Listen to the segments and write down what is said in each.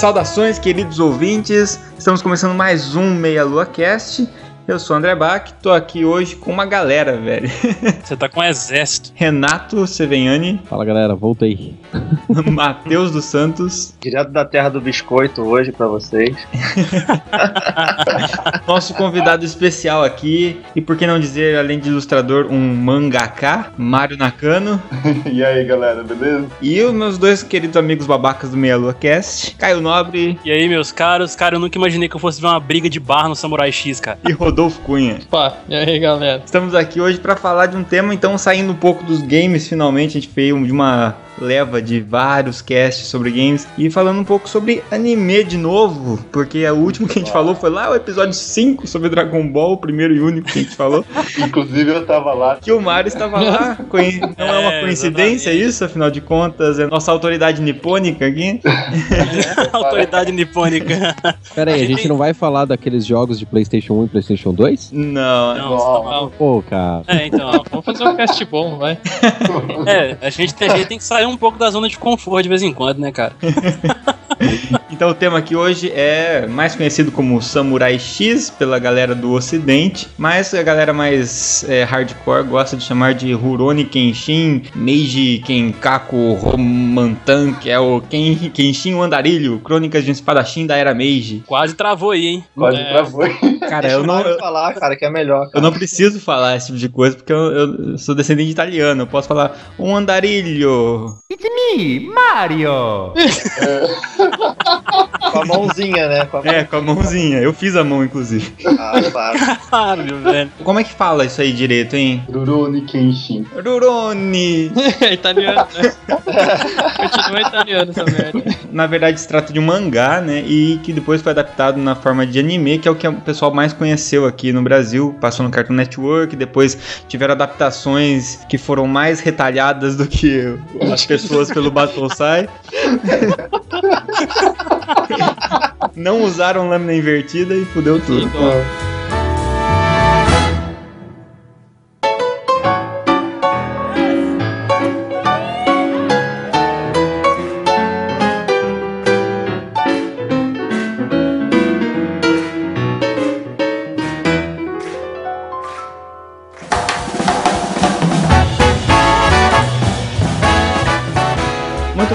Saudações, queridos ouvintes. Estamos começando mais um Meia Lua Cast. Eu sou o André Bach, tô aqui hoje com uma galera, velho. Você tá com um exército. Renato Seveniani, Fala galera, voltei. Matheus dos Santos, Direto da terra do biscoito hoje pra vocês. nosso convidado especial aqui, e por que não dizer, além de ilustrador, um mangaka, Mário Nakano, E aí galera, beleza? e os meus dois queridos amigos babacas do Meia Lua Cast, Caio Nobre E aí, meus caros, cara, eu nunca imaginei que eu fosse ver uma briga de bar no Samurai X, cara. e Rodolfo Cunha. Opa, e aí galera? Estamos aqui hoje para falar de um tema, então saindo um pouco dos games, finalmente a gente veio de uma leva de vários casts sobre games e falando um pouco sobre anime de novo, porque o último que a gente falou foi lá o episódio 5 sobre Dragon Ball, o primeiro e único que a gente falou, Inclusive eu tava lá. que o Mario estava lá, não é uma É, coincidência isso, afinal de contas, é nossa autoridade nipônica aqui. Autoridade nipônica. Pera aí, a gente não vai falar daqueles jogos de PlayStation 1 e PlayStation 2? Não, Não, tá. Pô, cara. É, então. Vamos fazer um cast bom, vai. É, a gente, tem, a gente tem que sair um pouco da zona de conforto de vez em quando, né, cara? Então o tema aqui hoje é mais conhecido como Samurai X pela galera do ocidente, mas a galera mais é, hardcore gosta de chamar de Rurouni Kenshin, Meiji Kenkaku Romantan, que é o Ken, Kenshin o Andarilho, Crônicas de um Espadachim da Era Meiji. Quase travou aí, hein? Quase É. travou. Cara, Deixa eu não, eu, falar, cara, que é melhor. eu não preciso falar esse tipo de coisa porque eu, eu sou descendente de italiano, eu posso falar um andarilho. Com a mãozinha, né? Com a mão... É, com a mãozinha, eu fiz a mão inclusive. Ah, claro. Caralho, velho. Como é que fala isso aí direito, hein? Rurouni Kenshin. Rurouni. É italiano, né? Continua italiano essa merda. na verdade se trata de um mangá, né? E que depois foi adaptado na forma de anime, que é o que o pessoal mais conheceu aqui no Brasil. Passou no Cartoon Network, depois tiveram adaptações que foram mais retalhadas do que as pessoas pelo Battlesai. Não usaram lâmina invertida e fudeu tudo. Então,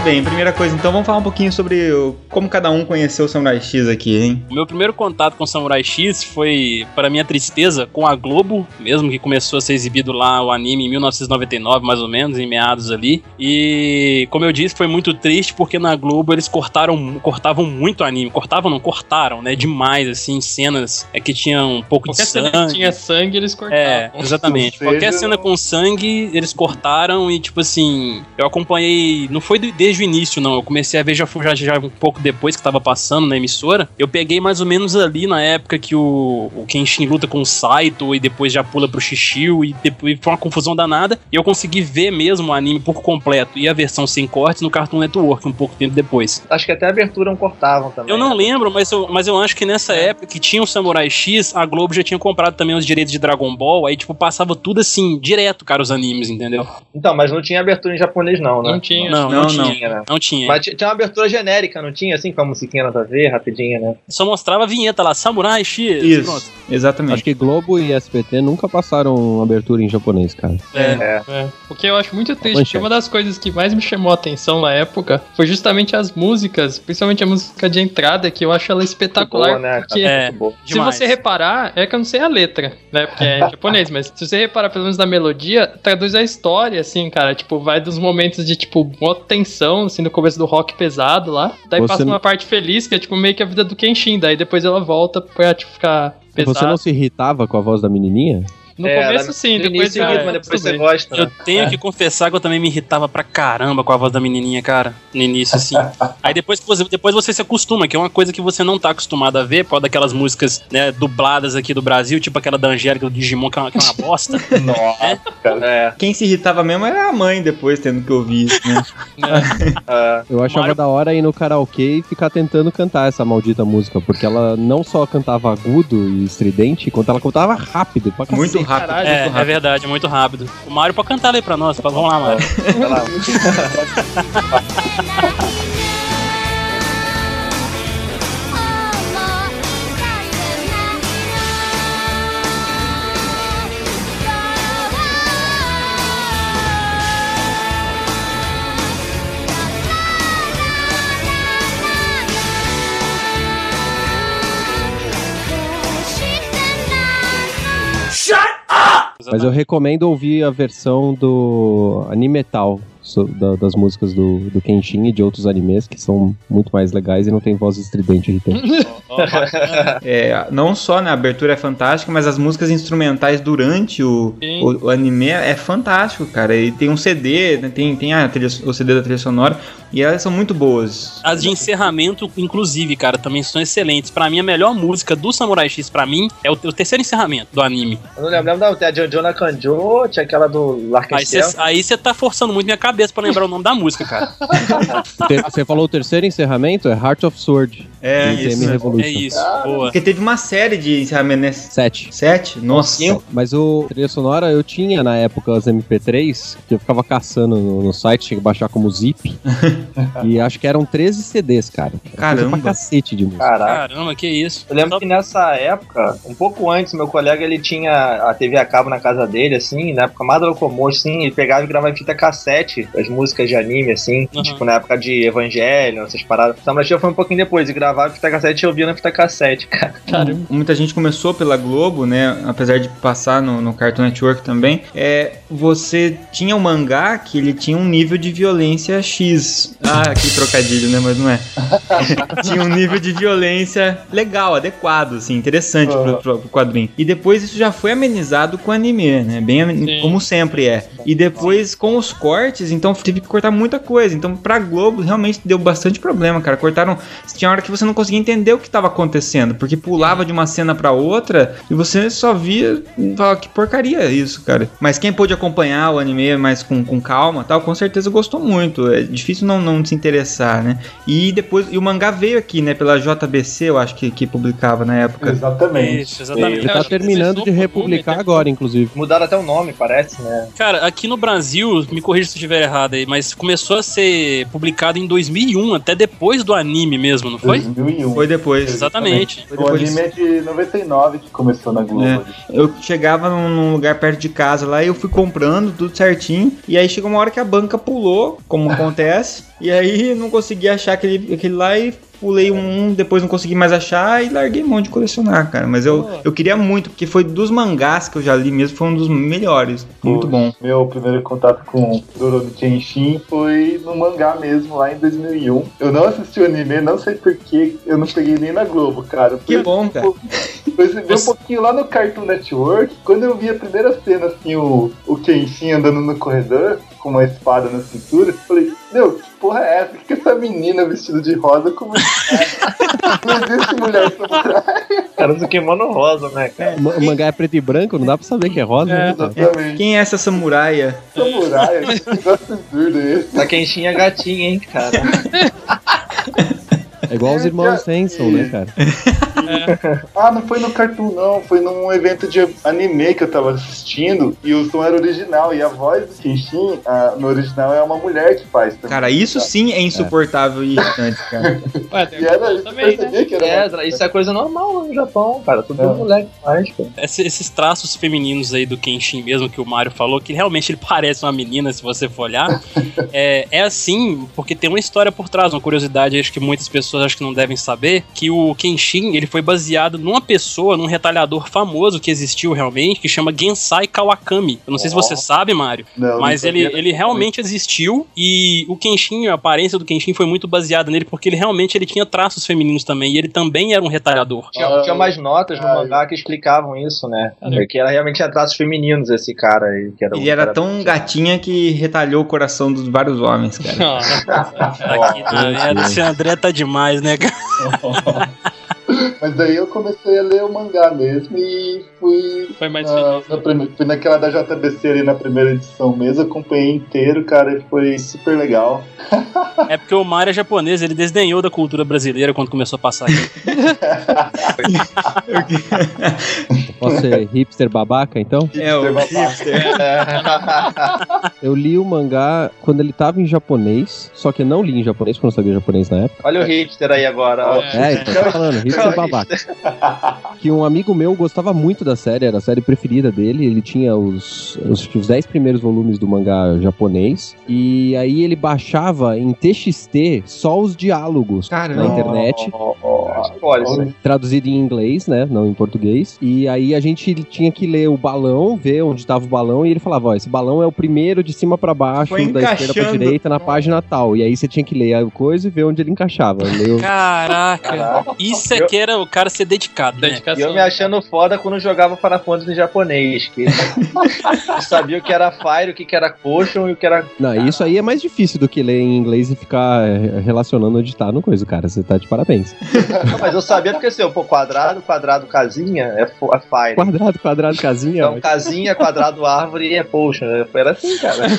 bem, primeira coisa, então vamos falar um pouquinho sobre o- como cada um conheceu o Samurai X aqui, hein? O meu primeiro contato com Samurai X foi, para minha tristeza, com a Globo, mesmo que começou a ser exibido lá o anime em 1999, mais ou menos, em meados ali. E, como eu disse, foi muito triste porque na Globo eles cortaram, cortavam muito anime. Cortavam, não, cortaram, né? Demais, assim, cenas é, que tinham um pouco qualquer de cena sangue. que tinha sangue, eles cortavam. É, exatamente. Seja- Qualquer cena com sangue, eles cortaram e, tipo assim, eu acompanhei. Não foi do- desde o início, não. Eu comecei a ver já, já, já um pouco depois que tava passando na emissora. Eu peguei mais ou menos ali na época que o, o Kenshin luta com o Saito e depois já pula pro Shishio e depois foi uma confusão danada. E eu consegui ver mesmo o anime por completo e a versão sem cortes no Cartoon Network um pouco tempo depois. Acho que até a abertura não cortavam também. Eu não lembro, mas eu, mas eu acho que nessa época que tinha o Samurai X, a Globo já tinha comprado também os direitos de Dragon Ball, aí, tipo, passava tudo assim, direto, cara, os animes, entendeu? Então, mas não tinha abertura em japonês, não, né? Não tinha. Não, não, Não, tinha. não. tinha, né? Não tinha. Mas ti- tinha uma abertura genérica, não tinha? Assim, com a musiquinha nada a ver, rapidinha, né? Só mostrava a vinheta lá, Samurai X. Isso, Pronto. exatamente. Acho que Globo e SBT nunca passaram abertura em japonês, cara. É. É. O que eu acho muito triste, Manchete. que uma das coisas que mais me chamou a atenção na época foi justamente as músicas, principalmente a música de entrada, que eu acho ela espetacular. Boa, né? porque É. Muito boa. Se Demais. você reparar, é que eu não sei a letra, né? Porque é em japonês, mas se você reparar pelo menos na melodia, traduz a história, assim, cara. Tipo, vai dos momentos de, tipo, uma tensão, assim, no começo do rock pesado lá. Daí Você passa uma parte feliz, que é, tipo, meio que a vida do Kenshin. Daí depois ela volta pra, tipo, ficar pesado. Você não se irritava com a voz da menininha? No É, começo sim, no depois início já irrita, mas depois você gosta. Eu né? tenho que confessar que eu também me irritava pra caramba com a voz da menininha, cara, no início, assim. Aí depois, que você, depois você se acostuma, que é uma coisa que você não tá acostumado a ver, por causa daquelas músicas, né, dubladas aqui do Brasil, tipo aquela da Angélica do Digimon, que é uma, que é uma bosta. Nossa, cara. É, Quem se irritava mesmo era a mãe depois, tendo que ouvir isso, né? é. Eu achava Mario- da hora ir no karaokê e ficar tentando cantar essa maldita música, porque ela não só cantava agudo e estridente, quanto ela cantava rápido. Pra cacete. Muito rápido. Caralho, É, muito é rápido. verdade, é muito rápido. O Mário pode cantar ali pra nós, vamos lá, Mário. Vai lá. Mas eu recomendo ouvir a versão do Animetal, so- da- das músicas do, do Kenshin e de outros animes, que são muito mais legais e não tem voz estridente irritante. É, não só na abertura é fantástica, mas as músicas instrumentais durante o, o, o anime é fantástico, cara. E tem um CD, né, tem, tem a trilha- o CD da trilha sonora, e elas são muito boas. As de encerramento, inclusive, cara, também são excelentes. Pra mim, a melhor música do Samurai X, pra mim, é o, o terceiro encerramento do anime. Eu não lembro, da tem a Jojo na Kanjo, tinha aquela do Aí Larkestel. você tá forçando muito minha cabeça pra lembrar o nome da música, cara. Você falou o terceiro encerramento? É Heart of Sword. É, isso. Revolution. É isso, boa. Porque teve uma série de encerramento, né? Sete. Sete? Nossa. Mas o trilha sonora eu tinha na época as MP3, que eu ficava caçando no, no site, tinha que baixar como zip. e acho que eram 13 CDs, cara. Era coisa Caramba. Pra cacete de música. Caraca. Caramba, que isso. Eu lembro que nessa época, um pouco antes, meu colega ele tinha a TV a cabo na casa dele, assim, na época mais Locomotion, assim, ele pegava e gravava em fita cassete as músicas de anime, assim, Uhum. tipo na época de Evangelho, essas paradas. Samurai X foi um pouquinho depois, e gravava em fita cassete e eu via na fita cassete, cara. Caramba. Muita gente começou pela Globo, né? Apesar de passar no, no Cartoon Network também. É, você tinha o mangá que ele tinha um nível de violência X. Ah, que trocadilho, né? Mas não é. tinha um nível de violência legal, adequado, assim, interessante pro, pro- pro quadrinho. E depois isso já foi amenizado com anime, né? Bem Sim. como sempre é. E depois com os cortes, então tive que cortar muita coisa. Então pra Globo realmente deu bastante problema, cara. Cortaram. Tinha hora que você não conseguia entender o que estava acontecendo, porque pulava de uma cena pra outra e você só via. Falava, que porcaria isso, cara. Mas quem pôde acompanhar o anime mais com, com calma tal, com certeza gostou muito. É difícil não, não se interessar, né? E depois. E o mangá veio aqui, né? Pela JBC, eu acho que, que publicava na época. Exatamente. Isso, exatamente. Ele tá terminando de republicar nome, agora, inclusive. Mudaram até o nome, parece, né? Cara, aqui no Brasil, me corrija se eu estiver errado aí, mas começou a ser publicado em 2001, até depois do anime mesmo, não foi? 2001. Foi depois. Exatamente. Foi O depois anime é de 99 que começou na Globo. É. Eu chegava num, num lugar perto de casa lá e eu fui comprando tudo certinho. E aí chegou uma hora que a banca pulou, como acontece. E aí não consegui achar aquele, aquele lá e pulei um, depois não consegui mais achar e larguei um monte de colecionar, cara. Mas eu, eu queria muito, porque foi dos mangás que eu já li mesmo, foi um dos melhores. Muito bom. Meu primeiro contato com Rurouni Kenshin foi no mangá mesmo, lá em 2001. Eu não assisti o anime, não sei porquê, eu não peguei nem na Globo, cara. Que bom, cara. Eu vi um pouquinho lá no Cartoon Network, quando eu vi a primeira cena, assim, o, o Kenshin andando no corredor, com uma espada na cintura, eu falei, meu, que porra é essa? O que essa menina vestida de rosa com uma espada? Não existe mulher samurai. Cara, do Kimono Rosa, né, cara? O ma- o mangá é preto e branco, não dá pra saber que é rosa, É. né? cara? Exatamente. Quem é essa samuraia? Samurai, que negócio absurdo é esse? Pra quem tinha gatinho, hein, cara? É igual os irmãos Hanson, né, cara? Ah, não foi no Cartoon, não. Foi num evento de anime que eu tava assistindo e o som era original. E a voz do Kenshin, ah, no original, é uma mulher que faz também. Cara, isso sim é insuportável e irritante, cara. Ué, E era, o você também, né? que era uma- É, isso é coisa normal no Japão, cara. Tudo É. moleque faz, cara. Esse- esses traços femininos aí do Kenshin mesmo, que o Mario falou, que realmente ele parece uma menina, se você for olhar, é, é assim porque tem uma história por trás, uma curiosidade, acho que muitas pessoas acho que não devem saber, que o Kenshin, ele foi baseado numa pessoa, num retalhador famoso que existiu realmente, que chama Gensai Kawakami. Eu não sei se você sabe, Mário, Não, mas não ele, ele realmente existiu e o Kenshin, a aparência do Kenshin foi muito baseada nele porque ele realmente ele tinha traços femininos também e ele também era um retalhador. Tinha, tinha mais notas no Ai. mangá que explicavam isso, né? É que ela realmente tinha traços femininos, esse cara aí. Que era, Ele era tão gatinha que retalhou o coração dos vários homens, cara. Tá? Esse André tá demais, né, cara? Mas daí eu comecei a ler o mangá mesmo e fui. Foi mais na, feliz. na prime- fui naquela da JBC ali na primeira edição mesmo, acompanhei inteiro, cara, e foi super legal. É porque o Mário é japonês, ele desdenhou da cultura brasileira quando começou a passar aqui. Posso ser hipster babaca, então? É, o hipster. Eu li o mangá quando ele tava em japonês, só que eu não li em japonês, porque eu não sabia japonês na época. Olha o hipster aí agora. ó. É, então tô falando, hipster babaca. Que um amigo meu gostava muito da série, era a série preferida dele. Ele tinha os, os, os 10 primeiros volumes do mangá japonês. E aí ele baixava em TXT só os diálogos na Caramba. internet. Traduzido em inglês, né? Não em português. E aí a gente tinha que ler o balão, ver onde estava o balão, e ele falava: ó, esse balão é o primeiro de cima pra baixo, Foi da esquerda pra direita, na página tal. E aí você tinha que ler a coisa e ver onde ele encaixava. Leu- Caraca, isso é que era o cara ser dedicado, né? E eu me achando foda quando jogava Final Fantasy em japonês. Que eu sabia o que era Fire, o que que era Potion e o que era. Não, isso aí é mais difícil do que ler em inglês e ficar eh, relacionando onde tá no coisa, cara. Você tá de parabéns. Não, mas eu sabia porque assim, pô, quadrado, quadrado, casinha é, é Fire. Quadrado, quadrado, casinha. Então, casinha, quadrado, árvore é Potion. Era assim, cara.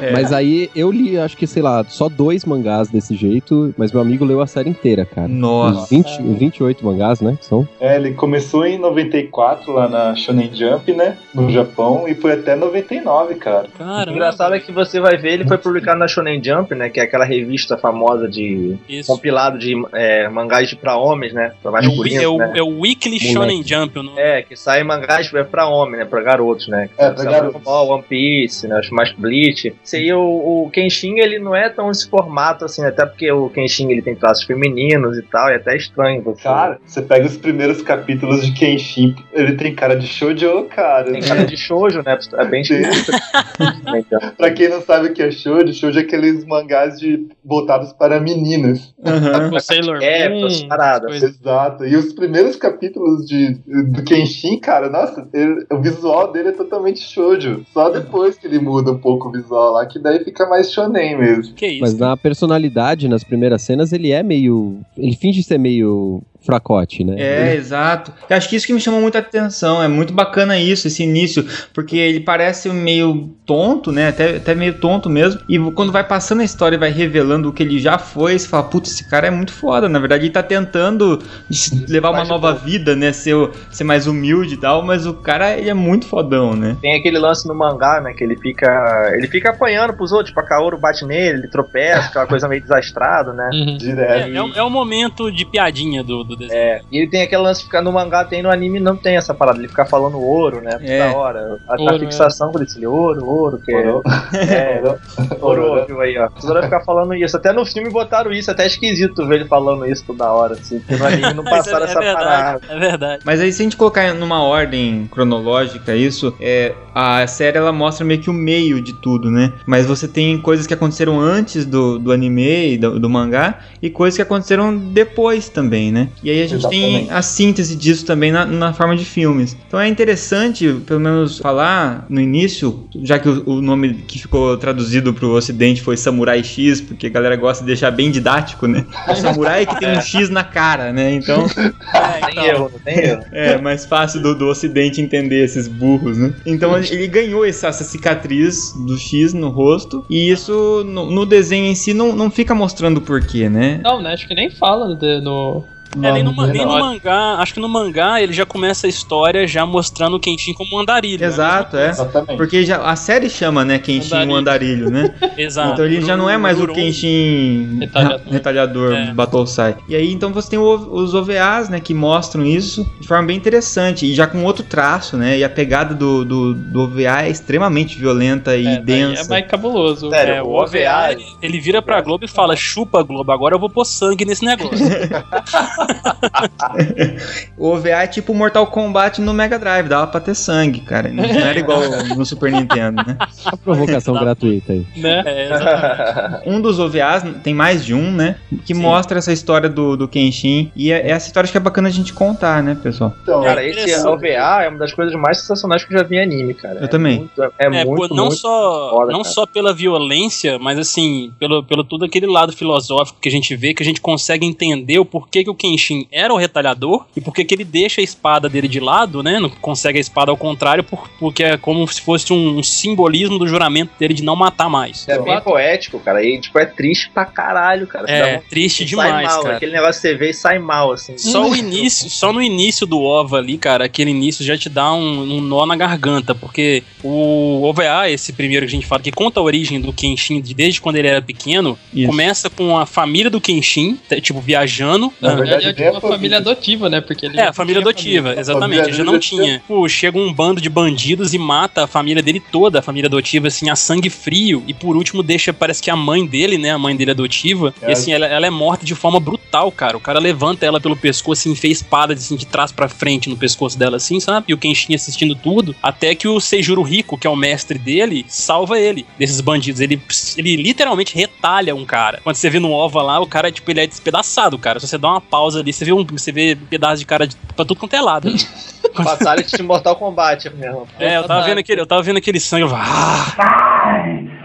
É. Mas aí eu li, acho que, sei lá, só dois mangás desse jeito, mas meu amigo leu a série inteira, cara. Nossa. Os 20, os 28 mangás, né? São. É, ele começou em 94 lá na Shonen Jump, né? No Japão, e foi até 99, cara. O Caramba. engraçado é que você vai ver, ele foi publicado na Shonen Jump, né? Que é aquela revista famosa de Isso. Compilado de é, mangás de pra homens, né? Pra É masculinos, é, o, né? é o Weekly Shonen Jump, o nome. É, que sai mangás é pra homem, né? Pra garotos, né? É, pra garotos. Ball, One Piece, né? Os mais Bleach. Isso aí, o, o Kenshin, ele não é tão esse formato, assim, até porque o Kenshin, ele tem traços femininos e tal, e é até estranho. Você... Cara, você pega os primeiros capítulos de Kenshin, ele tem cara de shoujo, cara. Tem cara de shoujo, né? É bem esquisito. Pra quem não sabe o que é shoujo, shoujo é aqueles mangás de voltados para meninas. Aham. O Sailor É, Moon, paradas. coisas. Exato. E os primeiros capítulos de, do Kenshin, cara, nossa, ele- o visual dele é totalmente shoujo. Só depois que ele muda um pouco o visual lá, que daí fica mais shonen mesmo. Que isso? Mas na personalidade, nas primeiras cenas, ele é meio. Ele finge ser meio fracote, né? É, exato. Eu acho que isso que me chamou muita atenção. É muito bacana isso, esse início, porque ele parece meio tonto, né? Até, até meio tonto mesmo. E quando vai passando a história e vai revelando o que ele já foi, você fala, putz, esse cara é muito foda. Na verdade, ele tá tentando levar uma nova boa. vida, né? Ser, ser mais humilde e tal, mas o cara, ele é muito fodão, né? Tem aquele lance no mangá, né? Que ele fica. Ele fica apanhando pros outros, tipo, a Kaoru bate nele, ele tropeça, aquela coisa meio desastrada, né? Uhum. É, Direto. é, é o momento de piadinha do, do desenho. É, e ele tem aquele lance ficar no mangá, tem no anime, não tem essa parada, ele fica falando ouro, né? Toda É. hora. A, a Ouro, fixação com esse ouro, ouro, que é. Ouro. É, Ouro. ouro, viu aí, ó. Toda hora ficar falando isso. Até no filme botaram isso, até é esquisito ver ele falando isso toda hora, assim. Porque no anime não passaram é, essa é parada. verdade, é verdade. Mas aí, se a gente colocar numa ordem cronológica isso, é, a série ela mostra meio que o meio de tudo, né? Mas você tem coisas que aconteceram antes do, do anime e do, do mangá e coisas que aconteceram depois também, né? E aí a gente tem Exatamente. a síntese disso também na, na forma de filmes. Então é interessante, pelo menos, falar no início, já que o, o nome que ficou traduzido pro ocidente foi Samurai X, porque a galera gosta de deixar bem didático, né? O samurai que tem um X na cara, né? Então. É, Tem então, erro, não tem erro. É, mais fácil do, do ocidente entender esses burros, né? Então ele ganhou essa, essa cicatriz do X no rosto, e isso no, no desenho em si não, não fica mostrando o porquê, né? Não, né? Acho que nem fala de- no, É, nem no, nem no mangá, acho que no mangá ele já começa a história já mostrando o Kenshin como um andarilho. né? Exato, é. Exatamente. Porque já, a série chama, né, Kenshin o andarilho, né? Exato. Então ele já não é mais o Kenshin Retalhador. retalhador É. Battlesai. E aí então você tem o- os OVAs, né, que mostram isso de forma bem interessante e já com outro traço, né? E a pegada do, do, do OVA é extremamente violenta e É, daí densa. é mais cabuloso. Sério, É, o o OVA, OVA, ele, ele vira pra Globo e fala: chupa Globo, agora eu vou pôr sangue nesse negócio. O OVA é tipo Mortal Kombat no Mega Drive, dava pra ter sangue, cara. Não era igual no Super Nintendo, né? A provocação gratuita aí. Né? É. Um dos OVAs, tem mais de um, né? Que Sim. mostra essa história do, do Kenshin. E é, é essa história que é bacana a gente contar, né, pessoal? Então, Cara, É esse. OVA é uma das coisas mais sensacionais que eu já vi em anime, cara. Eu É também. muito- é, É, muito, pô, não muito só foda, não cara. só pela violência, mas assim, pelo, pelo todo aquele lado filosófico que a gente vê, que a gente consegue entender o porquê que o Kenshin era o retalhador e porquê que ele deixa a espada dele de lado, né? Não consegue a espada ao contrário, por- porque é como se fosse um, simbolismo do juramento dele de não matar mais. É bem poético, cara. E, tipo, é triste pra caralho, cara. É, uma- triste sai demais, mal, cara. Aquele negócio que você vê e sai mal, assim. Só o início, só no início do OVA ali, cara, aquele início já te dá um, um nó na garganta, porque o OVA, esse primeiro que a gente fala, que conta a origem do Kenshin de- desde quando ele era pequeno, Isso. começa com a família do Kenshin, tipo, viajando. Na Ah, Na verdade, é verdade, tipo uma família adotiva, né? Porque ele É, família adotiva, família. exatamente. família Ele já não tinha. Pô, chega um bando de bandidos e mata a família dele toda, a família adotiva, assim, a sangue frio. E por último deixa, parece que a mãe dele, né? A mãe dele adotiva. É. E assim, ela, ela é morta de forma brutal, cara. O cara levanta ela pelo pescoço e enfia espada assim, de trás pra frente no pescoço dela, assim, sabe? E o Kenshin assistindo tudo. Até que o Seijuro Rico, que é o mestre dele, salva ele desses bandidos. Ele, ele literalmente retalha um cara. Quando você vê no OVA lá, o cara, tipo, ele é despedaçado, cara. Se você dá uma pausa ali, você vê um você vê pedaço de cara de, pra tudo quanto é lado. Fatality de Mortal Kombat mesmo. É, eu tava vendo aquele, eu tava vendo aquele sangue, eu ah!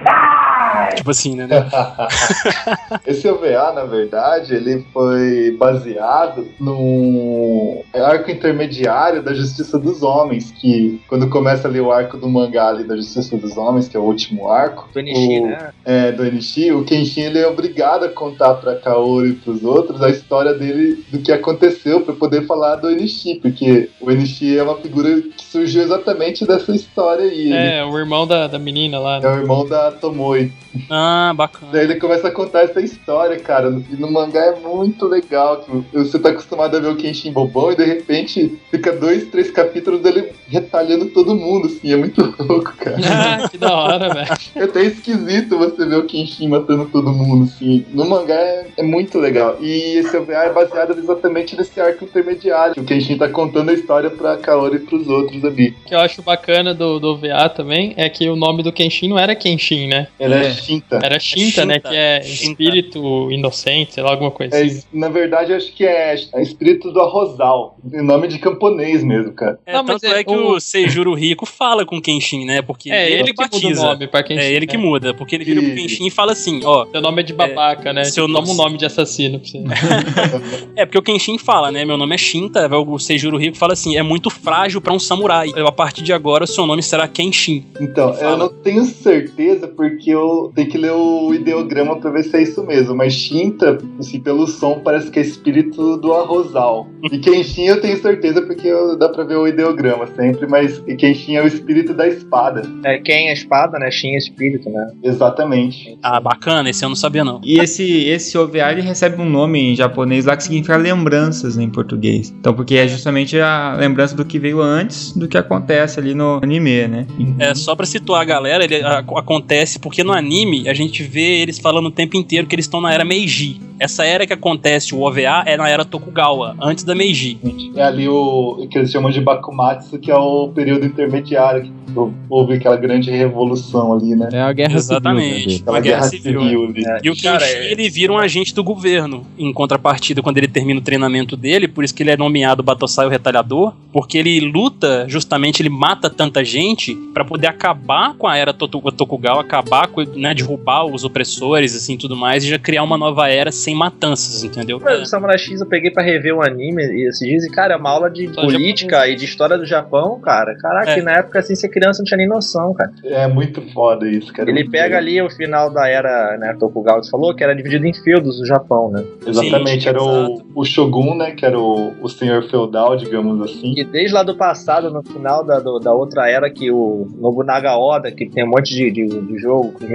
Tipo assim, né? Esse OVA, na verdade, ele foi baseado no arco intermediário da Justiça dos Homens, que quando começa ali o arco do mangá ali da Justiça dos Homens, que é o último arco, Do Nishi, o- né? é, do Enishi, o Kenshin ele é obrigado a contar pra Kaoru e pros outros a história dele do que aconteceu pra poder falar do Enishi, porque o Enishi é uma figura que surgiu exatamente dessa história aí. Ele É, o irmão da, da menina lá. é né? o irmão da Tomoe. Ah, bacana. Daí ele começa a contar essa história, cara. E no mangá é muito legal. Que você tá acostumado a ver o Kenshin bobão e de repente fica dois, três capítulos dele retalhando todo mundo, assim. É muito louco, cara. Ah, que da hora, velho. É até esquisito você ver o Kenshin matando todo mundo, assim. No mangá é, é muito legal. E esse OVA é baseado exatamente nesse arco intermediário. que O Kenshin tá contando a história pra Kaori e pros outros ali. O que eu acho bacana do, do OVA também é que o nome do Kenshin não era Kenshin, né? Ela é, É. Shinta. Era Shinta, né? Shinta. Que é Shinta. espírito inocente, sei lá, alguma coisa É, assim. na verdade, acho que é, é espírito do arrozal. Nome de camponês mesmo, cara. É, Não, mas tanto é é, que o- o Seijuro Rico fala com o Kenshin, né? Porque É, ele, que muda o batiza. nome pra Kenshin. É ele que né? muda, porque ele vira pro Que- Kenshin e fala assim, ó. Seu nome é de babaca, né? seu nome- Toma um nome de assassino pra você. É, porque o Kenshin fala, né? Meu nome é Shinta, o Seijuro Rico fala assim, é muito frágil pra um samurai. Eu, a partir de agora, o seu nome será Kenshin. Então, eu não tenho certeza porque eu tenho que ler o ideograma pra ver se é isso mesmo. Mas Shinta, assim, pelo som, parece que é espírito do arrozal. E Kenshin eu tenho certeza porque eu- dá pra ver o ideograma sempre, mas e Kenshin é o espírito da espada. É, quem é espada, né? Shin é espírito, né? Exatamente. Ah, bacana, esse eu não sabia não. E esse, esse OVA ele recebe um nome em japonês lá que significa lembranças em português. Então, porque é justamente a lembrança do que veio antes do que acontece ali no anime, né? É, só pra situar a galera, ele a- acontece porque no anime a gente vê eles falando o tempo inteiro que eles estão na era Meiji. Essa era que acontece, o OVA, é na era Tokugawa, antes da Meiji. É ali o que eles chamam de Bakumatsu, que é o período intermediário, que houve aquela grande revolução ali, né? É a guerra Exatamente. civil. né, Aquela Uma guerra civil. É, E o cara, Kenshin, é- ele vira um agente do governo, em contrapartida, quando ele termina o treinamento dele, por isso que ele é nomeado Batosai o Retalhador, porque ele luta, justamente, ele mata tanta gente pra poder acabar com a era Tokugawa, acabar com, né, derrubar os opressores, assim, tudo mais, e já criar uma nova era sem matanças, entendeu? Mas o Samurai X eu peguei pra rever o anime e esses dias, e cara, é uma aula de Só política japonês. e de história do Japão, cara. Caraca, É. na época assim, ser criança não tinha nem noção, cara. É muito foda isso, cara. Ele pega ali o final da era, né, Tokugawa falou, que era dividido em feudos do Japão, né? Exatamente, Sim, era o, o Shogun, né? Que era o, o senhor feudal, digamos assim. E desde lá do passado, no final da, do- da outra era, que o Nobunaga Oda, que tem um monte de, de, de jogo que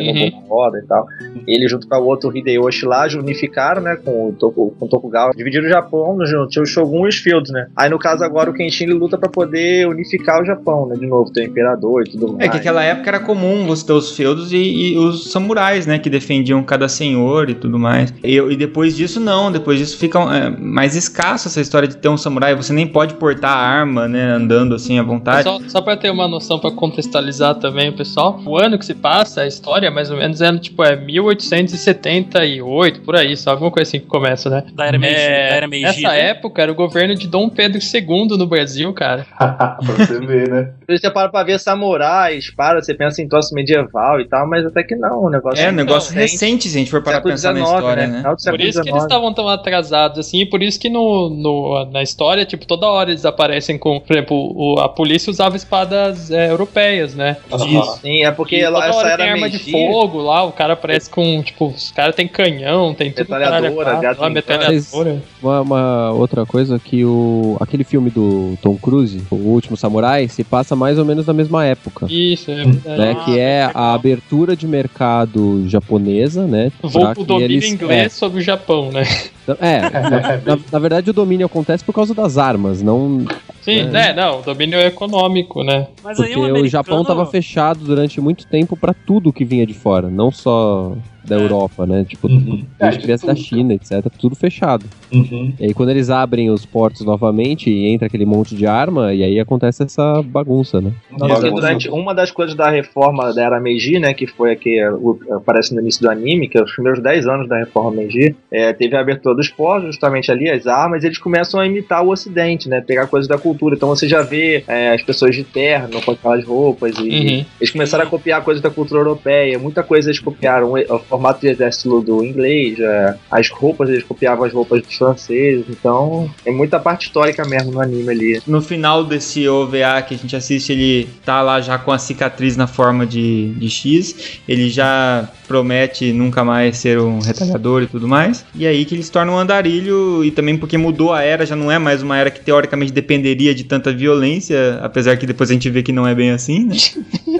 Uhum. Nobunaga Oda e tal, ele junto com o outro Hideyoshi lá, unificaram, né, com o, Toku, com o Tokugawa, dividiram o Japão, no- tinha o Shogun e os feudos, né? Aí no caso agora o Kenshin ele luta pra poder unificar o Japão, né, de novo, tem o Imperador e tudo mais. É que naquela época era comum você ter os feudos e, e os samurais, né? Que defendiam cada senhor e tudo mais. E, e depois disso, não. Depois disso fica é, mais escasso essa história de ter um samurai. Você nem pode portar arma, né? Andando assim à vontade. Só, só pra ter uma noção, pra contextualizar também o pessoal, o ano que se passa, a história mais ou menos é tipo é 1878, por aí, só alguma coisa assim que começa, né? Da era Meiji. É, da era Meiji nessa né? época era o governo de Dom Pedro II no Brasil, cara. pra você ver, né? Você para pra ver samurai, espada, você pensa em troço medieval e tal, mas até que não, o negócio É um negócio recente. recente, se a gente for parar pra pensar na XIX, história, né? né? Por isso que eles estavam tão atrasados, assim, e por isso que no, no- na história, tipo, toda hora eles aparecem com, por exemplo, o- a polícia usava espadas é, europeias, né? Isso. Sim, é porque E ela, essa era arma de fogo lá, o cara aparece com, tipo, os caras tem canhão, tem tudo Metralhadora, gato lá, em metralhadora. Uma, uma outra coisa que o aquele filme do Tom Cruise, O Último Samurai, se passa mais ou menos na mesma época. Isso, é verdade. Né, Ah, que é legal. a abertura de mercado japonesa, né? Vou pro domínio eles- inglês sobre o Japão, né? É, é, na, na verdade o domínio acontece por causa das armas, não Sim, É. né? Não, domínio econômico, né? Mas porque o o americano... Japão estava fechado durante muito tempo pra tudo que vinha de fora, não só da É. Europa, né? Tipo, Uhum. É, que viesse da. China, etc, tudo fechado. Uhum. E aí quando eles abrem os portos novamente e entra aquele monte de arma, e aí acontece essa bagunça, né? Bagunça. durante uma das coisas da reforma da era Meiji, né, que foi a que o- aparece no início do anime, que é os primeiros 10 anos da reforma Meiji, é, teve a abertura dos portos, justamente ali, as armas, e eles começam a imitar o ocidente, né, pegar coisas da cultura. Então você já vê é, as pessoas de terno com aquelas roupas, e Uhum. eles começaram a copiar coisas da cultura europeia, muita coisa eles copiaram, o, o formato de exército do inglês, é, as roupas, eles copiavam as roupas dos franceses, então é muita parte histórica mesmo no anime ali. No final desse OVA que a gente assiste, ele tá lá já com a cicatriz na forma de, de X. Ele já promete nunca mais ser um retalhador e tudo mais. E aí que ele se torna um andarilho, e também porque mudou a era, já não é mais uma era que teoricamente dependeria de tanta violência, apesar que depois a gente vê que não é bem assim, né?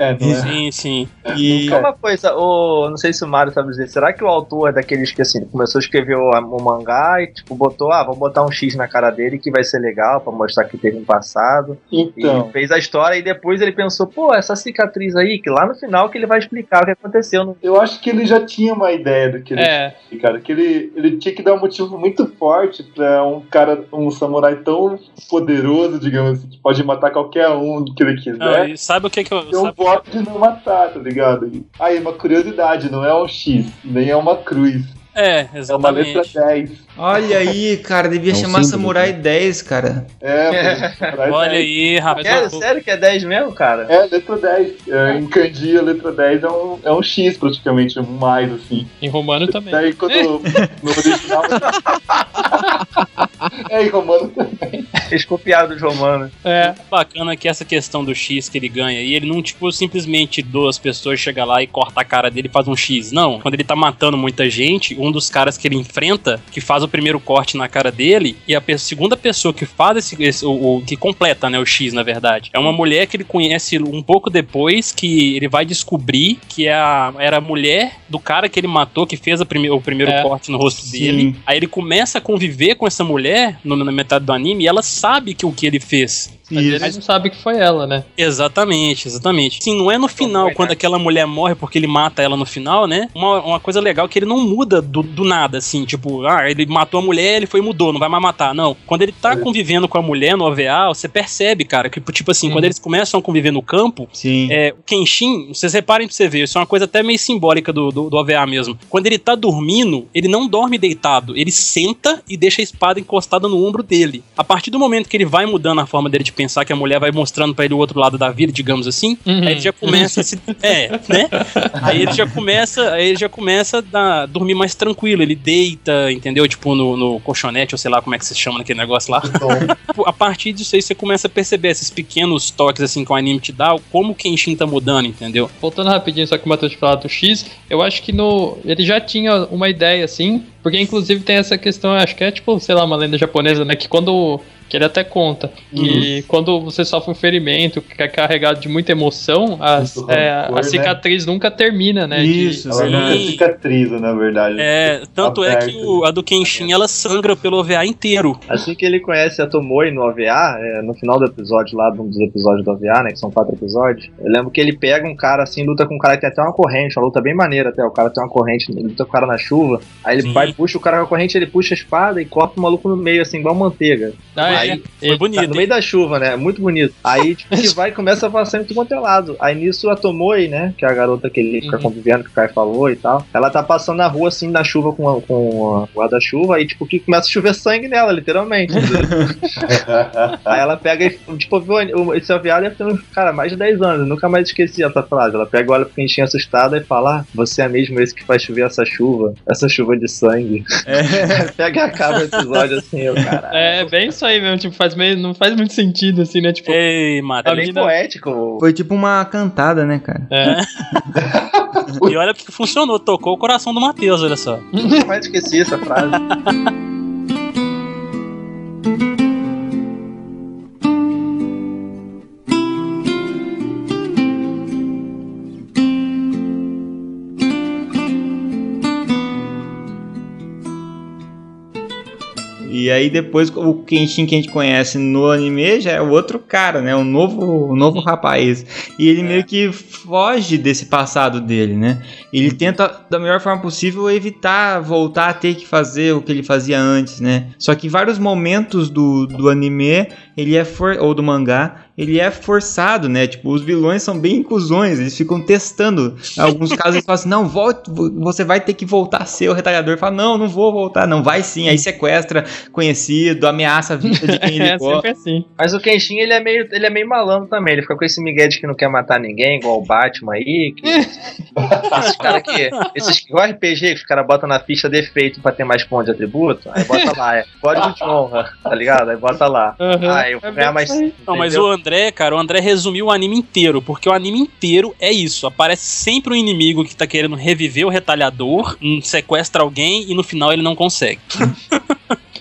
É, não é? Sim, sim. E Só uma coisa, o, não sei se o Mario sabe dizer, será que o autor é daqueles que assim, começou a escrever o, o mangá e tipo, botou, ah, vou botar um X na cara dele que vai ser legal pra mostrar que teve um passado. Então, E fez a história e depois ele pensou, pô, essa cicatriz aí, que lá no final que ele vai explicar o que aconteceu. No... eu acho que ele já tinha uma ideia do que ele É, tinha, cara. Que ele, ele tinha que dar um motivo muito forte pra um cara, um samurai tão poderoso, digamos assim, que pode matar qualquer um que ele Não, quiser. e sabe o que que eu... Tem um voto de não matar, tá ligado? Aí, uma curiosidade, não é um X, nem é uma cruz. É, É uma letra exatamente. 10. olha aí, cara, devia É um chamar símbolo, Samurai 10, cara. É, pô, samurai Olha 10. aí, rapaz. Sério, sério que é 10 mesmo, cara? É, letra 10. É, em kanji, a letra 10 é um, é um X praticamente, um mais, assim. em romano também. Daí quando no original. é, em romano também. Eles copiaram dos romanos. É, bacana que essa questão do X que ele ganha, e ele não, tipo, simplesmente duas pessoas chega lá e corta a cara dele e faz um X. Não. Quando ele tá matando muita gente, um dos caras que ele enfrenta, que faz o primeiro corte na cara dele, e a pe- segunda pessoa que faz esse, esse- o, o- que completa, né, o X, na verdade, é uma mulher que ele conhece um pouco depois, que ele vai descobrir que é a, era a mulher do cara que ele matou, que fez a prime- o primeiro É. corte no rosto Sim. dele. Aí ele começa a conviver com essa mulher no- na metade do anime ela sabe que o que ele fez. Mas ele não sabe que foi ela, né? Exatamente, exatamente. Sim, não é no final, foi, quando né? aquela mulher morre porque ele mata ela no final, né? Uma, uma coisa legal é que ele não muda do, do nada, assim, tipo, ah, ele matou a mulher, ele foi e mudou, não vai mais matar. Não. Quando ele tá convivendo com a mulher no OVA, você percebe, cara, que, tipo assim, Uhum. quando eles começam a conviver no campo, Sim. é, o Kenshin, vocês reparem pra você ver, isso é uma coisa até meio simbólica do, do, do OVA mesmo. Quando ele tá dormindo, ele não dorme deitado, ele senta e deixa a espada encostada no ombro dele. A partir do momento que ele vai mudando a forma dele de pensar que a mulher vai mostrando pra ele o outro lado da vida, digamos assim. Uhum. Aí ele já começa a se. É, né? Aí ele já começa, aí ele já começa a dar- dormir mais tranquilo. Ele deita, entendeu? Tipo, no, no colchonete, ou sei lá como é que se chama naquele negócio lá. Tipo, a partir disso aí você começa a perceber esses pequenos toques assim que o anime te dá, como o Kenshin tá mudando, entendeu? Voltando rapidinho, só que o Matheus falou do X, eu acho que no. Ele já tinha uma ideia assim, porque inclusive tem essa questão, acho que é tipo, sei lá, uma lenda japonesa, né? Que quando. Que ele até conta. Que quando você sofre um ferimento que é carregado de muita emoção, a, Muito é, rancor, a né? cicatriz nunca termina, né? de- Isso, ela nunca cicatriza, na verdade. É, tanto é que o- a do Kenshin ela sangra pelo OVA inteiro. Assim que ele conhece a Tomoe no OVA, é, no final do episódio lá, de um dos episódios do OVA, né? Que são quatro episódios. Eu lembro que ele pega um cara assim, luta com um cara que tem até uma corrente, uma luta bem maneira até. O cara tem uma corrente, ele luta com o cara na chuva. Aí ele Sim. vai, puxa o cara com a corrente, ele puxa a espada e corta o maluco no meio, assim, igual manteiga. Ah, é. Aí, Foi bonito. Tá no meio da chuva, né? Muito bonito. Aí, tipo, que vai e começa a passar em tudo quanto é lado. Aí nisso a Tomoe, né? Que é a garota que ele fica Uhum. convivendo, que o Kai falou e tal. Ela tá passando na rua, assim, na chuva com, a- com a guarda-chuva. Aí, tipo, que começa a chover sangue nela, literalmente. Aí ela pega e, tipo, viu, o- esse deve ter, uns, cara, mais de 10 anos. Eu nunca mais esqueci essa frase. Ela pega, olha pro quentinho assustada e fala: ah, você é mesmo esse que faz chover essa chuva, essa chuva de sangue. Pega e acaba o episódio assim, eu, caralho. É bem isso aí mesmo, tipo, faz meio, não faz muito sentido, assim, né? Tipo, Ei, É mata. bem poético. Foi tipo uma cantada, né, cara? é. E olha porque funcionou, tocou o coração do Matheus, olha só. Nunca mais esqueci essa frase. E aí depois o Kenshin que a gente conhece no anime já é o outro cara, né? O novo, o novo rapaz. E ele meio que foge desse passado dele, né? Ele tenta da melhor forma possível evitar voltar a ter que fazer o que ele fazia antes, né? Só que vários momentos do, do anime, ele é for, ou do mangá, ele é forçado, né? Tipo, os vilões são bem inclusões, eles ficam testando. Em alguns casos eles falam assim: "Não, volte, vo- você vai ter que voltar a ser o retalhador". Fala: "Não, não vou voltar". Não, vai sim. Aí sequestra conhecido, ameaça a vida de quem ele é sempre assim. Mas o Kenshin, ele é meio, ele é meio malandro também. Ele fica com esse migué de que não quer matar ninguém, igual o Batman aí. que- esses caras que. Esses, igual RPG, que os caras botam na ficha defeito pra ter mais ponto de atributo. Aí bota lá, é código de honra, tá ligado? Aí bota lá. Aham. Ah, eu vou É ganhar mais. Não, mas o André, cara, o André resumiu o anime inteiro, porque o anime inteiro é isso. Aparece sempre um inimigo que tá querendo reviver o retalhador, um, sequestra alguém e no final ele não consegue.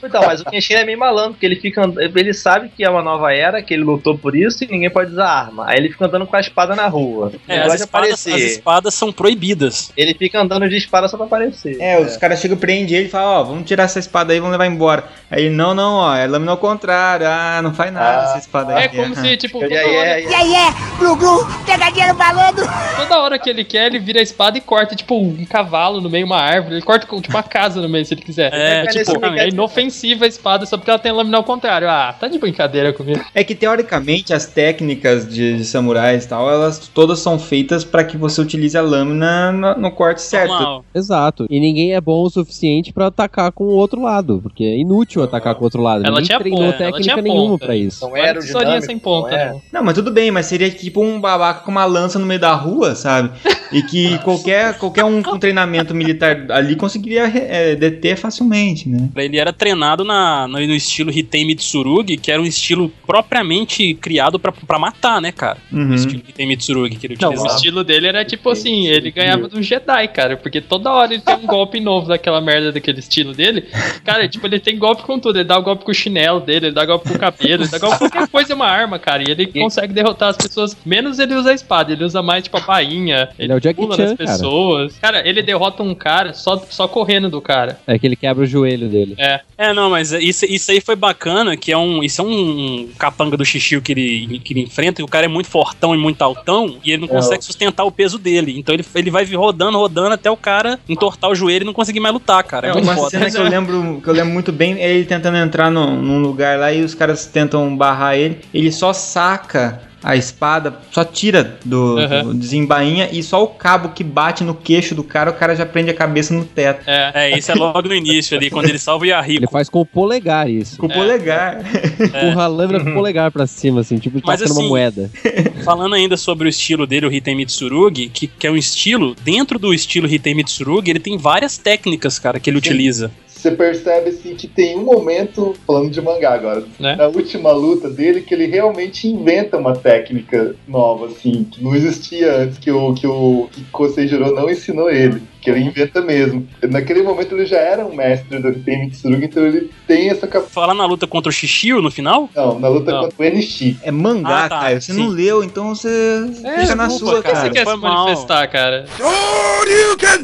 Então, mas o Kenshin é meio malandro, porque ele fica. and- Ele sabe que é uma nova era, que ele lutou por isso e ninguém pode usar arma. Aí ele fica andando com a espada na rua. É, as, espadas, aparecer. as espadas são proibidas. Ele fica andando de espada só pra aparecer. É, os caras chegam, prendem ele e falam, ó, vamos tirar essa espada aí, vamos levar embora. Aí ele, não, não, ó, é lâmina ao contrário, ah, não faz nada Ah, essa espada aí. É como se, tipo, E toda aí, hora, é, E aí é, Glu Glu, pegadinha no malandro. toda hora que ele quer, ele vira a espada e corta, tipo, um cavalo no meio, uma árvore. Ele corta, tipo, uma casa no meio, se ele quiser. É, tipo, tipo, é inofensiva a espada só porque ela tem lâmina ao contrário. Ah, tá de brincadeira comigo. É que teoricamente as técnicas de, de samurais e tal, elas todas são feitas pra que você utilize a lâmina no, no corte certo. Normal. Exato. E ninguém é bom o suficiente pra atacar com o outro lado, porque é inútil atacar com o outro lado. Ela ninguém tinha treinou ponta, ela técnica tinha nenhuma ponta. pra isso. Não era tesourinha sem ponta. não é? não. Não, mas tudo bem, mas seria tipo um babaca com uma lança no meio da rua, sabe? E que qualquer, qualquer um com treinamento militar ali conseguiria é, deter facilmente, né? Ele era treinado na, no, no estilo Hitei Mitsurugi, que era um estilo propriamente criado pra, pra matar, né, cara? Uhum. O estilo Hitei Mitsurugi que ele Não, o utilizava. estilo dele era tipo assim, ele ganhava do Jedi, cara, porque toda hora ele tem um golpe novo daquela merda daquele estilo dele. Cara, tipo, ele tem golpe com tudo, ele dá o golpe com o chinelo dele, ele dá golpe com o cabelo, ele dá golpe com qualquer coisa é uma arma, cara, e ele consegue derrotar as pessoas, menos ele usa a espada, ele usa mais tipo a bainha, Ele é o Jackie pula Chan, nas cara. pessoas. Cara. ele derrota um cara só, só correndo do cara. É que ele quebra o joelho dele. É, É, não, mas isso, isso aí foi bacana, que é um. Isso é um capanga do xixi que ele, que ele enfrenta, e o cara é muito fortão e muito altão, e ele não consegue sustentar o peso dele. Então ele, ele vai rodando, rodando até o cara entortar o joelho e não conseguir mais lutar, cara. É, É, uma foda. cena que eu lembro, que eu lembro muito bem é ele tentando entrar num, num lugar lá e os caras tentam barrar ele. Ele só saca a espada, só tira do, Uhum. do desembainha e só o cabo que bate no queixo do cara, o cara já prende a cabeça no teto. É. É, isso é logo no início ali, quando ele salva o Ele Yahiko. faz com o polegar isso. Com o polegar. Empurra a lâmina com o polegar pra cima, assim, tipo Mas passando uma assim, moeda. Falando ainda sobre o estilo dele, o Hitei Mitsurugi, que, que é um estilo, dentro do estilo Hitei Mitsurugi, ele tem várias técnicas, cara, que ele utiliza. Você percebe assim que tem um momento, falando de mangá agora, Né? na última luta dele, que ele realmente inventa uma técnica nova, assim, que não existia antes, que o que o que Kosei Jiro não ensinou ele. Que ele inventa mesmo. Naquele momento ele já era um mestre do Hitei Mitsurugi, então ele tem essa capacidade. Falar na luta contra o Shishio no final? Não, na luta Não. contra o NX. É mangá, Ah, tá, Caio. Você sim. não leu, então você É, fica na desculpa, sua, Por que cara. você quer foi se mal. manifestar, cara?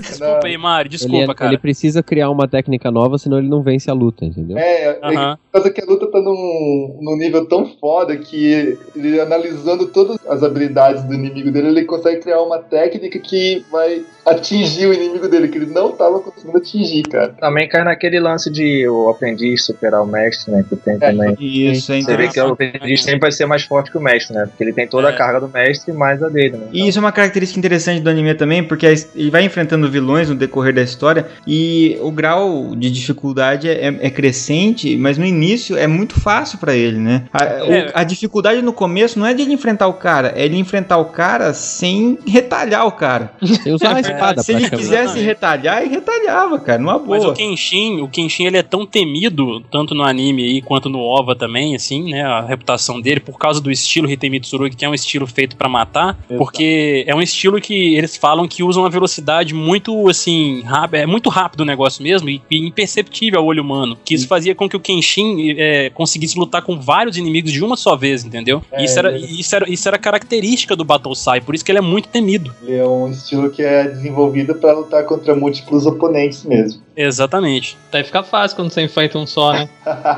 Desculpa aí, Mari, desculpa, ele, é- cara. ele precisa criar uma técnica nova, senão ele não vence a luta, entendeu? É, é Aham. por causa que a luta tá num, num nível tão foda que ele analisando todas as habilidades do inimigo dele, ele consegue criar uma técnica que vai atingir o inimigo dele, que ele não tava conseguindo atingir, cara. Também cai naquele lance de o aprendiz superar o mestre, né? Que tem também. Isso, é Você vê que o aprendiz sempre vai ser mais forte que o mestre, né? Porque ele tem toda É. a carga do mestre e mais a dele, né? E isso é uma característica interessante do anime também, porque ele vai enfrentando vilões no decorrer da história e o grau de dificuldade é, é crescente, mas no início é muito fácil pra ele, né? A, É. o- a dificuldade no começo não é de ele enfrentar o cara, é ele enfrentar o cara sem retalhar o cara. Sem usar a espada, Se ele praticamente. Quisesse retalhar, ele retalhava, cara, numa boa. Mas o Kenshin, o Kenshin ele é tão temido, tanto no anime aí quanto no OVA também, assim, né? A reputação dele, por causa do estilo Hitei Mitsurugi, que é um estilo feito pra matar, porque é um estilo que eles falam que usa uma velocidade muito, assim, rápida, é muito rápido o negócio mesmo e, e imperceptível ao olho humano. Que isso fazia com que o Kenshin é, conseguisse lutar com vários inimigos de uma só vez, entendeu? É, isso, era, ele- isso, era, isso era característica do Battle Sai, por isso que ele é muito temido. Ele é um estilo que é desenvolvido pra lutar contra múltiplos oponentes mesmo. Exatamente. Daí fica fácil quando você enfrenta um só, né?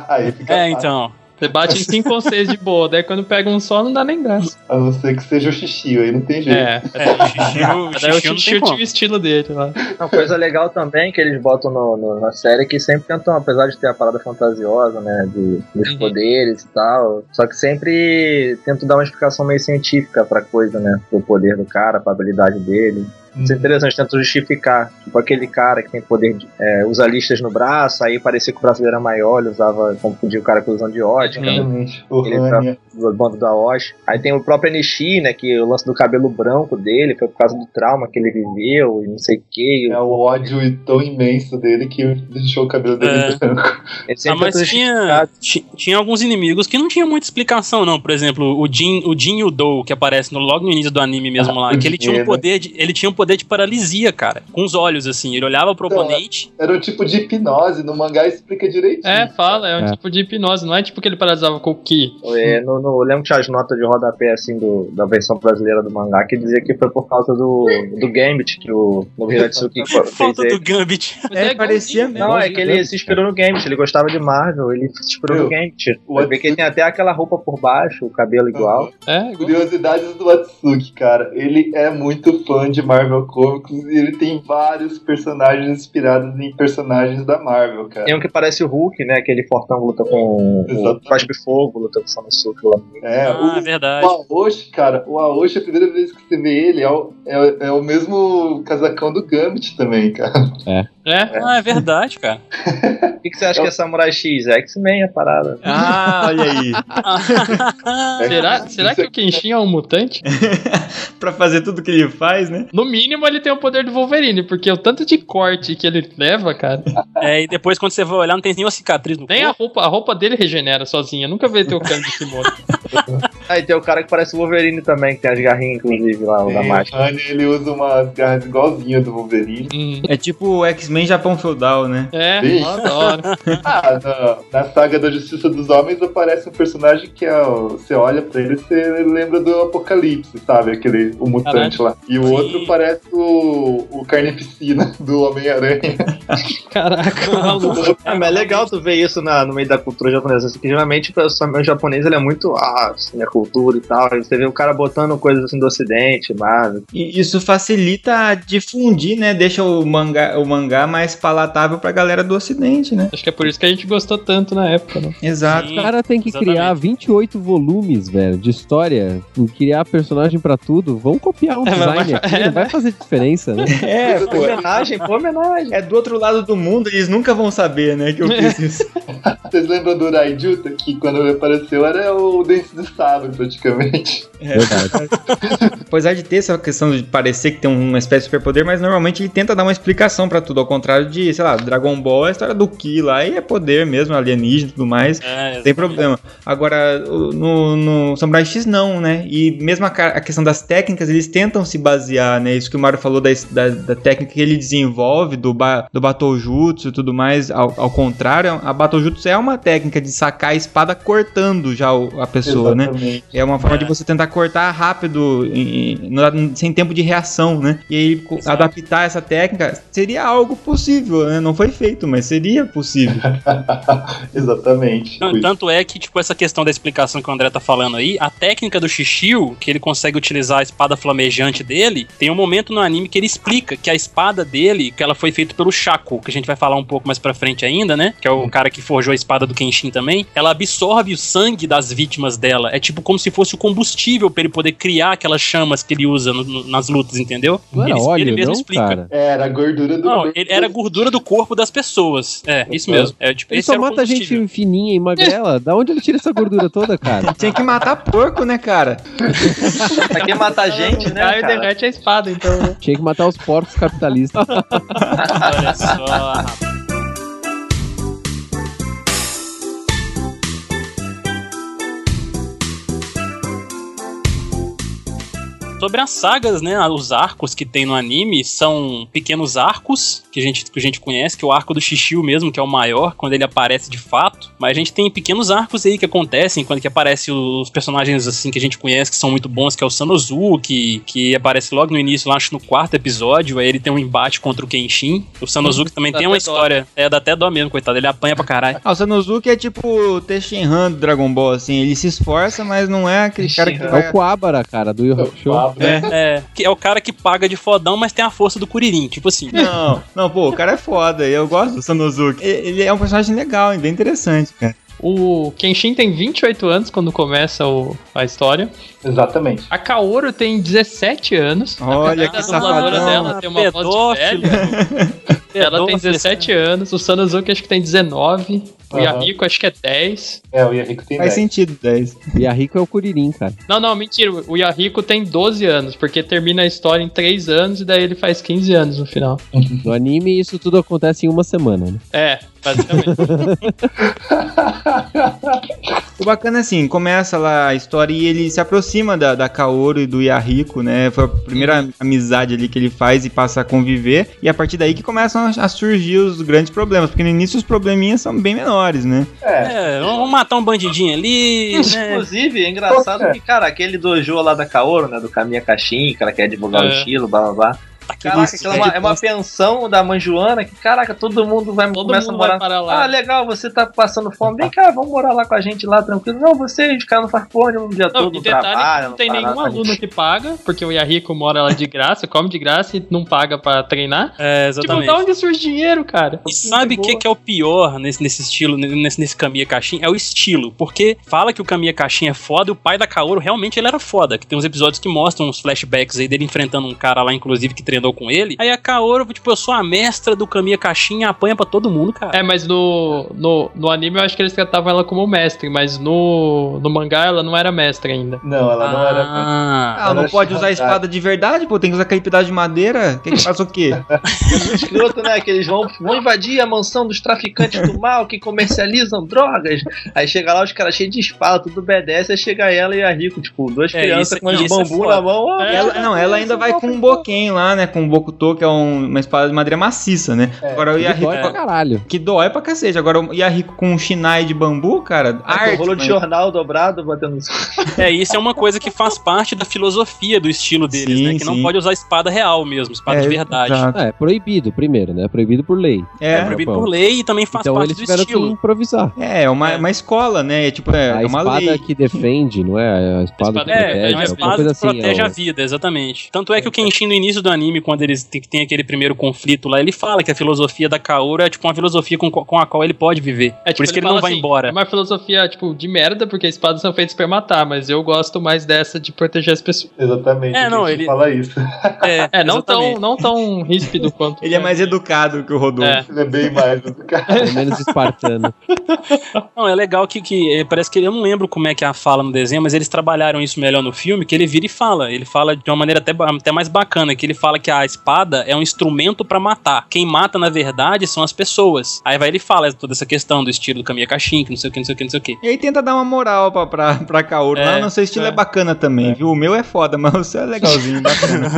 Aí fica É, fácil. então. Você bate em 5 ou 6 de boa, daí quando pega um só não dá nem graça. A não ser que seja o xixi, aí não tem jeito. É, É, o Shishio, o daí o como. tinha o estilo dele lá. Uma coisa legal também que eles botam no- no- na série é que sempre tentam, apesar de ter a parada fantasiosa, né, de, dos Uhum. poderes e tal, só que sempre tentam dar uma explicação meio científica pra coisa, né, pro poder do cara, pra habilidade dele. Isso é interessante, tentam justificar. Tipo, aquele cara que tem poder de. é, usa listas no braço, aí parecia que o braço dele era maior, ele usava, confundia o cara com ilusão de ótica, Uhum. Exatamente. O Ele Rania. do bando da Osh. Aí tem o próprio Nishi, né, que o lance do cabelo branco dele foi por causa do trauma que ele viveu e não sei o que. É o ódio tão imenso dele que deixou o cabelo dele É. branco. Ele Ah, mas tenta tinha, tinha alguns inimigos que não tinha muita explicação, não. Por exemplo, o Jin, o Jin Yudo, que aparece no, logo no início do anime mesmo lá, o que ele tinha um né? poder de, ele tinha um poder de paralisia, cara. Com os olhos, assim. Ele olhava pro Então, oponente. Era um tipo de hipnose, no mangá explica direitinho. É, fala, é um É. tipo de hipnose, não é tipo que ele paralisava com o Ki. É, no, no- eu lembro que tinha as notas de rodapé assim do, da versão brasileira do mangá que dizia que foi por causa do, do Gambit que o Nobuhiro Atsuki fez Falta do Gambit. Mas É, parecia né? Não, é que ele se inspirou no Gambit, ele gostava de Marvel, ele se inspirou Meu, no Gambit. o Vai ver que ele tem até aquela roupa por baixo, o cabelo igual. É, igual. Curiosidades do Atsuki, cara. Ele é muito fã de Marvel Comics e ele tem vários personagens inspirados em personagens da Marvel, cara. Tem um que parece o Hulk, né? Aquele fortão luta com o Exatamente. Cospe Fogo, luta com o Samusuke lá. É, Ah, é o, verdade. o Aoshi, cara, o Aoshi, a primeira vez que você vê ele, é o, é, é o mesmo casacão do Gambit também, cara. É? Ah, é verdade, cara. O que, que você acha que é Samurai X? É X-Men a parada. Ah, olha aí. Será, será que o Kenshin é um mutante? pra fazer tudo que ele faz, né? No mínimo ele tem o poder do Wolverine, porque o tanto de corte que ele leva, cara. É, e depois quando você vai olhar, não tem nenhuma cicatriz no Nem a corpo. roupa, a roupa dele regenera sozinha. Nunca vi ter o cano de kimono. Aí tem o cara que parece o Wolverine também, que tem as garrinhas, inclusive, lá, o da Tem, máscara. ele usa umas garras igualzinhas do Wolverine. Hum. É tipo o X-Men Japão Feudal, né? É, hora. Ah, na, na saga da Justiça dos Homens aparece um personagem que é, você olha pra ele e você lembra do Apocalipse, sabe? Aquele, o mutante lá. E o Sim. outro parece o, o Carnificina do Homem-Aranha. Caraca, maluco. É, mas é legal tu ver isso na- no meio da cultura japonesa, assim, que geralmente o japonês ele é muito, ah, assim, a cultura e tal, você vê o cara botando coisas assim do ocidente, Marvel. E isso facilita difundir, né? Deixa o mangá, o mangá mais palatável pra galera do ocidente, né? Acho que é por isso que a gente gostou tanto na época, né? Exato. Sim. O cara tem que exatamente. criar 28 volumes, velho, de história, e criar personagem pra tudo. Vamos copiar um É, mas design vai- aqui, não vai fazer diferença, né? É, pô. Homenagem, pô, homenagem. É do outro lado do mundo, eles nunca vão saber, né, que eu fiz isso. Vocês lembram do Raijuta, que quando ele apareceu era o Dente de Sabre, praticamente. Verdade. Apesar de ter essa questão de parecer que tem uma espécie de superpoder, mas normalmente ele tenta dar uma explicação pra tudo, ao contrário de, sei lá, Dragon Ball, a história do Ki lá, e é poder mesmo, alienígena e tudo mais. É, Não tem problema. Agora, no, no Samurai X não, né? E mesmo a, a questão das técnicas, eles tentam se basear, né? Isso que o Mario falou da, da, da técnica que ele desenvolve, do, ba, do Batojutsu e tudo mais. Ao, ao contrário, a Batojutsu é uma técnica de sacar a espada cortando já o- a pessoa, né? Exatamente. É uma forma É. de você tentar cortar rápido, em- em- sem tempo de reação, né? E aí, Exato. adaptar essa técnica seria algo possível, né? Não foi feito, mas seria possível. Exatamente. Não, tanto é que, tipo, essa questão da explicação que o André tá falando aí, a técnica do Shishio, que ele consegue utilizar a espada flamejante dele, tem um momento no anime que ele explica que a espada dele, que ela foi feita pelo Shaco, que a gente vai falar um pouco mais pra frente ainda, né? Que é o cara que forjou a espada do Kenshin também. Ela absorve o sangue das vítimas dela. É tipo como se fosse o combustível pra ele poder criar aquelas chamas que ele usa no- no- nas lutas, entendeu? Não era ele, óleo, ele mesmo não, explica. cara? Era a gordura do Não, ele era a gordura do corpo das pessoas. É, isso mesmo. É, tipo, Ele só mata gente fininha e magrela. Da onde ele tira essa gordura toda, cara? Tinha que matar porco, né, cara? Pra quem matar gente, né, Aí cara? derrete a espada, então. né? Tinha que matar os porcos capitalistas. Olha só, rapaz. Sobre as sagas, né? Os arcos que tem no anime são pequenos arcos que a gente, que a gente conhece, que é o arco do Shishio mesmo, que é o maior, quando ele aparece de fato. Mas a gente tem pequenos arcos aí que acontecem quando que aparecem os personagens assim que a gente conhece, que são muito bons, que é o Sanosuke, que aparece logo no início, lá acho no quarto episódio. Aí ele tem um embate contra o Kenshin. O Sanosuke também Dá tem uma dó. história. É, dá até dó mesmo, coitado. Ele apanha pra caralho. Ah, o Sanosuke é tipo o Tenshinhan do Dragon Ball, assim, ele se esforça, mas não é aquele cara que. É vai... o Coabara, cara, do Yu Hakusho. Papo, né? É, que é o cara que paga de fodão, mas tem a força do Kuririn. Tipo assim. Não, não, pô, o cara é foda, eu gosto do Sanosuke. Ele ele é um personagem legal e bem interessante, cara. O Kenshin tem 28 anos quando começa o- a história. Exatamente. A Kaoru tem 17 anos. Olha que safadão. dela tem uma voz de velha. Ela tem 17 anos. O Sanosuke acho que tem 19. O. Yahiko acho que é 10. É, o Yahiko tem Faz 10. sentido, 10. E a Rico é o Kuririn, cara. Não, não, mentira. O Yahiko tem 12 anos, porque termina a história em 3 anos e daí ele faz 15 anos no final. No anime, isso tudo acontece em uma semana, né? É, basicamente. O bacana é assim, começa lá a história e ele se aproxima da, da Kaoru e do Yahiko, né? Foi a primeira amizade ali que ele faz e passa a conviver. E a partir daí que começam a, surgir os grandes problemas. Porque no início os probleminhas são bem menores, né? É, É, vamos matar um bandidinho ali, né? Inclusive, é engraçado Qual que cara, aquele dojo lá da Kaoru, né, do Kamiya Kashin, que ela quer divulgar o É. estilo, blá blá blá. Caraca, aquilo é uma, é uma pensão da Manjuana que, caraca, todo mundo vai Todo começa mundo a morar. vai lá. Ah, legal, você tá passando fome. Vem cá, vamos morar lá com a gente lá tranquilo. Não, vocês, cara, não faz fome dia Não, todo, e não detalhe trabalha, que não tem nenhum nada. aluno que paga, porque o Yahiko mora lá de graça, come de graça e não paga pra treinar. É, Tipo, exatamente. da onde surge dinheiro, cara? E sabe o que, que é o pior nesse, nesse estilo, nesse, nesse Kamiya Kashin? É o estilo. Porque fala que o Kamiya Kashin é foda e o pai da Kaoru realmente ele era foda. Que tem uns episódios que mostram uns flashbacks aí dele enfrentando um cara lá, inclusive, que treinou com ele. Aí a Kaoru, tipo, eu sou a mestra do Kamiya e apanha pra todo mundo, cara. É, mas no, no, no anime eu acho que eles tratavam ela como mestre, mas no, no mangá ela não era mestre ainda. não, ela não era. Ah, Ah, não Ela pode é usar espada de verdade, pô, tem que usar aquele pedaço de madeira. Que que faz o quê? escroto, né? Que eles vão, vão invadir a mansão dos traficantes do mal que comercializam drogas. Aí chega lá os caras cheios de espada, tudo BDS, aí chega ela e a Rico, tipo, duas É, crianças isso- com os isso é bambu foda. na mão. ó, É, Ela- não, ela ainda vai com um boquém lá, né? Com um bokuto, que é um- uma espada de madeira maciça, né? É, Agora o Yahiko. dói pra caralho. Que dói pra cacete. Agora o Yahiko com um shinai de bambu, cara, com arte. rolo de mas- jornal dobrado, batendo. É, isso é uma coisa que faz parte da filosofia do estilo deles, Sim, né? Que não sim. pode usar espada real mesmo, espada É, de verdade. exato. É, proibido, primeiro, né? Proibido por lei. É, É, proibido por lei e também faz então parte eles do tiveram que estilo. improvisar. é, é uma, É. uma escola, né? Tipo, é, a é uma espada lei. que defende, não é? A espada, espada que é, É, protege, é uma espada que protege assim. a vida, exatamente. Tanto é que o Kenshin no início do anime anime, quando eles tem, tem aquele primeiro conflito lá, ele fala que a filosofia da Kaoru é tipo uma filosofia com, com a qual ele pode viver. É, Por isso que ele não vai assim, embora. É uma filosofia, tipo, de merda, porque espadas são feitas pra matar, mas eu gosto mais dessa de proteger as pessoas. Exatamente. É, não, ele- fala isso. É, É, não tão, não tão ríspido quanto. Ele é mais educado que o Rodolfo. É. Ele é bem mais do cara. Pelo menos espartano. Não, é legal que, que eh, parece que ele- eu não lembro como é que é a fala no desenho, mas eles trabalharam isso melhor no filme, que ele vira e fala. Ele fala de uma maneira até, até mais bacana, que ele fala que a espada é um instrumento pra matar. Quem mata, na verdade, são as pessoas. Aí vai ele fala toda essa questão do estilo do Kamiya Kashin, que não sei o que, não sei o que, não sei o que. E aí tenta dar uma moral pra, pra, pra Kaoru. É, não, não, seu estilo é, é. bacana também, viu? O meu é foda, mas o seu é legalzinho, bacana.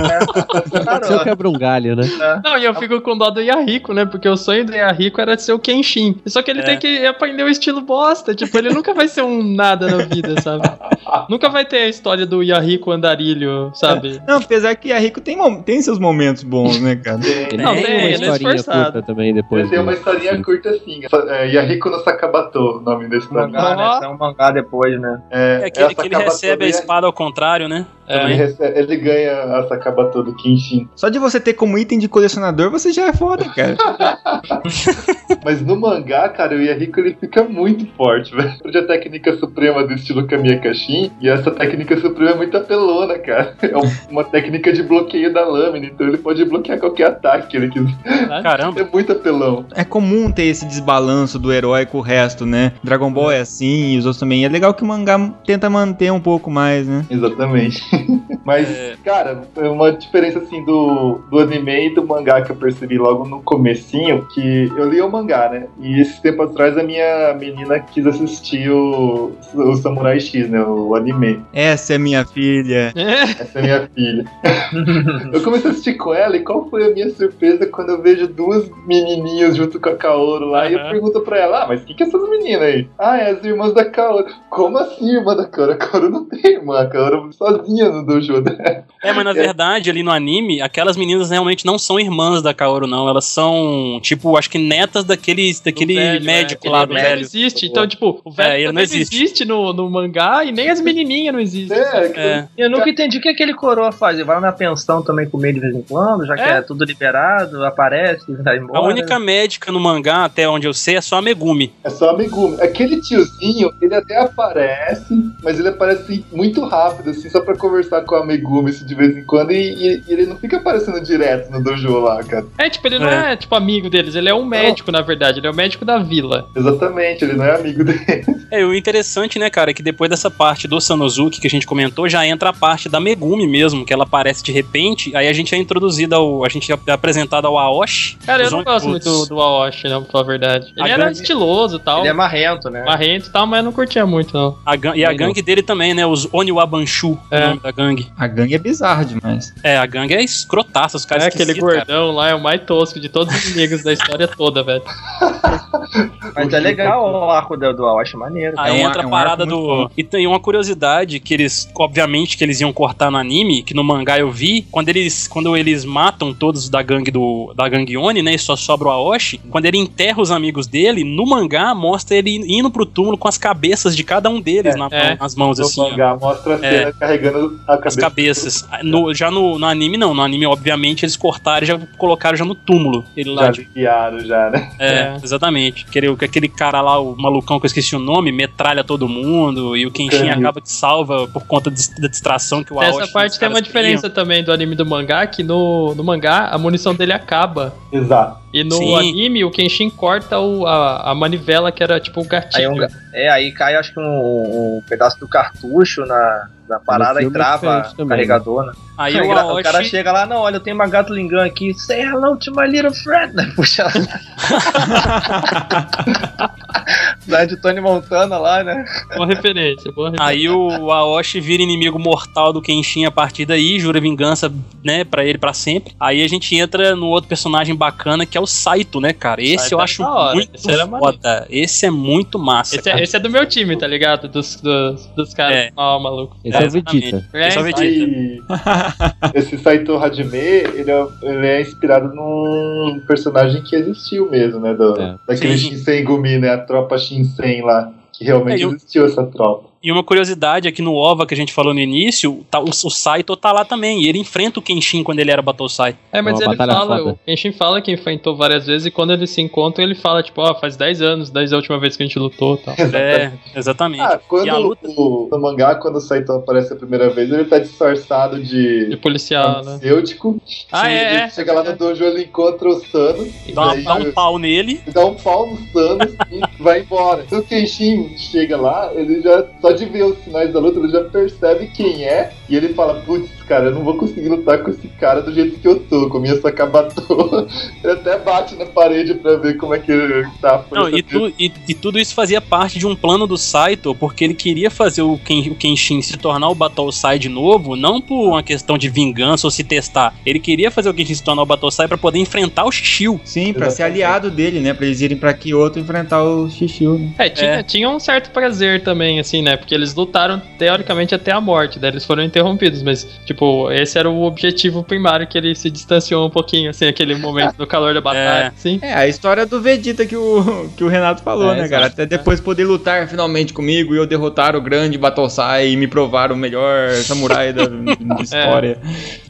Se eu quebro um galho, né? Não, e eu fico com dó do Yahiko, né? Porque o sonho do Yahiko era ser o Kenshin. Só que ele É. tem que aprender o estilo bosta. Tipo, ele nunca vai ser um nada na vida, sabe? nunca vai ter a história do Yahiko andarilho, sabe? Não, apesar que a Rico tem, tem seus momentos bons, né, cara? Ele Não, tem tem, uma ele é historinha esforçado. curta também depois. Ele tem uma historinha curta assim. É, Yahiko no Sakabato, o nome desse Mangá, mangá. né? Isso é um mangá depois, né? É, É que, ele- essa que ele recebe a espada ao contrário, né? Ele, Também. recebe- ele ganha a Sakabato do Kenshin. Só de você ter como item de colecionador, você já é foda, cara. Mas no mangá, cara, o Yahiko ele fica muito forte, velho. A técnica suprema do estilo Kamiya Kashin. E essa técnica suprema é muito apelona, cara. É um- uma técnica de bloqueio da lâmina. Então ele pode bloquear qualquer ataque que ele quiser. Caramba. É muito apelão. É comum ter esse desbalanço do herói com o resto, né? Dragon Ball é assim, e os outros também. É legal que o mangá tenta manter um pouco mais, né? Exatamente. Mas, É. cara, é uma diferença assim do, do anime e do mangá que eu percebi logo no comecinho, que eu li o mangá, né? E esse tempo atrás a minha menina quis assistir o, o Samurai X, né? O anime. Essa é minha filha. Essa é minha filha. eu comecei a assistir com ela e qual foi a minha surpresa quando eu vejo duas menininhas junto com a Kaoru lá e eu pergunto pra ela, ah, mas o que, que é essas meninas aí? Ah, é as irmãs da Kaoru. Como assim, irmã da Kaoru? A Kaoru não tem irmã, a Kaoru sozinha no dojo dela. É, mas na verdade, ali no anime, aquelas meninas realmente não são irmãs da Kaoru, não. Elas são, tipo, acho que netas daquele, daquele velho, médico é, lá aquele do velho. Não existe. Então, tipo, o velho É, não não existe, no, no mangá e nem as menininhas não existem. É, que- É. Eu nunca entendi o que aquele coroa faz. Ele vai lá na pensão também comer de vez em quando, já que É. é tudo liberado, aparece, vai embora. A única médica no mangá, até onde eu sei, é só a Megumi. É só a Megumi. Aquele tiozinho, ele até aparece, mas ele aparece muito rápido, assim, só pra conversar com a Megumi assim, de vez em quando, e, e- e ele não fica aparecendo direto no dojo lá, cara. É, tipo, ele não é, tipo, amigo deles, ele é um médico, na verdade, ele é o médico da vila. Exatamente, ele não é amigo dele. É, o interessante, né, cara, é que depois dessa parte do Sanosuke que a gente comentou, já entra a parte da Megumi mesmo, que ela aparece de repente, aí a gente é introduzido ao. A gente é apresentado ao Aoshi. Cara, eu não gosto os- muito do Aoshi, não, pra falar a verdade. Ele A era gangue- estiloso e tal, Ele é marrento, né? marrento e tal, mas eu não curtia muito, não. a gan- e a gangue dele também, né? Os Oniwabanshu, É. o nome da gangue. A gangue é bizarra demais. É, a gangue é escrotaça, os caras é aquele esquisitos, cara. gordão lá, é o mais tosco de todos os inimigos da história toda, velho. Mas é legal o arco do, do Awashi maneiro. Aí É um- entra é a um parada do. bom. E tem uma curiosidade que eles, obviamente, que eles iam cortar no anime, que no mangá eu vi, quando eles, quando eles matam todos da gangue do da gangue Oni, né? E só sobra o Aoshi, quando ele enterra os amigos dele, no mangá mostra ele indo pro túmulo com as cabeças de cada um deles É, na- é. nas mãos, No assim. ó. mangá mostra a cena carregando a As cabeça. cabeças. No- já no, no anime, não. No anime, obviamente, eles cortaram e já colocaram já no túmulo. Ele lá Já de aliviaram, já, né? É, É. exatamente. Aquele, aquele cara lá, o malucão que eu esqueci o nome, metralha todo mundo e o Kenshin Canho. Acaba que salva por conta de- da distração que o Aoshi... Essa parte tem uma caras diferença também do anime do mangá, que no, no mangá a munição dele acaba. Exato. E no Sim. anime o Kenshin corta o, a, a manivela que era tipo um Aí gatilho. um ga- é, aí cai acho que um, um pedaço do cartucho na, na parada e trava o carregador, né? Aí Aí o o Aoshi... cara chega lá, não, olha, eu tenho uma Gatling Gun aqui, say hello to my little friend, né? Puxa. da de Tony Montana lá, né? Boa referência, boa referência. Aí o Aoshi vira inimigo mortal do Kenshin a partir daí, jura vingança, né, pra ele pra sempre. Aí a gente entra no outro personagem bacana que é o Saito, né, cara? Esse Saito eu é acho hora, muito esse foda. Esse é muito massa, Esse é, esse é do meu time, tá ligado? Dos, dos, dos caras. É. Ó, maluco. Esse é, o exatamente. Vegeta. Esse é o É, Vegeta. Esse Saito Hajime, ele é, ele é inspirado num personagem que existiu mesmo, né? Do, É. Daquele Sim. Shinsengumi, né? A tropa Shinsen lá. que realmente É, eu- existiu essa tropa. E uma curiosidade é que no OVA que a gente falou no início, tá- o, o Saito tá lá também. E ele enfrenta o Kenshin quando ele era Battlesai. É, mas Uma ele fala, foda. o Kenshin fala que enfrentou várias vezes e quando eles se encontram, ele fala, tipo, ó, faz 10 anos desde a última vez que a gente lutou e tal. É, exatamente. Ah, quando E a luta- o, no mangá, quando o Saitama aparece a primeira vez, ele tá disfarçado De de policial, né? farmacêutico. Ah, Ele é, é. Chega lá no dojo, ele encontra o e Dá, daí dá um pau nele. dá um pau no Thanos e vai embora. Então o Kenshin chega lá, ele já, só de ver os sinais da luta, ele já percebe quem é. E ele fala, putz, cara, eu não vou conseguir lutar com esse cara do jeito que eu tô, com minha sacabatô. Ele até bate na parede pra ver como é que tá a força Não, e, tu- e- e tudo isso fazia parte de um plano do Saito, porque ele queria fazer o, Ken, o Kenshin se tornar o Battlesai de novo, não por uma questão de vingança ou se testar. Ele queria fazer o Kenshin se tornar o Battlesai pra poder enfrentar o Shishio. Sim, pra ser Exatamente. aliado dele, né? Pra eles irem pra Kyoto enfrentar o Shishio, né? É, tinha, É. tinha um certo prazer também, assim, né? Porque eles lutaram teoricamente até a morte, daí eles foram interrompidos, mas, tipo, esse era o objetivo primário que ele se distanciou um pouquinho, assim, aquele momento do calor da batalha, É. assim. É, a história do Vegeta que o, que o Renato falou, É, né, cara? Até depois poder lutar finalmente comigo e eu derrotar o grande Battlesai e me provar o melhor samurai da, da história.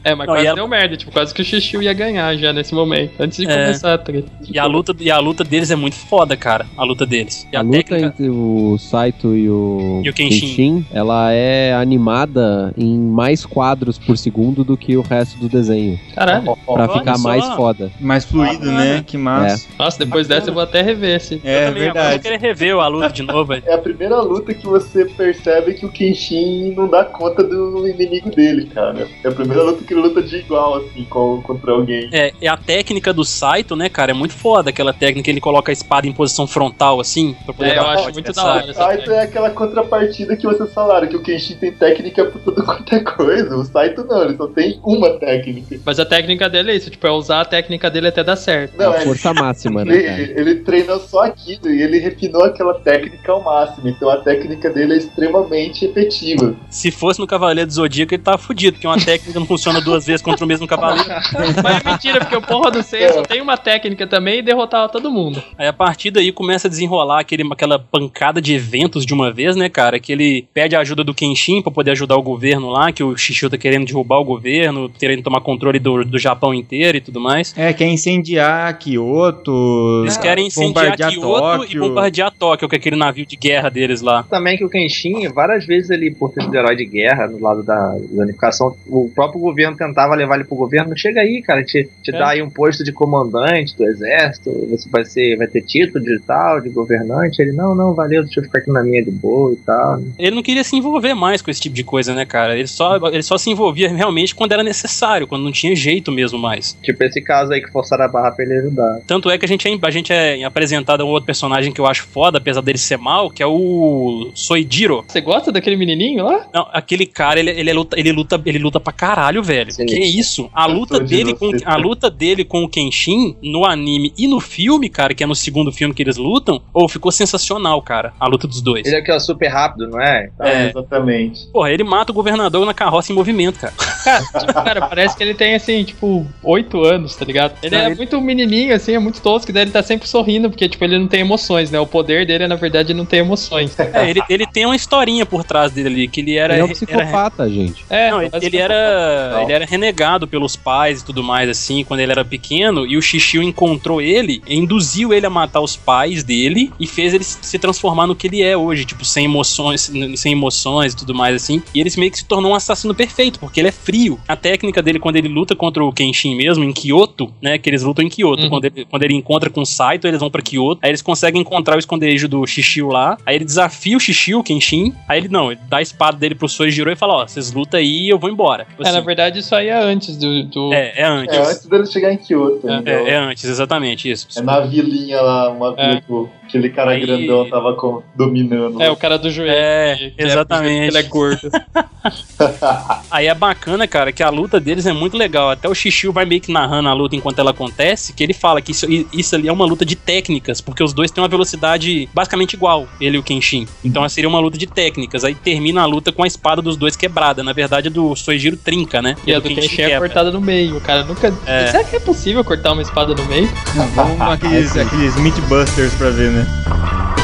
É, mas Não, quase a- deu merda, tipo, quase que o Shishio ia ganhar já nesse momento, antes de É. começar a treta. E a luta, e a luta deles é muito foda, cara. A luta deles. E a, A luta técnica. entre o Saito e o, E o Kenshin. ela é animada em mais quadros por segundo do que o resto do desenho. Caralho. Pra Olha ficar só. mais foda. Mais fluido, Bacana. né? Que massa. Nossa, depois Bacana. dessa eu vou até rever esse. É, eu verdade. vou querer rever a luta de novo. É a primeira luta que você percebe que o Kenshin não dá conta do inimigo dele, cara. É a primeira luta que ele luta de igual, assim, com, contra alguém. É, é a técnica do Saito, né, cara? É muito foda aquela técnica que ele coloca a espada em posição frontal, assim, pra poder É, eu matar acho o muito da hora Saito é aquela contrapartida que vocês falaram, que o Kenshin tem técnica por tudo quanto é coisa. O Saito não, ele só tem uma técnica. Mas a técnica dele é isso, tipo, é usar a técnica dele até dar certo. Não, é a é, força máxima, né, cara? ele, ele treinou só aquilo e ele refinou aquela técnica ao máximo. Então a técnica dele é extremamente efetiva. Se fosse no Cavaleiro do Zodíaco, ele tava fudido, porque uma técnica não funciona duas vezes contra o mesmo cavaleiro. Mas é mentira, porque o porra do Seiya só tem uma técnica também e derrotava todo mundo. Aí a partir daí começa a desenrolar aquele, aquela pancada de eventos de uma vez, né, cara? Que ele pede a ajuda do Kenshin pra poder ajudar o governo lá, que o Shishio tá querendo derrubar o governo, querendo tomar controle do, do Japão inteiro e tudo mais. É, quer incendiar Kyoto. Eles querem incendiar Kyoto e Tóquio. bombardear Tóquio, que é aquele navio de guerra deles lá. Também que o Kenshin, várias vezes ele, por ter sido herói de guerra, no lado da, da unificação, o próprio governo tentava levar ele pro governo. Chega aí, cara, te, te É. dá aí um posto de comandante do exército, você vai, ser, vai ter título de tal, de governante. Ele, não, não, valeu, deixa eu ficar aqui na minha de boa e tal. Ele não queria se envolver mais com esse tipo de coisa, né, cara? Ele só, ele só se envolvia realmente quando era necessário, quando não tinha jeito mesmo mais. Tipo esse caso aí que forçaram a barra pra ele ajudar. Tanto é que a gente é, a gente é apresentado a um outro personagem que eu acho foda, apesar dele ser mal, que é o Soijiro. Você gosta daquele menininho lá? Não, aquele cara, ele, ele, luta, ele, luta, ele luta pra caralho, velho. Sim. Que isso? A luta, dele com, a luta dele com o Kenshin no anime e no filme, cara, que é no segundo filme que eles lutam, ou ficou sensacional, cara, a luta dos dois. Ele é que é super rápido, não é? É. exatamente. Porra, ele mata o governador na carroça em movimento, cara. Cara, tipo, cara, parece que ele tem, assim, tipo, 8 anos, tá ligado? Ele Não, é ele- muito menininho, assim, é muito tosco, e daí ele tá sempre sorrindo, porque, tipo, ele não tem emoções, né? O poder dele é, na verdade, não tem emoções. É, ele, ele tem uma historinha por trás dele ali, que ele era. Ele é um era- psicopata, gente. É, Não, ele, mas- ele era, ele era renegado pelos pais e tudo mais, assim, quando ele era pequeno, e o Shishio encontrou ele, induziu ele a matar os pais dele e fez ele se transformar no que ele é hoje, tipo, sem emoções, sem emoções e tudo mais, assim. E ele meio que se tornou um assassino perfeito, porque ele é frio. A técnica dele, quando ele luta contra o Kenshin mesmo, em Kyoto, né, que eles lutam em Kyoto, Uhum. quando, ele, quando ele encontra com o Saito, eles vão pra Kyoto, aí eles conseguem encontrar o esconderijo do Shishio lá, aí ele desafia o Shishio, o Kenshin, aí ele, não, ele dá a espada dele pro Soijiro e fala, ó, vocês lutam aí e eu vou embora. Tipo É, na assim, verdade, isso aí é antes do. do... é, é antes. É antes dele chegar em Kyoto. É. É, é antes, exatamente, isso. É na vilinha lá, uma vila É. aquele cara Aí- grandão tava com- dominando. É, o cara do joelho. É, que- que exatamente. Ele é gordo. Aí é bacana, cara, que a luta deles é muito legal. Até o Shishio vai meio que narrando a luta enquanto ela acontece, que ele fala que isso, isso ali é uma luta de técnicas, porque os dois têm uma velocidade basicamente igual, ele e o Kenshin. Então seria uma luta de técnicas. Aí termina a luta com a espada dos dois quebrada. Na verdade, a do Soijiro trinca, né? E a do Kenshin é cortada no meio. O cara nunca. É. Será que é possível cortar uma espada no meio? Vamos aqueles, aqueles Meatbusters pra ver, né?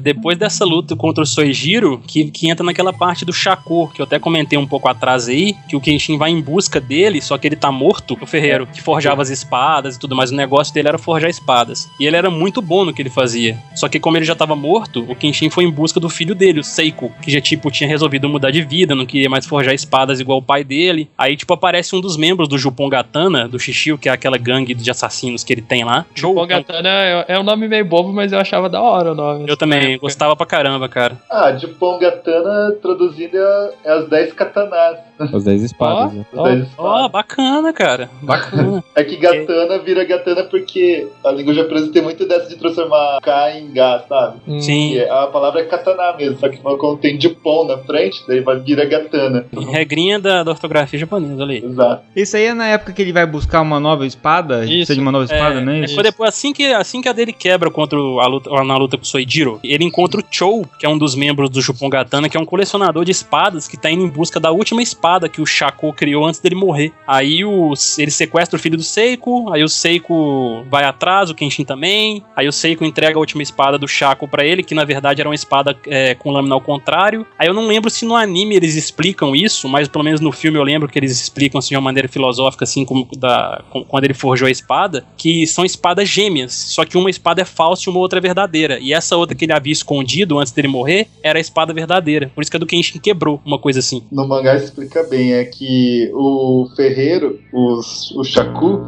Depois dessa luta contra o Soijiro, que, que entra naquela parte do Shakur, que eu até comentei um pouco atrás aí, que o Kenshin vai em busca dele, só que ele tá morto, o ferreiro, que forjava as espadas e tudo mais. O negócio dele era forjar espadas. E ele era muito bom no que ele fazia. Só que como ele já tava morto, o Kenshin foi em busca do filho dele, o Seiko, que já, tipo, tinha resolvido mudar de vida, não queria mais forjar espadas igual o pai dele. Aí, tipo, aparece um dos membros do Jupongatana, do Shishio, que é aquela gangue de assassinos que ele tem lá. Jupongatana é, é um nome meio bobo, mas eu achava da hora o nome. Eu também, gostava pra caramba, cara. Ah, de Pongatana, traduzindo, é as 10 katanas. As 10 espadas, Ó, né? As 10 Ó, espadas. bacana, cara. Bacana. É que Gatana vira Gatana porque a língua japonesa tem muito dessa de transformar K em Ga, sabe? Hum. Sim. E a palavra é katana mesmo, só que quando tem Jupon na frente, daí vai virar Gatana. Regrinha da, da ortografia japonesa ali. Exato. Isso aí é na época que ele vai buscar uma nova espada. Isso. Precisa de uma nova espada, É, né? foi depois, assim que, assim que a dele quebra contra a luta, na luta com o Soijiro, ele encontra o Chou, que é um dos membros do Jupongatana, que é um colecionador de espadas que tá indo em busca da última espada que o Shaco criou antes dele morrer. Aí o, ele sequestra o filho do Seiko, aí o Seiko vai atrás, o Kenshin também, aí o Seiko entrega a última espada do Shaco pra ele, que na verdade era uma espada é, com lâmina ao contrário. Aí eu não lembro se no anime eles explicam isso, mas pelo menos no filme eu lembro que eles explicam assim, de uma maneira filosófica, assim, como da, com- quando ele forjou a espada, que são espadas gêmeas, só que uma espada é falsa e uma outra é verdadeira. E essa outra que ele havia escondido antes dele morrer era a espada verdadeira. Por isso que a do Kenshin quebrou, uma coisa assim. No mangá explica bem, é que o ferreiro, os, o Shaku,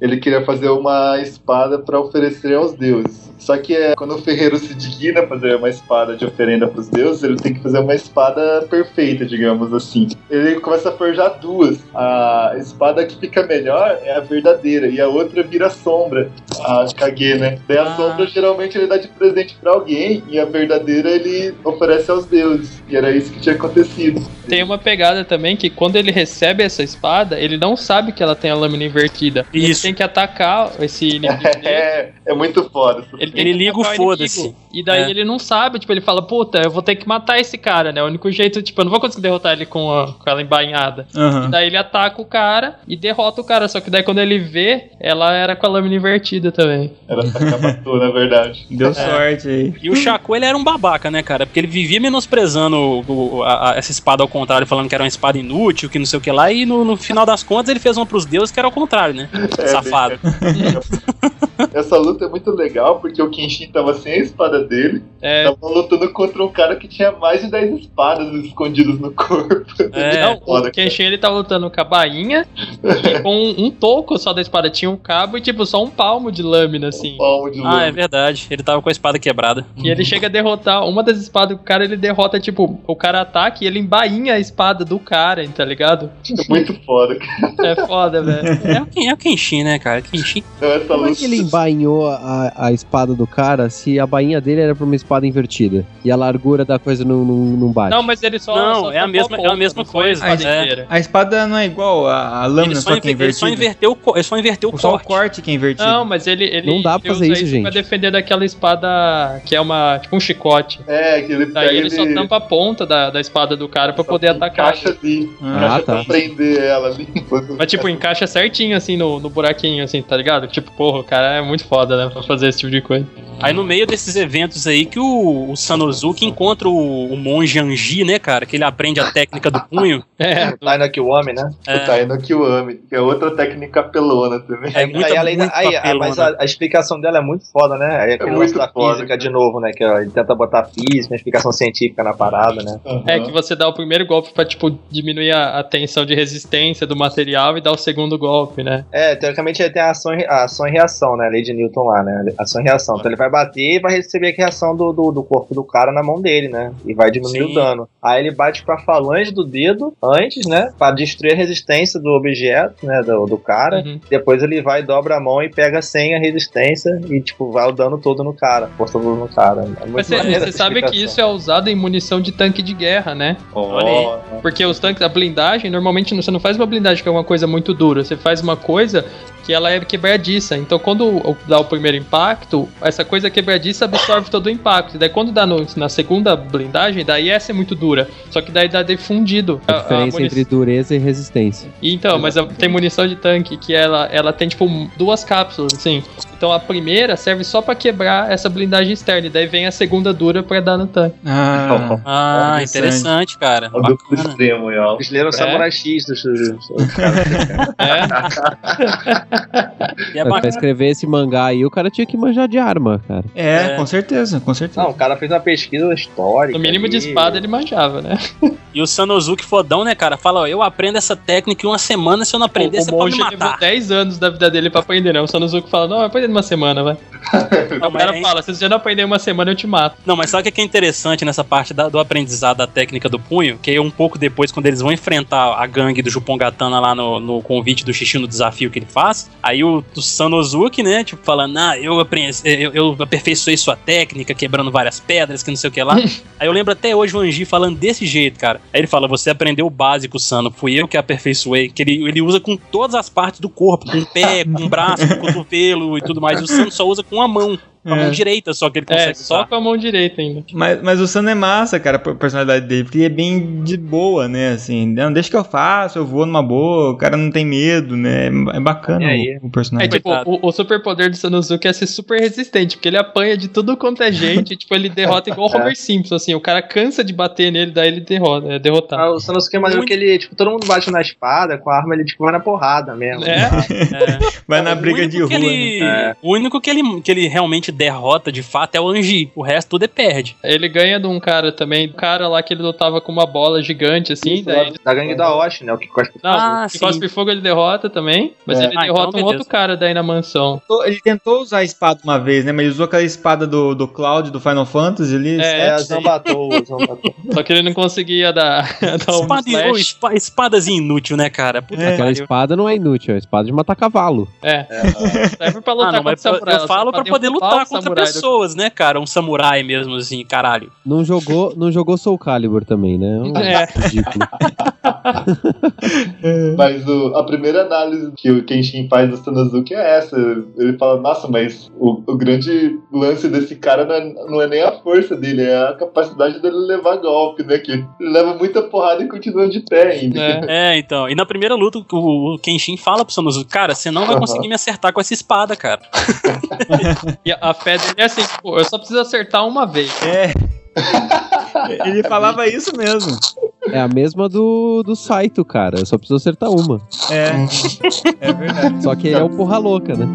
ele queria fazer uma espada para oferecer aos deuses. Só que é, quando o ferreiro se digna a fazer uma espada de oferenda para os deuses, ele tem que fazer uma espada perfeita, digamos assim. Ele começa a forjar duas. A espada que fica melhor é a verdadeira e a outra vira sombra, a Kage, né? Daí a Ah. sombra geralmente ele dá de presente para alguém e a verdadeira ele oferece aos deuses. E era isso que tinha acontecido. Tem uma pegada também que quando ele recebe essa espada, ele não sabe que ela tem a lâmina invertida. Isso. Tem que atacar esse inimigo dele. É, é muito foda. Ele, Ele liga o foda-se. E daí É. ele não sabe, tipo, ele fala, puta, eu vou ter que matar esse cara, né? O único jeito, tipo, eu não vou conseguir derrotar ele com, a- com ela embainhada. Aham. Daí ele ataca o cara e derrota o cara. Só que daí quando ele vê, ela era com a lâmina invertida também. Era na verdade. Deu sorte aí. E o Shaco, ele era um babaca, né, cara? Porque ele vivia menosprezando o- o- a- a- essa espada ao contrário, falando que era uma espada inútil, que não sei o que lá, e no, no final das contas ele fez uma pros deuses que era ao contrário, né? É, Safado. Essa luta é muito legal porque o Kenshin tava sem a espada dele, É, tava lutando contra um cara que tinha mais de 10 espadas escondidas no corpo. É. não, foda, o Kenshin ele tava lutando com a bainha e com um, um toco só da espada. Tinha um cabo e, tipo, só um palmo de lâmina, assim. Palmo de Ah, é verdade. Ele tava com a espada quebrada. E ele chega a derrotar uma das espadas do cara, ele derrota, tipo, o cara ataca e ele embainha a espada do cara, tá ligado? É muito foda, cara. É foda, velho. É é o Kenshin, né, cara? Kenshin. Então, essa Como é que ele embainhou a, a espada do cara se a bainha dele era pra uma espada invertida? E a largura da coisa não, não, não bate? Não, mas ele só. Não, só é a mesma- é a ponta, mesma coisa, a espada é. A espada não é igual, a, a lâmina Ele só, só, que é inver- ele só invertida. inverteu, ele só inverteu o Só o corte. corte que é invertido. Não, mas ele, ele, Não dá pra ele fazer isso, pra gente. defender daquela espada que é uma tipo um chicote. É, que ele Daí ele só tampa a ponta da, da espada do cara pra poder atacar. Encaixa ali. Ah, encaixa tá. pra prender ela ali. Mas tipo, encaixa certinho assim no, no buraquinho, assim, tá ligado? Tipo, porra, o cara é muito foda, né? Pra fazer esse tipo de coisa. Aí no meio desses eventos aí que o, o Sanosuke encontra o, o monge Anji, né, cara? Que ele aprende a técnica do punho. É, o homem, né? É, O Taino Kiwami, que é outra técnica pelona também. É muita- aí, além da- muito aí, papelona. mas a, a explicação dela é muito foda, né? Aí aquele muito lance da foda, física cara. de novo, né? Que ó, ele tenta botar física, uma explicação científica na parada, né? é que você dá o primeiro golpe pra, tipo, diminuir a, a tensão de resistência do material e dá o segundo golpe, né? É, teoricamente ele tem a ação, a ação e reação, né? A lei de Newton lá, né? Ação e reação. Então ele vai bater e vai receber a reação do, do, do corpo do cara na mão dele, né? E vai diminuir Sim. o dano. Aí ele bate com a falange do dedo antes, né? Pra destruir a resistência do objeto, né? Do, do cara. Uhum. Depois ele vai, dobra a mão e pega sem a resistência e, tipo, vai o dano todo no cara, força todo no cara. É Mas você sabe que isso é usado em munição de tanque de guerra, né? Olha aí. Porque os tanques, a blindagem, normalmente você não faz uma blindagem que é uma coisa muito dura, você faz uma coisa que ela é quebradiça. Então quando dá o primeiro impacto, essa coisa quebradiça absorve todo o impacto. E daí quando dá no- na segunda blindagem, daí essa é muito dura. Só que daí dá defundido. A diferença munição- entre dureza e resistência. Então, mas a- tem munição de tanque que ela, ela tem tipo duas cápsulas, assim. Então a primeira serve só pra quebrar essa blindagem externa. E daí vem a segunda dura pra dar no tanque. Ah, Ah, Interessante. interessante, cara. O duplo extremo, ó. Eles leram É. Samurai X E é Mas pra escrever esse mangá aí, o cara tinha que manjar de arma, cara. é, É. com certeza, com certeza. Não, o cara fez uma pesquisa histórica. No mínimo de espada ele manjava, né? E o Sanosuke fodão, né, cara? Fala, ó, eu aprendo essa técnica em uma semana, se eu não aprender, o, você o pode me monge levou matar. 10 anos da vida dele pra aprender, né? O Sanosuke fala, não, vai aprender numa semana, vai. Não, o cara mas- fala, se você não aprender uma semana, eu te mato. Não, mas sabe o que é interessante nessa parte da- do aprendizado da técnica do punho? Que é um pouco depois, quando eles vão enfrentar a gangue do Jupongatana lá no, no convite do Xixi no desafio que ele faz, aí o, o Sanosuke, né, tipo, falando, ah, eu, aprendi, eu, eu aperfeiçoei sua técnica, quebrando várias pedras, que não sei o que lá. aí eu lembro até hoje o Anji falando desse jeito, cara. Aí ele fala, você aprendeu o básico, Sano, fui eu que aperfeiçoei, que ele, ele usa com todas as partes do corpo, com o pé, com o braço, com o cotovelo e tudo mais, e o Sano só usa com a mão. Com a É. mão direita só que ele É, consegue só usar. com a mão direita ainda. Mas, mas o Sano é massa, cara, a personalidade dele, porque ele é bem de boa, né? Assim, não, deixa que eu faço, eu vou numa boa, o cara não tem medo, né? É bacana E aí? o, o É personagem. tipo, Coitado. o, o superpoder do Sanosuke é ser super resistente, porque ele apanha de tudo quanto é gente, e, tipo, ele derrota igual o Homer Simpson, assim, o cara cansa de bater nele, daí ele derrota, é derrotado. Ah, o Sanosuke é maneiro Muito- que ele, tipo, todo mundo bate na espada, com a arma ele, tipo, vai na porrada mesmo. É, É. Vai na briga de rua. ele- né? É. O único que ele, que ele realmente derrota de fato é o Anji. O resto tudo é perde. ele ganha de um cara também, um cara lá que ele lutava com uma bola gigante, assim, Isso, daí... Da gangue da Osh, né? O que cospe Não, Ah, o que sim. cospe fogo ele derrota também, mas É. ele Ah, derrota então um outro cara daí na mansão. Ele tentou usar a espada uma vez, né? Mas ele usou aquela espada do, do Cloud do Final Fantasy ali. É, É. Zambatou, Zambatou. Só que ele não conseguia dar, dar um Espada, slash. ô, espa- espadazinha inútil, né, cara? Puta É. que Aquela espada não é inútil, é a espada de matar cavalo. É, serve pra lutar Ah, não, mas eu, eu falo pra poder lutar contra pessoas. pessoas, né, cara? Um samurai mesmo, assim, caralho. Não jogou, não jogou Soul Calibur também, né? Um É. Mas o- a primeira análise que o Kenshin faz do Sanosuke é essa. Ele fala, nossa, mas o, o grande lance desse cara não é, não é nem a força dele, é a capacidade dele levar golpe, né? Que ele leva muita porrada e continua de pé ainda. É. É, então. E na primeira luta, o, o Kenshin fala pro Sanosuke, cara, você não vai conseguir me acertar com essa espada, cara. E a, a fé dele é assim, tipo, eu só preciso acertar uma vez. É. Ele falava isso mesmo. É a mesma do, do Saito, cara. Só precisa acertar uma. É. É verdade. Só que ele é o porra louca, né?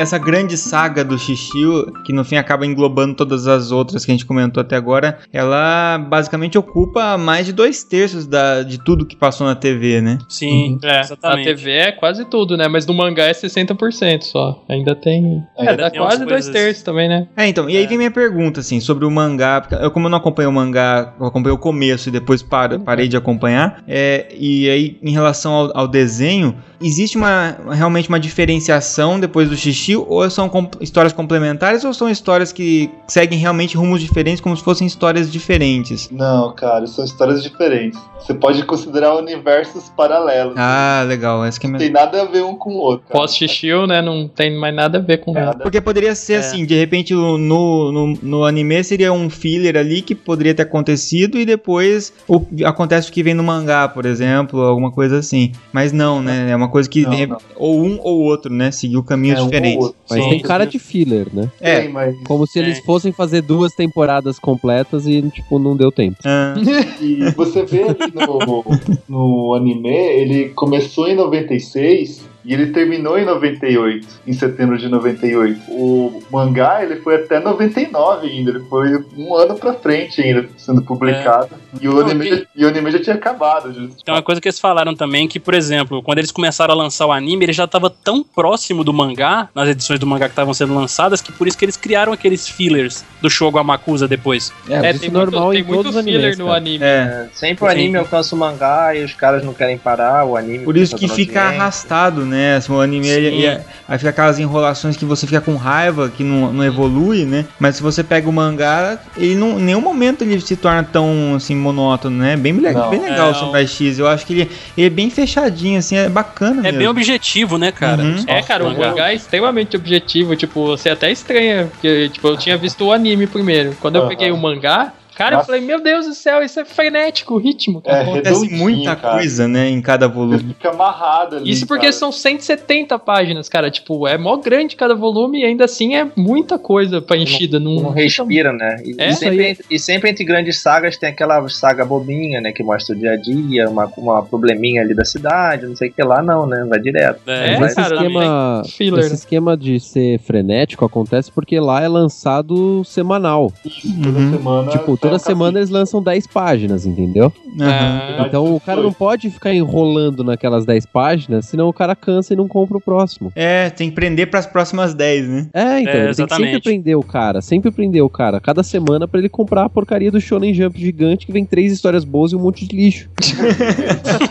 Essa, grande saga do Shishio, que no fim acaba englobando todas as outras que a gente comentou até agora, ela basicamente ocupa mais de dois terços da, de tudo que passou na TV, né? Sim, É, na exatamente. TV é quase tudo, né? Mas no mangá é 60% só. Ainda tem. Ainda É, dá tem quase dois terços também, né? É, então, e aí vem minha pergunta, assim, sobre o mangá, porque eu como eu não acompanho o mangá, eu acompanhei o começo e depois para, parei de acompanhar, é, e aí em relação ao, ao desenho, existe uma, realmente uma diferenciação depois do xixi, ou são com- histórias complementares, ou são histórias que seguem realmente rumos diferentes, como se fossem histórias diferentes? Não, cara, são histórias diferentes. Você pode considerar universos paralelos. Ah, legal, essa que é Não tem nada a ver um com o outro. Pós-Shishio, né? Não tem mais nada a ver com nada. Nada. Porque poderia ser É. assim, de repente no, no, no anime seria um filler ali que poderia ter acontecido e depois o, acontece o que vem no mangá, por exemplo, alguma coisa assim. Mas não, né? É uma coisa que Não, não. ou um ou outro, né? Seguiu caminhos É, um. Outro. Mas Sim. tem cara de filler, né? É. Mas Como se eles fossem fazer duas temporadas completas e, tipo, não deu tempo. Ah, E você vê ali no, no anime, ele começou em 96 e ele terminou em 98, em setembro de 98. O mangá, ele foi até 99 ainda, ele foi um ano pra frente ainda sendo publicado. E, o Não, anime, tem- e o anime já tinha acabado. Já. Tem uma coisa que eles falaram também que, por exemplo, quando eles começaram a lançar o anime, ele já estava tão próximo do mangá, nas edições do mangá que estavam sendo lançadas, que por isso que eles criaram aqueles fillers do Shogo Amakusa depois. É, É, isso tem é normal muito, tem em muito todos os filler animes, no anime. é. Sempre o anime alcança o mangá e os caras não querem parar, o anime. Por isso que fica arrastado, né? Assim, o anime, ele, ele- aí fica aquelas enrolações que você fica com raiva, que não, não evolui, né? Mas se você pega o mangá, ele não, em nenhum momento ele se torna tão, assim, monótono, né? Bem, Não. bem legal É, o Samurai X. Eu acho que ele, ele é bem fechadinho, assim, é bacana É mesmo. bem objetivo, né, cara? Uhum. É, cara, o mangá. é extremamente objetivo. Tipo, você até estranha. Porque, tipo, eu tinha visto o anime primeiro. Quando eu Aham. peguei o mangá, cara, eu Nossa. falei, meu Deus do céu, isso é frenético, o ritmo. Cara. É, Acontece muita cara. coisa, né, em cada volume. Fica amarrado ali. Isso porque cara. são 170 páginas, cara. Tipo, é mó grande cada volume e ainda assim é muita coisa pra enchida. Num... Não respira, né? E, É? e sempre, e sempre entre grandes sagas tem aquela saga bobinha, né? Que mostra o dia a dia, uma, uma probleminha ali da cidade, não sei o que lá, não, né? Vai direto. É, Mas esse cara, esquema, filler, esse né? esquema de ser frenético acontece porque lá é lançado semanal. Isso, toda Uhum. semana. tipo, toda semana eles lançam 10 páginas, entendeu? Ah, Então o cara não pode ficar enrolando naquelas 10 páginas, senão o cara cansa e não compra o próximo. É, tem que prender pras próximas 10, né? É, então, É, ele tem que sempre prender o cara, sempre prender o cara, cada semana pra ele comprar a porcaria do Shonen Jump gigante que vem três histórias boas e um monte de lixo.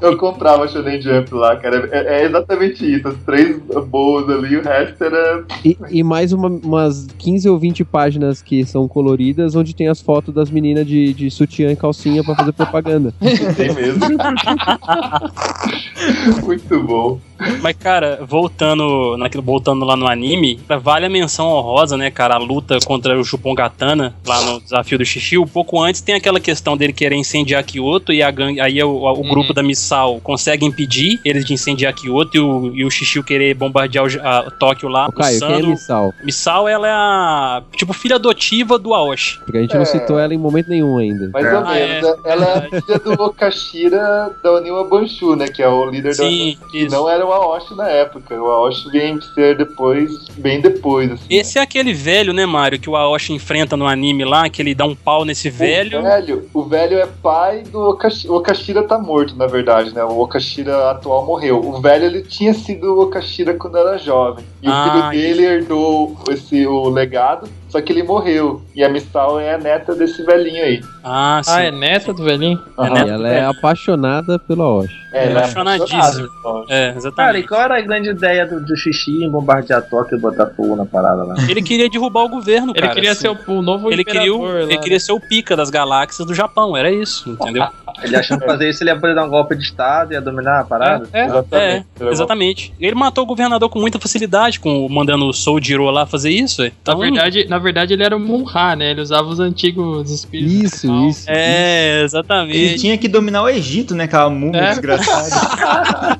Eu comprava Shonen Jump lá, cara. É, é exatamente isso. As três boas ali, o resto era. E, e mais uma- umas 15 ou 20 páginas que são coloridas, onde tem as fotos das meninas de, de sutiã e calcinha pra fazer propaganda. Tem mesmo. Muito bom. Mas, cara, voltando, naquilo, voltando lá no anime, vale a menção honrosa, né, cara? A luta contra o Chupongatana, lá no desafio do Xixi. Um pouco antes tem aquela questão dele querer incendiar Kyoto e a gangue, aí o, o Uhum. grupo da Missal consegue impedir eles de incendiar Kyoto e o, e o Xixi querer bombardear o, a, Tóquio lá. Caio, quem é Missal? Missal, ela é a, tipo, filha adotiva do Aoshi. Porque a gente É. não citou ela em momento nenhum ainda. Mais É. ou Ah, menos. é. Ela é a filha do Okashira da Oniwa Banshu, né? Que é o líder Sim, da. Que isso. não era o Aoshi na época. O Aoshi vem ser depois, bem depois, assim. Esse é aquele velho, né, Mário, que o Aoshi enfrenta no anime lá, que ele dá um pau nesse velho. O velho, o velho é pai do Okashira. O Okashira tá morto, na verdade, né? O Okashira atual morreu. O velho, ele tinha sido o Okashira quando era jovem. E Ah, o filho dele herdou esse, o legado, só que ele morreu. E a Missal é a neta desse velhinho aí. Ah, sim. Ah, é neta do velhinho? Aham. neto E ela é apaixonada pelo Aoshi. É, ele é apaixonadíssimo. apaixonado. É, Cara, e exatamente. qual era a grande ideia do, do xixi em bombardear Tóquio e botar fogo na parada lá? Ele queria derrubar o governo, Ele cara. queria assim. ser o, o novo ele queria, o- ele queria ser o pica das galáxias do Japão, era isso, entendeu? Ele achando que fazer isso ele ia poder dar um golpe de estado, ia dominar a parada? É, é. Exatamente. É, exatamente. Ele matou o governador com muita facilidade, com mandando o Soujiro lá fazer isso. ué. Na Então, verdade, na verdade, ele era um Munha, né? Ele usava os antigos espíritos. Isso, isso. É, Ele exatamente. tinha que dominar o Egito, né? Aquela múmia É. desgraçada.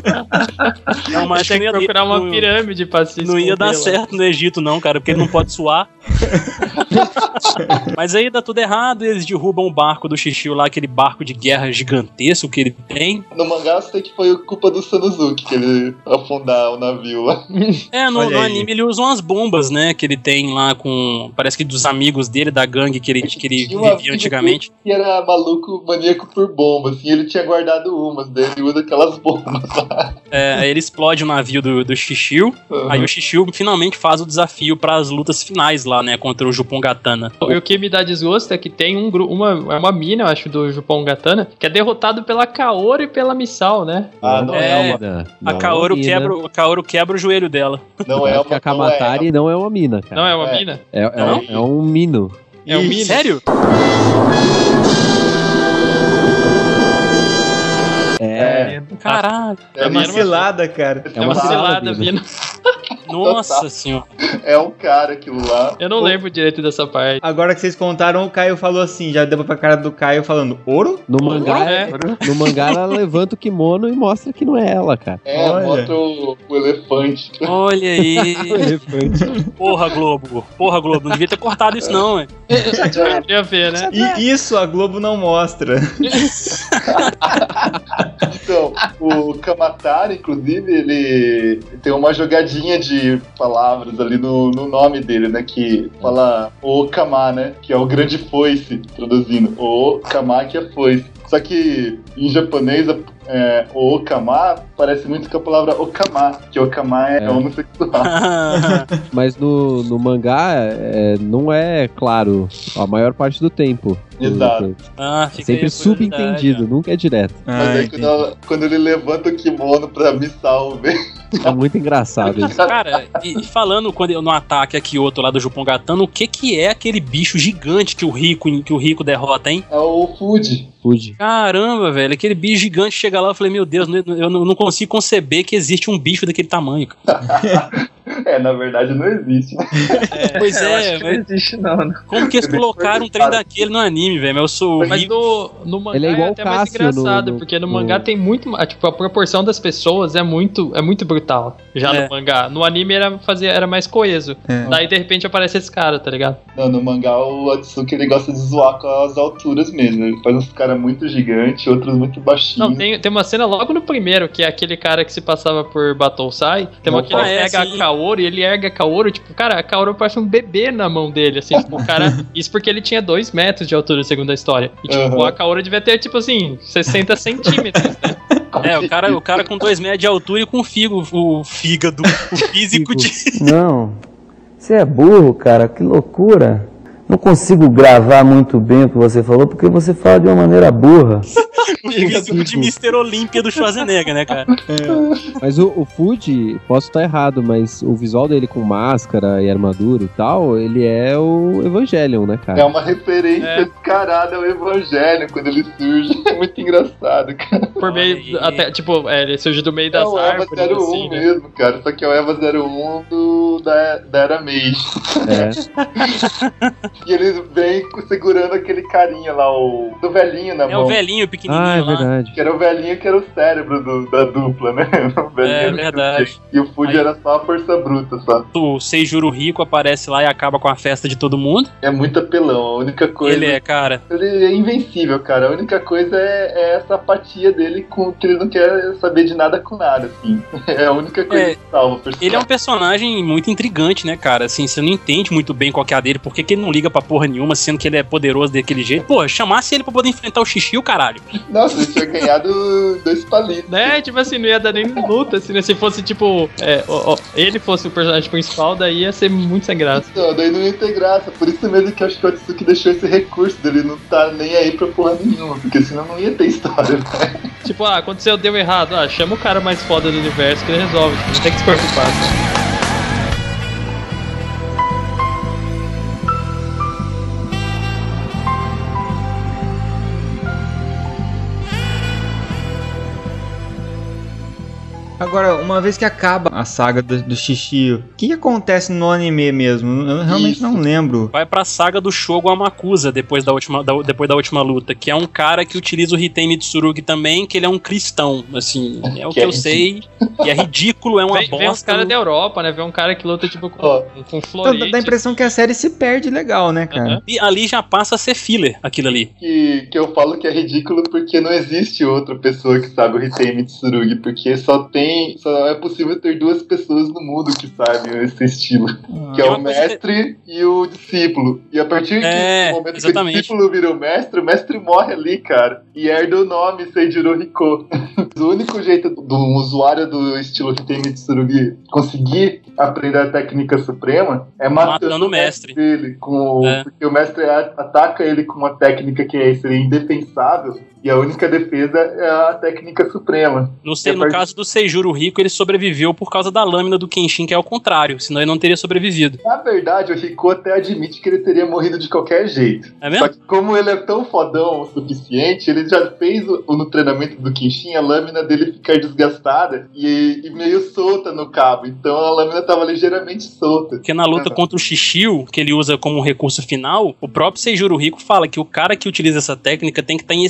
Não, mas Tem que procurar uma pirâmide pra se Não ia dar lá. certo no Egito, não, cara, porque ele não pode suar. Mas aí dá tudo errado, eles derrubam o barco do Shishio lá, aquele barco de guerra gigantesco que ele tem. No mangá eu sei que foi culpa do Sanosuke que ele afundar o navio lá. É, no, no anime ele usa umas bombas, né, que ele tem lá com, parece que dos amigos dele, da gangue que ele, que ele Tinha um vivia amigo antigamente. Que era maluco, maníaco por bomba, assim, ele tinha guardado umas dele e usa aquelas bombas lá. É, aí ele explode o navio do, do Shishio, aí o Shishio finalmente faz o desafio para as lutas finais lá, né, contra o Jupongatana. E o que me dá desgosto é que tem um uma, é uma mina, eu acho, do Jupon Gatana, que é derrotado pela Kaoru e pela Missal, né? Ah, não é, É, uma. Não, A é Kaoru quebra, a Kaoru quebra o joelho dela. Não é uma. que a Kamatari não é uma mina, cara. Não é uma É. mina? É, é, Não? um- é um mino. É um Ih, mina? Sério? É, Caralho. É, É uma cilada, cara. É uma cilada, mina. Nossa senhora. é um cara aquilo lá. Eu não lembro direito dessa parte. Agora que vocês contaram, o Caio falou assim, já deu pra cara do Caio falando, ouro? no mangá, É. no mangá ela levanta o kimono e mostra que não é ela, cara. É, Olha. mostra o, o elefante. Olha aí. Porra, Globo. Porra, Globo. Não devia ter cortado isso, não, ué. Queria ver, né? E isso a Globo não mostra. Então, o Kamatari, inclusive, ele tem uma jogadinha de palavras ali no, no nome dele, né? Que fala o Kama, né? Que é o grande foice, traduzindo. O Kama que é foice. Só que em japonês, é, o okama parece muito com a palavra okama, que okama é, É. homossexual. Mas no, no mangá é, não é claro a maior parte do tempo. Exato. ah, É sempre subentendido, nunca é direto. Mas Ah, aí quando, ela- quando ele levanta o kimono pra me salve. É muito engraçado isso. Cara, e, e falando quando eu- no ataque a Kyoto lá do Jupongatano, o que que é aquele bicho gigante que o Rico que o Rico derrota, hein? É o Fuji. Caramba, velho, aquele bicho gigante chega lá, eu falei, meu Deus, eu não, consigo conceber que existe um bicho daquele tamanho. É, na verdade não existe. né? Pois é, acho que não existe, não, né? como que eles colocaram um trem daquele no anime, velho? Mas eu sou Mas no, no mangá Ele é igual até o mais engraçado, no- no- porque no no- mangá tem muito. Tipo, a proporção das pessoas é muito, é muito brutal. Já É. no mangá. No anime era, fazia, era mais coeso. É. Daí de repente aparece esse cara, tá ligado? Não, no mangá o Atsuki ele gosta de zoar com as alturas mesmo. Ele faz uns caras muito gigantes, outros muito baixinhos. Não, tem, tem uma cena logo no primeiro, que é aquele cara que se passava por Battlesai. Tem uma que ele Ah, é, pega a Kaoru e ele erga a Kaoru, tipo, cara, a Kaoru parece um bebê na mão dele, assim, tipo, o cara. Isso porque ele tinha dois metros de altura, segundo a história. E, tipo, Uhum. a Kaoru devia ter, tipo assim, 60 centímetros, né? É, o cara, o cara com dois metros de altura e com o figo, o fígado, o físico de. Não, você é burro, cara, que loucura. Não consigo gravar muito bem o que você falou porque você fala de uma maneira burra. o de Mr. Olímpia do Schwarzenegger, né, cara? Mas o, o Fuji, posso estar errado, mas o visual dele com máscara e armadura e tal, ele é o Evangelion, né, É cara? uma referência É. descarada ao Evangelho quando ele surge. É muito engraçado, cara. Por meio. Até, tipo, é, ele surge do meio É das o Eva árvores, 01 assim, né? mesmo, cara. Só que é o Eva 01 do, da, da Era Meiji. É. E eles vêm segurando aquele carinha lá, o. do velhinho na É mão. o velhinho pequenininho Ah, é lá. verdade. Que era o velhinho que era o cérebro do- da dupla, né? O velhinho É verdade. E o Fuji Aí- era só a força bruta, só. O Seijuro Rico aparece lá e acaba com a festa de todo mundo. É muito apelão. A única coisa. Ele é, cara. Ele é invencível, cara. A única coisa é, é essa apatia dele com que ele não quer saber de nada com nada, assim. É a única coisa É, que salva o personagem. Ele é um personagem muito intrigante, né, cara? Assim, você não entende muito bem qual que é a dele, por que, que ele não liga pra porra nenhuma, sendo que ele é poderoso daquele jeito. Pô, chamasse ele pra poder enfrentar o xixi, o caralho. Nossa, ele tinha ganhado dois palitos. Né? Tipo assim, não ia dar nem luta, assim, né? Se fosse, tipo, é, ó, ó, ele fosse o personagem principal, daí ia ser muito sem graça. Não, daí não ia ter graça. Por isso mesmo que eu acho que o Atsuki deixou esse recurso dele não tá nem aí pra porra nenhuma. Porque senão não ia ter história, né? Tipo, ah, aconteceu, deu errado. Ah, chama o cara mais foda do universo que ele resolve. Não tem que se preocupar. Agora, uma vez que acaba a saga do, do Shishio, o que acontece no anime mesmo? Eu realmente Isso. não lembro. Vai pra saga do Shogo Amakusa depois da última, da- depois da última luta, que é um cara que utiliza o Hitei Mitsurugi também, que ele é um cristão, assim, é o que, Que é eu sei, e é ridículo, é uma Vem, bosta. vem uns caras da Europa, né? Vem um cara que luta, tipo, com, Ó. com Então, florete. dá a impressão que a série se perde legal, né, cara? E ali já passa a ser filler, aquilo ali. Que, que eu falo que é ridículo porque não existe outra pessoa que sabe o Hitei Mitsurugi. Porque só tem. Só é possível ter duas pessoas no mundo que sabem esse estilo. que é o coisa que- mestre e o discípulo. E a partir É, do momento que o exatamente. discípulo vira o mestre, o mestre morre ali, cara. E herda o nome Seijiro Hiko. o único jeito do usuário do estilo Hitei Mitsurugi conseguir aprender a técnica suprema é matando, Matando o mestre. dele. Com, É. Porque o mestre ataca ele com uma técnica que é- seria indefensável. E a única defesa é a técnica suprema. No, sei, no part- caso do Seijuro Rico, ele sobreviveu por causa da lâmina do Kenshin, que é o contrário, senão ele não teria sobrevivido. Na verdade, o Rico até admite que ele teria morrido de qualquer jeito. É mesmo? Só que como ele é tão fodão o suficiente, ele já fez o, no treinamento do Kenshin a lâmina dele ficar desgastada e, e meio solta no cabo. Então a lâmina tava ligeiramente solta. Porque na luta contra o Shishio, que ele usa como recurso final, o próprio Seijuro Rico fala que o cara que utiliza essa técnica tem que estar em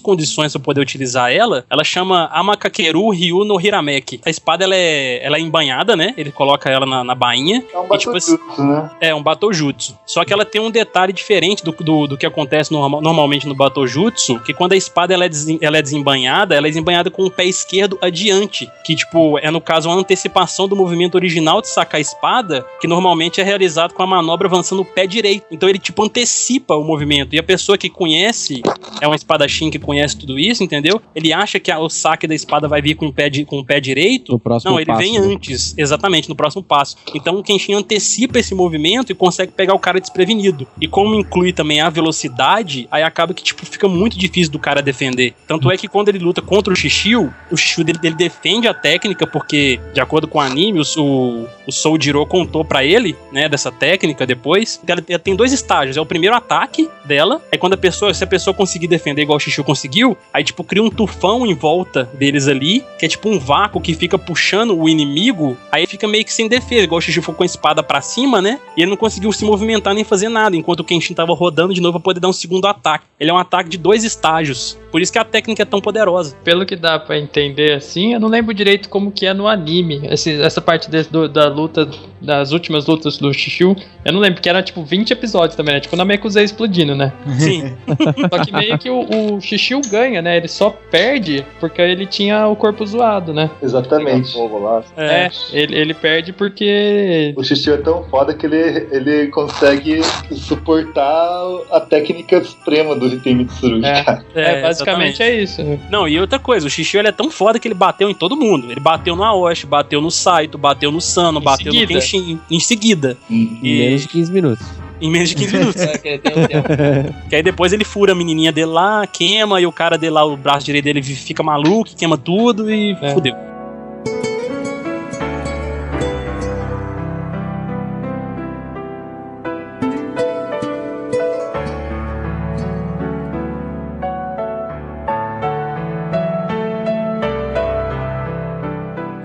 condições para poder utilizar ela. Ela chama Amakakeru Ryu no Hirameki. A espada ela é, ela é embanhada, né? Ele coloca ela na, na bainha. É um E, tipo, batujutsu, né? É, um Batojutsu. Só que ela tem um detalhe diferente do, do, do que acontece norma- normalmente no Batojutsu, que quando a espada ela é, desen- ela é desembanhada, ela é desembanhada com o pé esquerdo adiante. Que, tipo, é no, caso, uma antecipação do movimento original de sacar a espada, que normalmente é realizado com a manobra avançando o pé direito. Então ele, tipo, antecipa o movimento. E a pessoa que conhece, é um espadachim que conhece tudo isso, entendeu? Ele acha que a- o saque da espada vai vir com o pé, di- com o pé direito. No próximo Não, ele passo, vem né? antes, exatamente, no próximo passo. Então o Kenshin antecipa esse movimento e consegue pegar o cara desprevenido. E como inclui também a velocidade, aí acaba que, tipo, fica muito difícil do cara defender. Tanto é que quando ele luta contra o Shishio, o Shishio dele, dele defende a técnica, porque, de acordo com o anime, o, o, Soujiro contou pra ele, né, dessa técnica depois. Ela, ela tem dois estágios. É o primeiro ataque dela, aí quando a pessoa, se a pessoa conseguir defender igual o Shishio conseguiu, aí, tipo, cria um tufão em volta deles ali, que é tipo um vácuo que fica puxando o inimigo, aí fica meio que sem defesa, igual o Shishio foi com a espada pra cima, né, e ele não conseguiu se movimentar nem fazer nada, enquanto o Kenshin tava rodando de novo pra poder dar um segundo ataque. Ele é um ataque de dois estágios, por isso que a técnica é tão poderosa. Pelo que dá pra entender assim, eu não lembro direito como que é no anime. Esse- essa parte desse do- da luta, das últimas lutas do Shishio, eu não lembro, porque era tipo 20 episódios também, né? Tipo na Mekuzei explodindo, né? Sim. Só que meio que o, o Shishio ganha, né? Ele só perde porque ele tinha o corpo zoado, né? Exatamente. Lá. É, ele, ele perde porque. O Xixi é tão foda que ele, ele consegue suportar a técnica suprema do Hitei Mitsuru. É, cara. é, basicamente é isso. Não, e outra coisa, o Shishio ele é tão foda que ele bateu em todo mundo. Ele bateu no Aoshi, bateu no Saito, bateu no Sano, Em bateu seguida. no Kenshin em seguida. Em menos de 15 minutos. Em menos de 15 minutos. É, que tem um que aí depois ele fura a menininha dele lá, queima, e o cara dele lá, o braço direito dele fica maluco, queima tudo e É. fudeu.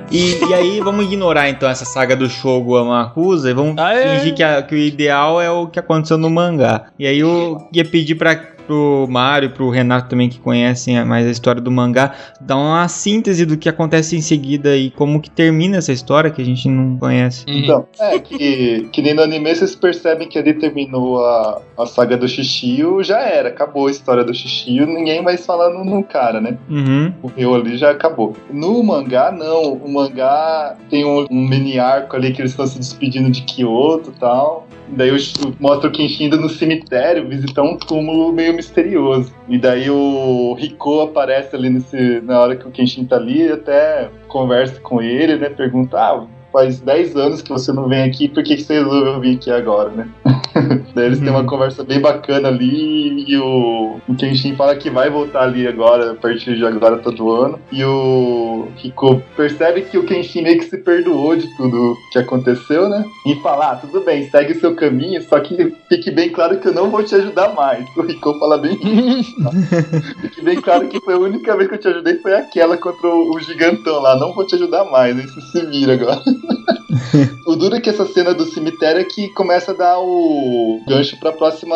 E, e aí vamos ignorar então essa saga do Shogo Amakusa e vamos é? fingir que, a- que o ideal é o que aconteceu no mangá. E aí eu ia pedir pra, pro Mário e pro Renato também que conhecem a- mais a história do mangá, dar uma síntese do que acontece em seguida e como que termina essa história que a gente não conhece. Então, é que, que nem no anime vocês percebem que ali terminou a, a saga do Shishio, já era, acabou a história do Shishio, ninguém mais falando no cara, né? Uhum. Morreu ali, já acabou. No mangá, não. O mangá tem um, um mini arco ali que eles estão se despedindo de Kyoto e tal. Daí o, mostra o Kenshin indo no cemitério visitar um túmulo meio misterioso. E daí o Riko aparece ali nesse, na hora que o Kenshin tá ali até conversa com ele, né? Pergunta, ah, faz 10 anos que você não vem aqui, por que, que você resolveu vir aqui agora, né? Daí eles têm uma conversa bem bacana ali e o, o Kenshin fala que vai voltar ali agora, a partir de agora todo ano. E o Riko percebe que o Kenshin meio que se perdoou de tudo que aconteceu, né? E fala, ah, tudo bem, segue o seu caminho, só que fique bem claro que eu não vou te ajudar mais. O Riko fala bem Fique bem claro que foi a única vez que eu te ajudei foi aquela contra o, o gigantão lá. Não vou te ajudar mais, aí você se vira agora. o duro é que essa cena do cemitério é que começa a dar o gancho pra próxima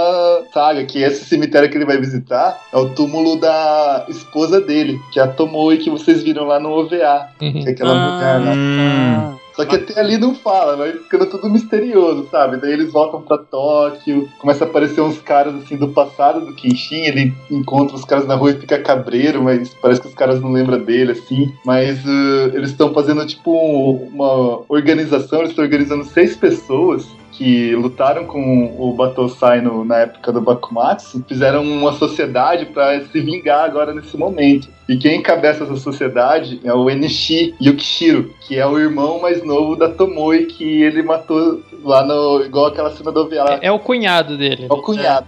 saga, que esse cemitério que ele vai visitar é o túmulo da esposa dele, que é a Tomoe, que vocês viram lá no OVA. Que é aquela mulher lá. Hum. Só que até ali não fala, vai ficando tudo misterioso, sabe? Daí eles voltam pra Tóquio, começa a aparecer uns caras assim do passado do Kenshin, ele encontra os caras na rua e fica cabreiro, mas parece que os caras não lembram dele, assim. Mas uh, eles estão fazendo tipo uma organização, eles estão organizando seis pessoas que lutaram com o Batosai no, na época do Bakumatsu, fizeram uma sociedade para se vingar agora nesse momento. E quem encabeça essa sociedade é o Enishi Yukishiro, que é o irmão mais novo da Tomoe, que ele matou lá no. igual aquela cena do OVA. É, é o cunhado dele. É o cunhado.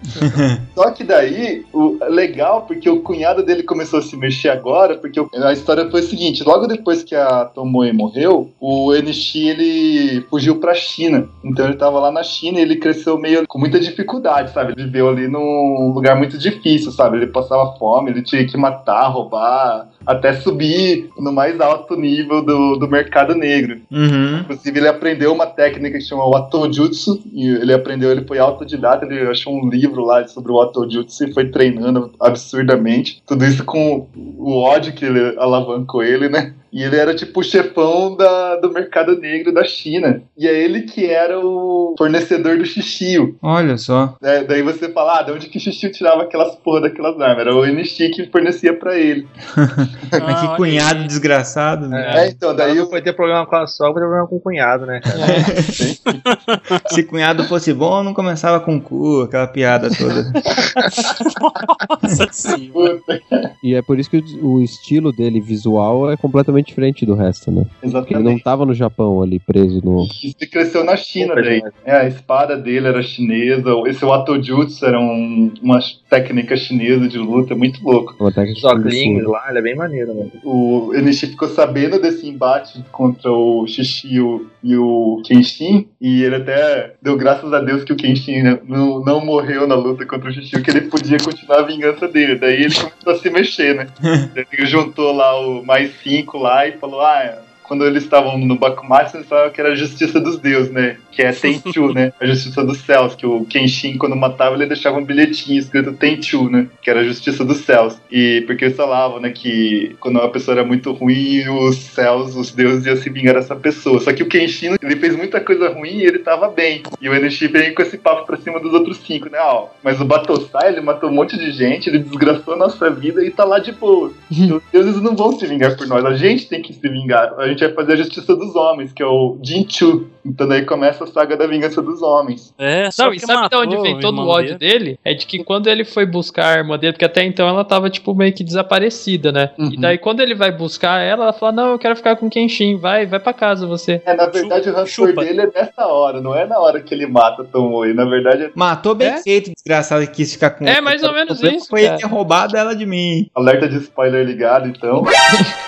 Só que daí, o legal, porque o cunhado dele começou a se mexer agora, porque a história foi o seguinte: logo depois que a Tomoe morreu, o Enishi ele fugiu pra China. Então ele tava lá na China e ele cresceu meio com muita dificuldade, sabe? Ele viveu ali num lugar muito difícil, sabe? Ele passava fome, ele tinha que matar, roubar, até subir no mais alto nível do, do mercado negro. Uhum. Inclusive, ele aprendeu uma técnica que chama o Atojutsu. E ele aprendeu, ele foi autodidata, ele achou um livro lá sobre o Atojutsu e foi treinando absurdamente. Tudo isso com o ódio que ele alavancou ele, né? E ele era tipo o chefão da, do mercado negro da China. E é ele que era o fornecedor do Xixio. Olha só. É, daí você fala, ah, de onde que o Xixio tirava aquelas porra daquelas armas? Era o NX que fornecia pra ele. Mas que cunhado aí. desgraçado. né? É, então, daí não foi ter problema com a sogra, foi ter problema com o cunhado, né, cara? Se cunhado fosse bom, não começava com cu, aquela piada toda. Nossa senhora. Puta, E é por isso que o, o estilo dele visual é completamente diferente do resto, né? Porque ele não exatamente. tava no Japão ali preso no. Isso cresceu na China, daí. É, a espada dele era chinesa, esse Watojutsu era um, uma técnica chinesa de luta, muito louco. técnica Os óculos lá, ele é bem maneiro, né? O Enishi ficou sabendo desse embate contra o Shishio e o Kenshin, e ele até deu graças a Deus que o Kenshin né, não, não morreu na luta contra o Shishio, que ele podia continuar a vingança dele. Daí ele começou a se mexer, né? ele juntou lá o mais cinco lá e falou, ah, quando eles estavam no Bakumatsu, eles falavam que era a justiça dos deuses, né? Que é Tenchu, né? A justiça dos céus, que o Kenshin, quando matava, ele deixava um bilhetinho escrito Tenchu, né? Que era a justiça dos céus. E porque eles falavam, né, que quando uma pessoa era muito ruim, os céus, os deuses iam se vingar dessa pessoa. Só que o Kenshin, ele fez muita coisa ruim e ele tava bem. E o Enishi veio com esse papo pra cima dos outros cinco, né? Ó, mas o Batosai, ele matou um monte de gente, ele desgraçou a nossa vida e tá lá de boa. Então, os deuses não vão se vingar por nós, a gente tem que se vingar. A gente vai fazer a justiça dos homens, que é o Jinchu. Então daí começa a saga da vingança dos homens. É, só Não, e sabe de onde vem todo o ódio dele? É de que quando ele foi buscar a irmã dele, porque até então ela tava, tipo, meio que desaparecida, né? Uhum. E daí quando ele vai buscar ela, ela fala, não, eu quero ficar com o Kenshin, vai, vai pra casa você. É, na verdade o rancor chupa. dele é nessa hora, não é na hora que ele mata Tomoe. Na verdade, é Matou bem É? feito, desgraçado, que quis ficar com É, mais ou menos isso, Foi ele cara. ter roubado ela de mim. alerta de spoiler ligado, então.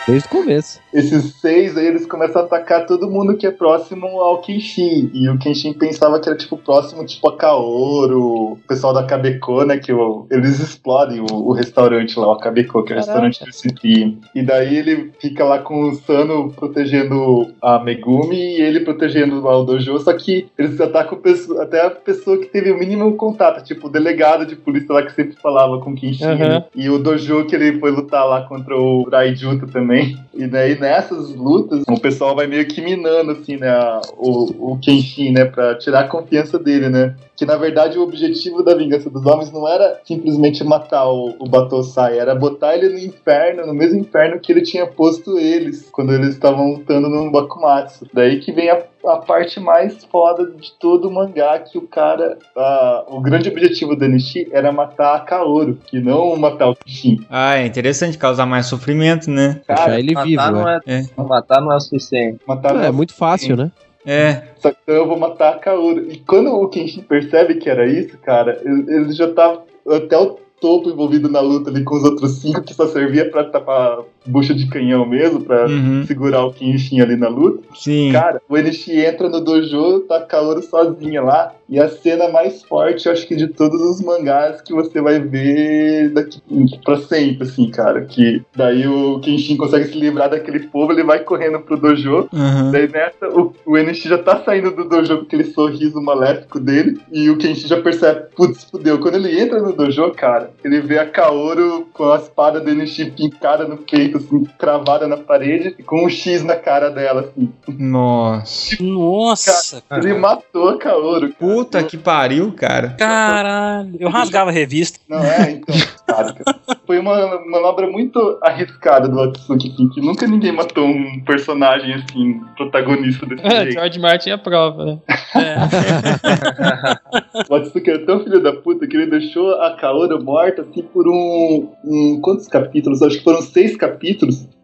Desde o começo. Esses seis aí, eles começam a atacar todo mundo que é próximo ao Kenshin. E o Kenshin pensava que era, tipo, próximo, tipo, a Kaoru, o pessoal da Kabeko, né? Que o- eles explodem o, o restaurante lá, o Kabeko, que é o Caraca. restaurante do City. E daí ele fica lá com o Sano protegendo a Megumi e ele protegendo lá o Dojo. Só que eles atacam pesso- até a pessoa que teve o mínimo contato, tipo, o delegado de polícia lá que sempre falava com o Kenshin. Aham. né? E o Dojo que ele foi lutar lá contra o Raijuta também. E daí nessas lutas, o pessoal vai meio que minando, assim, né? a- O, o Kenshin, né? Pra tirar a confiança dele, né? Que na verdade o objetivo da vingança dos homens não era simplesmente matar o, o Batosai, era botar ele no inferno, no mesmo inferno que ele tinha posto eles, quando eles estavam lutando no Bakumatsu. Daí que vem a, a parte mais foda de todo o mangá, que o cara. a- o grande objetivo do Nishi era matar a Kaoru, que não matar o Kenshin. Ah, é interessante causar mais sofrimento, né? Deixar ele matar vivo, não né? é, É. Matar não é o suficiente. Matar É, não- muito fácil, né? É. Só que eu vou matar a Kaoru. E quando o Kenshin percebe que era isso, cara, ele, ele já tá até o topo envolvido na luta ali com os outros cinco, que só servia pra tapar bucha de canhão mesmo, pra Uhum. segurar o Kenshin ali na luta. Sim. Cara, o Enishi entra no dojo, tá Kaoru sozinha lá. E a cena mais forte, eu acho que de todos os mangás que você vai ver daqui pra sempre, assim, cara. Que daí o Kenshin consegue se livrar daquele povo, ele vai correndo pro dojo. Uhum. Daí nessa, o, o Enishi já tá saindo do dojo com aquele sorriso maléfico dele. E o Kenshin já percebe, putz, fudeu. Quando ele entra no dojo, cara, ele vê a Kaoru com a espada do Enishi pincada no peito, assim, cravada na parede, e com um X na cara dela, assim. Nossa. Nossa, Ele matou a Kaoru. cara. Puta que pariu, cara. caralho. Eu rasgava a revista. Não é? Então, cara, cara. Foi uma manobra muito arriscada do Atsuki King, que nunca ninguém matou um personagem assim, protagonista desse É, jeito. George Martin é prova, né? O Atsuki era tão filho da puta que ele deixou a Kaoru morta assim por um, um. Quantos capítulos? Acho que foram seis capítulos.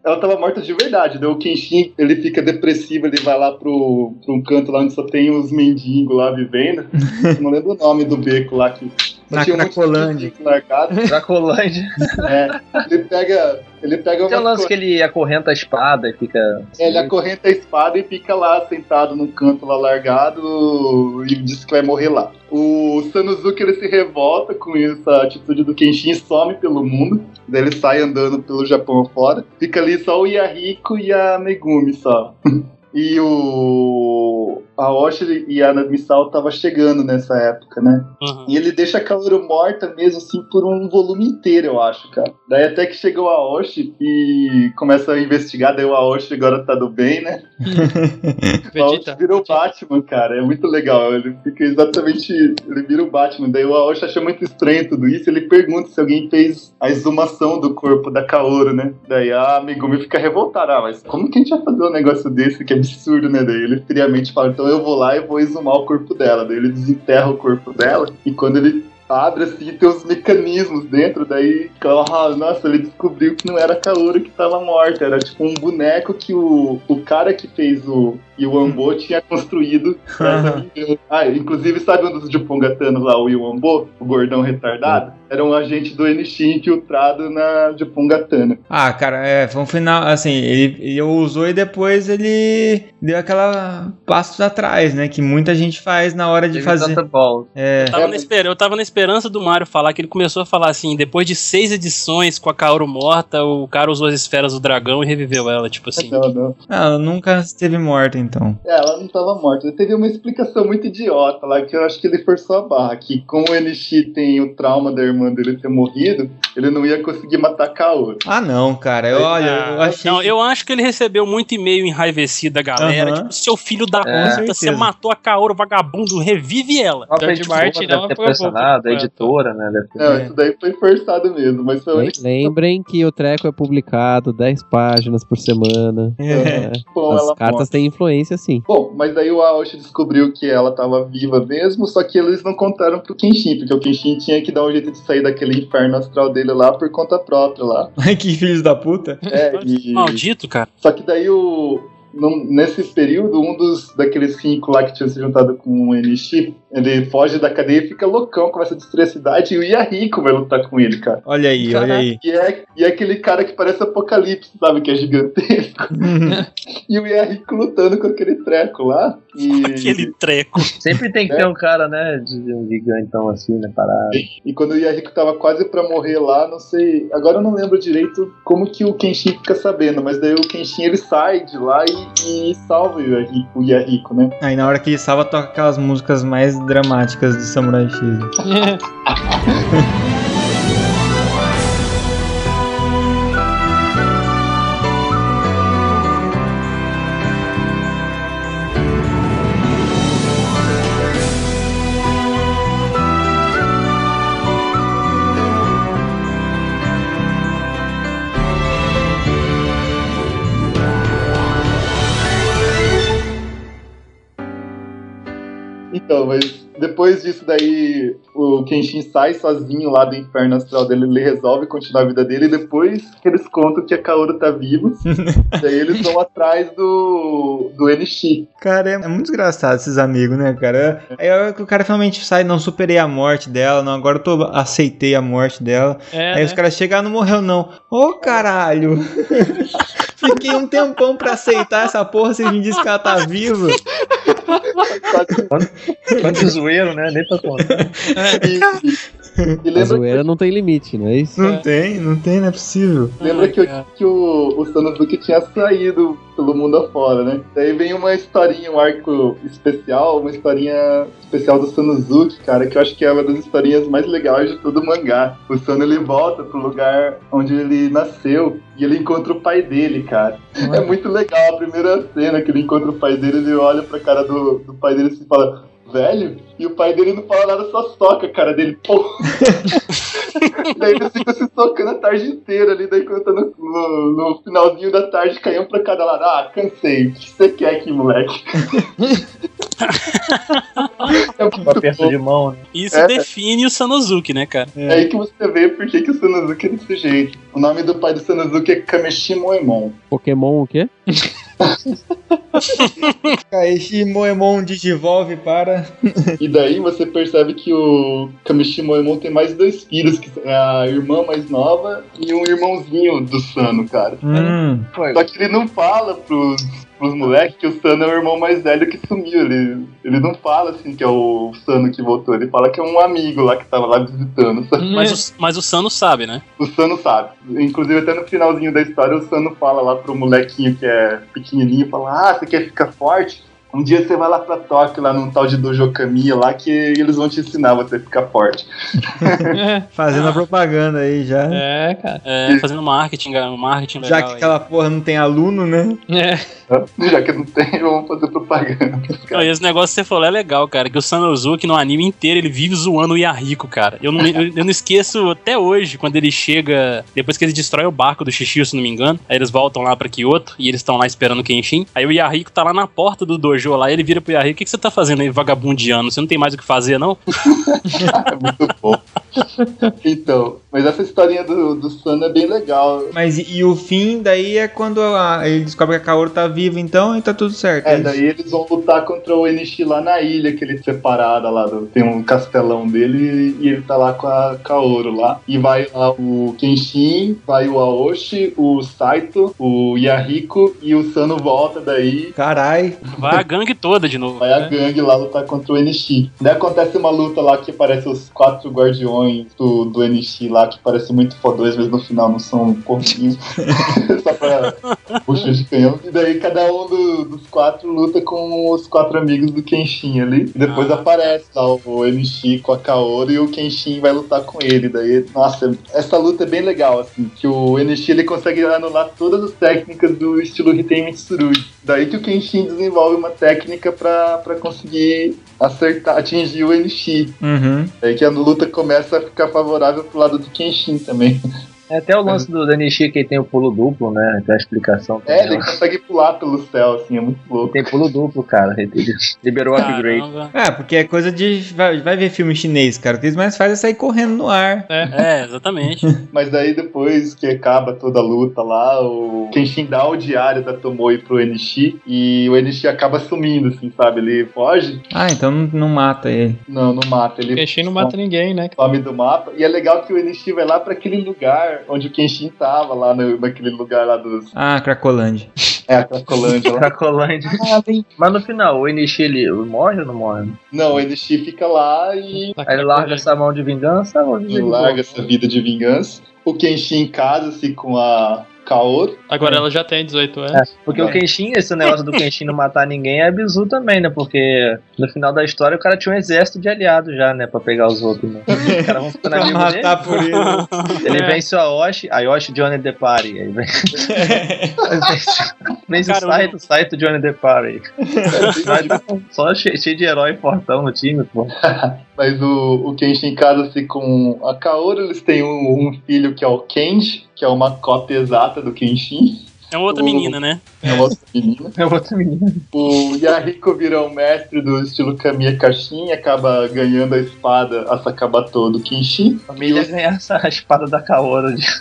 Ela tava morta de verdade. Daí o Kenshin ele fica depressivo, ele vai lá pro, pro um canto lá onde só tem os mendigos lá vivendo. Não lembro o nome do beco lá que. Na tinha um largado. Dracolândia. É, ele pega. Ele pega Tem o uma lance que ele acorrenta a espada e fica. É, ele acorrenta a espada e fica lá sentado num canto lá largado e diz que vai morrer lá. O Sanuzuki ele se revolta com essa atitude do Kenshin e some pelo mundo. Daí ele sai andando pelo Japão fora. Fica ali só o Yahiko e a Megumi só. E o. a Oshiri e a Misal tava chegando nessa época, né? Uhum. E ele deixa a Kaoru morta mesmo, assim, por um volume inteiro, eu acho, cara. Daí até que chegou a Aoshi e começa a investigar, daí o Aoshi agora tá do bem, né? O Aoshi Vegeta. virou o Batman, cara. É muito legal. Ele fica exatamente. Ele vira o Batman. Daí o Aoshi acha muito estranho tudo isso. Ele pergunta se alguém fez a exumação do corpo da Kaoru, né? Daí a Megumi fica revoltada. Ah, mas como que a gente vai fazer um negócio desse? Que absurdo, né? Daí ele friamente fala: então eu vou lá e vou exumar o corpo dela. Daí ele desenterra o corpo dela. E quando ele abre assim, tem os mecanismos dentro, daí, ah, nossa, ele descobriu que não era a Kaoru que tava morta, era tipo um boneco que o, o cara que fez o Yuambo tinha construído. ah, inclusive, sabe um dos Jupongatanos lá, o Yuambo, o gordão retardado? Era um agente do NX infiltrado na Jupongatana. Ah, cara, é, foi um final, assim, ele, ele usou e depois ele deu aquela passo atrás, né? Que muita gente faz na hora de Teve fazer. É, Eu tava, na esper- eu tava na esperança do Mario falar que ele começou a falar assim, depois de seis edições com a Kaoru morta, o cara usou as esferas do dragão e reviveu ela, tipo assim. Não, não. ah, ela nunca esteve morta, então. É, ela não tava morta. Teve uma explicação muito idiota lá, que eu acho que ele forçou a barra. Que como o NX tem o trauma da irmã dele ter morrido, ele não ia conseguir matar a Kaoru. Ah, não, cara. Eu, olha, eu Ah, achei. Não, eu acho que ele recebeu muito e-mail enraivecido da galera. Aham. Tipo, seu filho da É. puta, você matou a Kaoru, vagabundo, revive ela. A editora Martin não ter pressionado, a editora, né? Deve ter... Não, É. isso daí foi forçado mesmo, mas foi Lembrem que o treco é publicado 10 páginas por semana. É. bom As cartas morre. têm influência, sim. Bom, mas daí o Aoshi descobriu que ela tava viva mesmo, só que eles não contaram pro Kenshin, porque o Kenshin tinha que dar um jeito de sair daquele inferno astral dele lá por conta própria lá. Ai, que filhos da puta. É, e... Maldito, cara. Só que daí o. num- nesse período, um dos daqueles cinco lá que tinha se juntado com o NX, ele foge da cadeia e fica loucão, começa a destruir a cidade e o Yahiko vai lutar com ele, cara. Olha aí, olha aí. E é, e é aquele cara que parece Apocalipse, sabe? Que é gigantesco. E o Yahiko lutando com aquele treco lá. E, Aquele treco. Sempre tem que ter um cara, né, de um gigantão assim, né, parado. e quando o Yahiko tava quase pra morrer lá, não sei. Agora eu não lembro direito como que o Kenshin fica sabendo, mas daí o Kenshin ele sai de lá e, e salva o Yahiko, o Yahiko, né? Aí na hora que ele salva, toca aquelas músicas mais dramáticas de Samurai X. Então, mas depois disso daí, o Kenshin sai sozinho lá do inferno astral dele, ele resolve continuar a vida dele, e depois que eles contam que a Kaoru tá viva, daí eles vão atrás do, do NX. Cara, é, é muito desgraçado esses amigos, né, cara? Aí a hora que o cara finalmente sai, não superei a morte dela, não, agora eu tô, aceitei a morte dela. É, Aí né? os caras chegam, ah, não morreu não. Ô, caralho! Fiquei um tempão pra aceitar essa porra, vocês me dizem que ela tá viva. Quanto zoeiro, né? Nem pra contar. E, e- e A lembra, zoeira não tem limite, não é isso? Não tem, não tem, não é possível. lembra que, o- que o, o Sanosuke tinha saído pelo mundo afora, né? Daí vem uma historinha, um arco especial, uma historinha especial do Sanosuke, cara, que eu acho que é uma das historinhas mais legais de todo o mangá. O Sano ele volta pro lugar onde ele nasceu e ele encontra o pai dele, cara. É muito legal a primeira cena que ele encontra o pai dele, ele olha pra cara do, do pai dele e fala. Velho? E o pai dele não fala nada, só soca a cara dele. Pô. daí eles ficam se socando a tarde inteira ali. Daí quando tá no, no, no finalzinho da tarde, caiu um pra cada lado. Ah, cansei. O que você quer aqui, moleque? é Um aperto bom. de mão, né? Isso É. define o Sanosuke, né, cara? É aí que você vê por que, que o Sanosuke é desse jeito. O nome do pai do Sanosuke é Kameshi Moemon. Pokémon o quê? Kaishi Moemon digivolve para. E daí você percebe que o Kamishi Moemon tem mais dois filhos, que é a irmã mais nova e um irmãozinho do Sano, cara. Hum. Só que ele não fala pros, pros moleques que o Sano é o irmão mais velho que sumiu. Ele, ele não fala assim que é o Sano que voltou. Ele fala que é um amigo lá que tava lá visitando. Mas o, mas o Sano sabe, né? O Sano sabe. Inclusive, até no finalzinho da história, o Sano fala lá pro molequinho que é pequenininho, fala, ah, você quer ficar forte? Um dia você vai lá pra Tóquio, lá num tal de Dojo Kamiya lá, que eles vão te ensinar você a ficar forte. Fazendo a propaganda aí já. É, cara. É, fazendo marketing, um marketing Já legal que aí. aquela porra não tem aluno, né? É. Já que não tem, vamos fazer propaganda. Não, e esse negócio que você falou é legal, cara. Que o Sanosuke no anime inteiro ele vive zoando o Yahiko, cara. Eu não, eu, eu não esqueço até hoje quando ele chega. Depois que ele destrói o barco do Shishio, se não me engano. Aí eles voltam lá pra Kyoto e eles estão lá esperando o Kenshin. Aí o Yahiko tá lá na porta do dojo lá. Ele vira pro Yahiko: O que, que você tá fazendo aí, vagabundiano? Você não tem mais o que fazer, não? é muito bom. Então, mas essa historinha do, do Sana é bem legal. Mas e, e o fim daí é quando a- ele descobre que a Kaoru tá viva, então, e tá tudo certo. É, isso? daí eles vão lutar contra o Enishi lá na ilha, que ele separada lá, do- tem um castelão dele e ele tá lá com a Kaoru lá. E vai lá o Kenshin, vai o Aoshi, o Saito, o Yahiko e o Sano volta daí. Carai. Vai a gangue toda de novo. Vai a gangue lá lutar contra o Enishi. Daí acontece uma luta lá que aparece os quatro guardiões do, do Enishi lá, que parece muito fodões, mas no final não são pouquinho. Só pra puxa de canhão. E daí cada um do- dos quatro luta com os quatro amigos do Kenshin ali. E depois Ah. aparece lá o Enishi com a Kaoru e o Kenshin vai lutar com ele. Daí, nossa, essa luta é bem legal, assim, que o Enishi ele consegue anular todas as técnicas do estilo Hitei Mitsurui. Daí que o Kenshin desenvolve uma técnica pra, pra conseguir acertar, atingir o Enishi. Uhum. Daí que a luta começa a ficar favorável pro lado do Kenshin também. É até o lance do Danishi que tem o pulo duplo, né? Tem a explicação. É, ele consegue pular pelo céu, assim, é muito louco. Tem pulo duplo, cara. Ele liberou o upgrade. É, porque é coisa de. Vai, vai ver filme chinês, cara. O que eles mais fazem é sair correndo no ar. É, exatamente. Mas daí depois que acaba toda a luta lá, o Kenshin dá o diário da Tomoe pro Enishi e o Enishi acaba sumindo, assim, sabe? Ele foge, Ah, então não, não mata ele. não, não mata, ele O Kenshin não mata ninguém, né? some do mapa. E é legal que o Enishi vai lá pra aquele lugar onde o Kenshin tava, lá no, naquele lugar lá dos... Ah, Cracolândia. É, a Cracolândia lá. Cracolândia. Mas no final, o Enishi ele morre ou não morre? Não, o Enishi fica lá e Aí ele larga essa mão de vingança ou ele larga essa vida de vingança. O Kenshin casa-se com a Kaoru. Agora ela já tem 18 anos. É, porque É. o Kenshin, esse negócio do Kenshin não matar ninguém é bizu também, né? Porque no final da história o cara tinha um exército de aliados já, né? Pra pegar os outros, né? Os caras vão ficando Pra amigos dele. matar por ele. Ele É. vence o Aoshi, Aoshi Johnny The Party. Aí vem... vence o Saito, Saito Johnny The Party. Só cheio, cheio de herói fortão no time, pô. Mas o, o Kenshin casa-se com a Kaoru, eles têm um, um filho que é o Kenji, que é uma cópia exata do Kenshin. É uma outra O- menina, né? É uma outra menina. É outra menina. O Yahiko vira um mestre do estilo Kamiya Kashin e acaba ganhando a espada a Sakabato do Kenshin. A família ganha essa espada da Kaoru. De...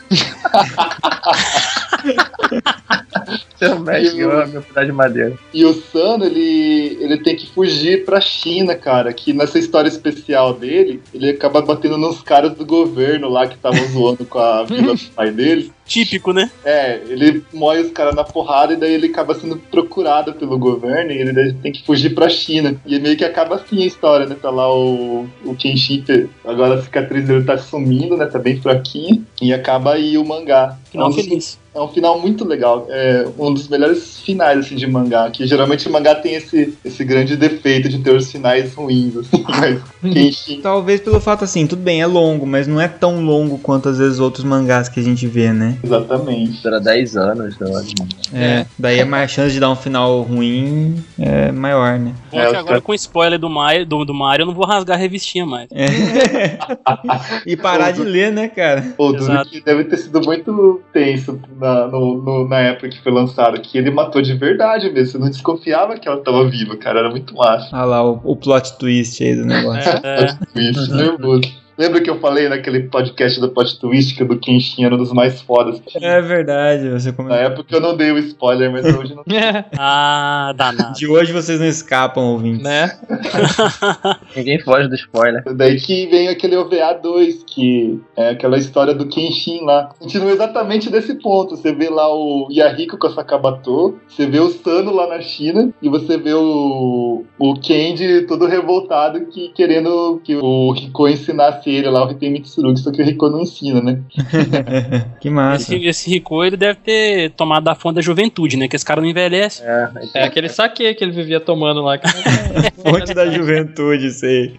Seu mestre ganhou a minha de madeira. E o Sano, ele, ele tem que fugir pra China, cara. Que nessa história especial dele, ele acaba batendo nos caras do governo lá que estavam zoando com a vila do pai dele. Típico, né? É, ele moe os caras na porrada e daí ele acaba sendo procurado pelo governo e ele tem que fugir pra China. E meio que acaba assim a história, né? Tá lá o, o Kenshin, agora a cicatriz dele tá sumindo, né? Tá bem fraquinha. E acaba aí o mangá. Final É um feliz. É um final muito legal. É um dos melhores finais assim, de mangá. Que geralmente o mangá tem esse, esse grande defeito de ter os finais ruins. Assim, mas Kenshin Talvez pelo fato assim, tudo bem, é longo, mas não é tão longo quanto às vezes outros mangás que a gente vê, né? Exatamente. Era 10 anos, eu acho. É, daí a mais chance de dar um final ruim é maior, né? Bom, É, agora caras- com spoiler do Mario, do, do Mario, eu não vou rasgar a revistinha mais. É. e parar de ler, né, cara? Pô, deve ter sido muito tenso na, no- no- na época que foi lançado, que ele matou de verdade mesmo. Você não desconfiava que ela tava viva, cara. Era muito massa. Olha lá o, o plot twist aí do negócio. É, Twist, nervoso. Lembra que eu falei naquele podcast do plot twist que o do Kenshin era um dos mais fodas? É verdade, você Na comentou. época eu não dei o spoiler, mas hoje não. É, ah, danado. De hoje vocês não escapam, ouvintes. né? Ninguém foge do spoiler. Daí que vem aquele OVA 2, que é aquela história do Kenshin lá. Continua exatamente desse ponto. Você vê lá o Yahiko com a Sakabato, você vê o Sano lá na China, e você vê o, o Kenji todo revoltado que querendo que o Riko ensinasse ele lá o Riten Mitsurugi, só que o Riko não ensina, né? que massa. Esse, esse Rico, ele deve ter tomado da fonte da juventude, né? Que esse cara não envelhece. É, É aquele saque que ele vivia tomando lá. que- Fonte da juventude, sei.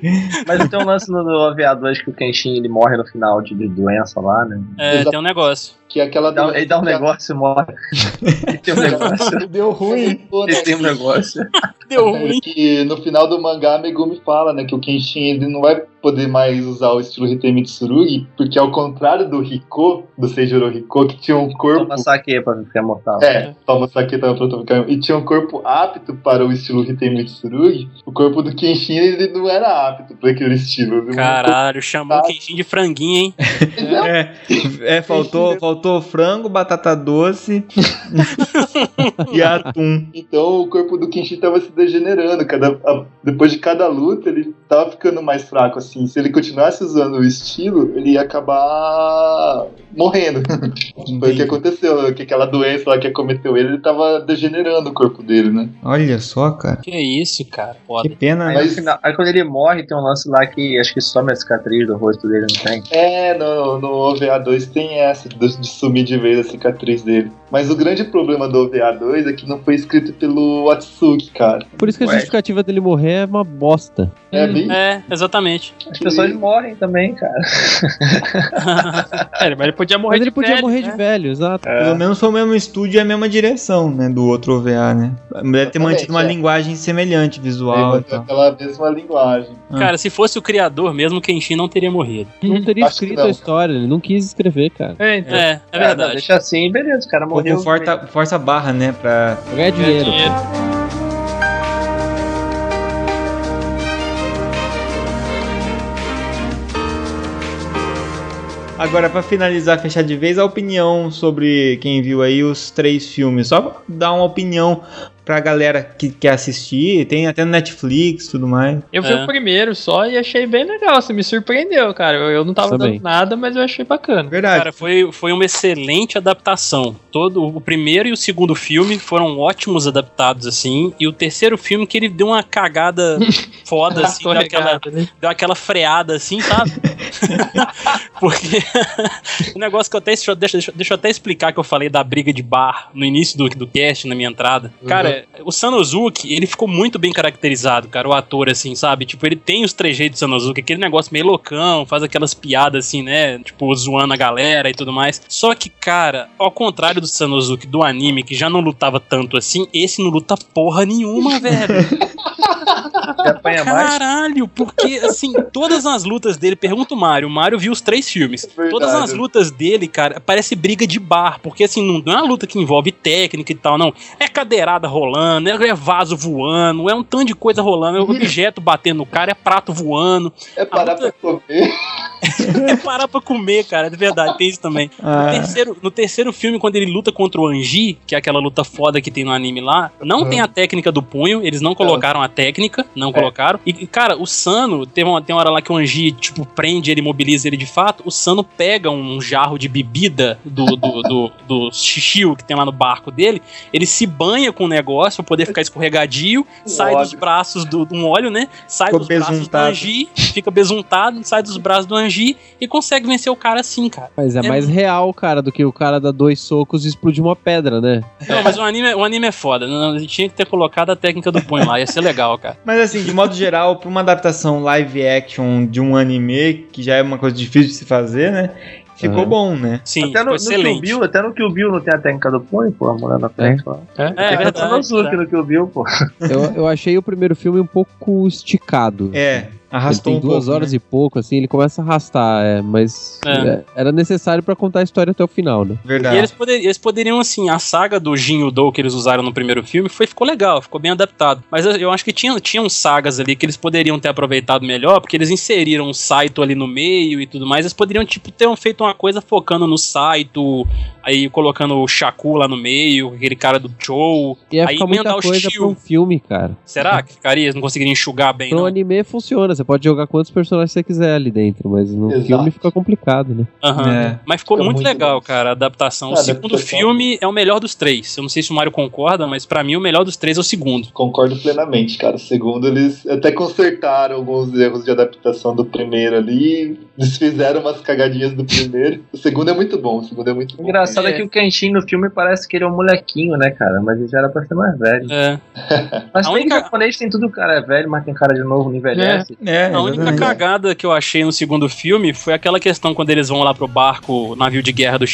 Mas tem um lance no, no OVA 2 que o Kenshin ele morre no final de, de doença lá, né? É, tem um negócio. Que é aquela Ele dá, ele dá um negócio e morre. Ele tem um negócio. Deu ruim. Ele tem um negócio. Deu É, ruim. que no final do mangá, a Megumi fala, né, que o Kenshin ele não vai poder mais usar o estilo Hitei Mitsurugi, porque ao contrário do Riko, do Seijuro Riko, que tinha um corpo... Toma saque pra ficar mortal. É, toma saque pra ficar... E tinha um corpo apto para o estilo Hitei Mitsurugi, o corpo do Kenshin ele não era apto para aquele estilo. Caralho, chamou o Kenshin de franguinho, hein? É, é faltou, faltou frango, batata doce e atum. Então o corpo do Kenshin tava se degenerando. Cada, a- depois de cada luta, ele tava ficando mais fraco, assim. Se ele continuasse usando o estilo, ele ia acabar morrendo. Foi o que aconteceu, que aquela doença lá que acometeu ele, ele tava degenerando o corpo dele, né? Olha só, cara. Que isso, cara. Que pena, Aí, né? final- aí quando ele morre, tem um lance lá que acho que some a cicatriz do rosto dele, não tem? É, no, no OVA 2 tem essa, de, sumir de vez a cicatriz dele. Mas o grande problema do OVA 2 é que não foi escrito pelo Atsuki, cara. Por isso que a Ué. justificativa dele morrer é uma bosta. É bem. É, exatamente. As pessoas morrem também, cara. É, mas ele podia morrer Mas ele de podia velho, morrer né? de velho, exato. Pelo menos foi o mesmo estúdio e a mesma direção, né? Do outro OVA, né? Deve ter mantido uma é. linguagem semelhante, visual e Tem tal. aquela mesma linguagem. Ah. Cara, se fosse o criador mesmo, o Kenshin não teria morrido. Não teria Acho escrito não. a história, ele não quis escrever, cara. É, então. É, é Ah, não, verdade. deixa assim, beleza, o cara morreu. com força, força barra, né? Pra... Pra ganhar dinheiro. Agora, pra finalizar, fechar de vez, a opinião sobre quem viu aí os três filmes. Só dar uma opinião pra galera que quer assistir. Tem até no Netflix e tudo mais. Eu vi É. o primeiro só e achei bem legal, você me surpreendeu, cara. Eu, eu não tava Também. dando nada, mas eu achei bacana. Verdade. Cara, foi, foi uma excelente adaptação. Todo o primeiro e o segundo filme foram ótimos adaptados assim, e o terceiro filme que ele deu uma cagada foda assim, deu aquela, Escorregado, né? deu aquela freada assim, sabe? Porque o negócio que eu até deixa, deixa, deixa eu até explicar que eu falei da briga de bar no início do, do cast, na minha entrada. Cara, o Sanosuke, ele ficou muito bem caracterizado, cara, o ator assim, sabe? Tipo, ele tem os trejeitos do Sanosuke, aquele negócio meio loucão, faz aquelas piadas assim, né? Tipo, zoando a galera e tudo mais. Só que, cara, ao contrário do Sanosuke do anime, que já não lutava tanto assim, esse não luta porra nenhuma, velho. Apanha mais. Caralho, porque assim, todas as lutas dele, pergunta o Mário, o Mário viu os três filmes. Verdade. Todas as lutas dele, cara, parece briga de bar, porque assim, não, não é uma luta que envolve técnica e tal, não. É cadeirada rolando, é, é vaso voando, é um tanto de coisa rolando, é objeto batendo no cara, é prato voando, É parar pra comer. é parar pra comer, cara, de verdade, tem isso também. No, Ah, terceiro, no terceiro filme, quando ele luta contra o Anji, que é aquela luta foda que tem no anime lá, não tem a técnica do punho, eles não colocaram a técnica, não colocaram. E, cara, o Sano, tem uma, tem uma hora lá que o Anji, tipo, prende ele, mobiliza ele de fato, o Sano pega um jarro de bebida do, do, do, do que tem lá no barco dele, ele se banha com o negócio pra poder ficar escorregadio, sai dos óleo. braços do, um óleo, né? Sai Ficou dos braços do besuntado. Anji, fica besuntado, sai dos braços do Anji e consegue vencer o cara assim, cara. Mas é, É mais real, cara, do que o cara dar dois socos e explodir uma pedra, né? Não, mas o anime, o anime é foda. Não, a gente tinha que ter colocado a técnica do punho lá, ia ser legal, cara. Mas assim, de modo geral, pra uma adaptação live action de um anime, que já é uma coisa difícil de se fazer, né? Ficou Aham. bom, né? Sim, Até no, no Kill excelente. Bill, até no Kill Bill não tem a técnica do punho, pô, a mulher na frente lá. É? É, a verdade. Sanosuke no Kill Bill, pô. Eu, eu achei o primeiro filme um pouco esticado. É, arrastou ele um tem duas pouco, horas né? e pouco, assim, ele começa a arrastar, é, mas É. é, era necessário pra contar a história até o final, né? E Verdade. eles, poder- eles poderiam, assim, a saga do Jin Udo que eles usaram no primeiro filme foi, ficou legal, ficou bem adaptado. Mas eu, eu acho que tinha, tinham sagas ali que eles poderiam ter aproveitado melhor, porque eles inseriram o Saito ali no meio e tudo mais. Eles poderiam, tipo, ter feito uma coisa focando no Saito, aí colocando o Shaku lá no meio, aquele cara do Chou. Ia Aí ficar muita o coisa pra um filme, cara. Será que ficaria? Eles não conseguiriam enxugar bem, um não? anime funciona, você pode jogar quantos personagens você quiser ali dentro, mas no Exato. filme fica complicado, né? Aham. É. Mas ficou Fica muito, muito legal, bom. cara, a adaptação. O A segundo adaptação- filme é o melhor dos três. Eu não sei se o Mário concorda, mas pra mim o melhor dos três é o segundo. Concordo plenamente, cara. O segundo, eles até consertaram alguns erros de adaptação do primeiro ali. Eles fizeram umas cagadinhas do primeiro. O segundo é muito bom. O segundo é muito O bom. engraçado é. que o Kenshin no filme parece que ele é um molequinho, né, cara? Mas ele já era pra ser mais velho. É. Mas A tem única- que japonês tem tudo, cara é velho, mas tem cara de novo, não envelhece. É, A única cagada que eu achei no segundo filme foi aquela questão quando eles vão lá pro barco, navio de guerra do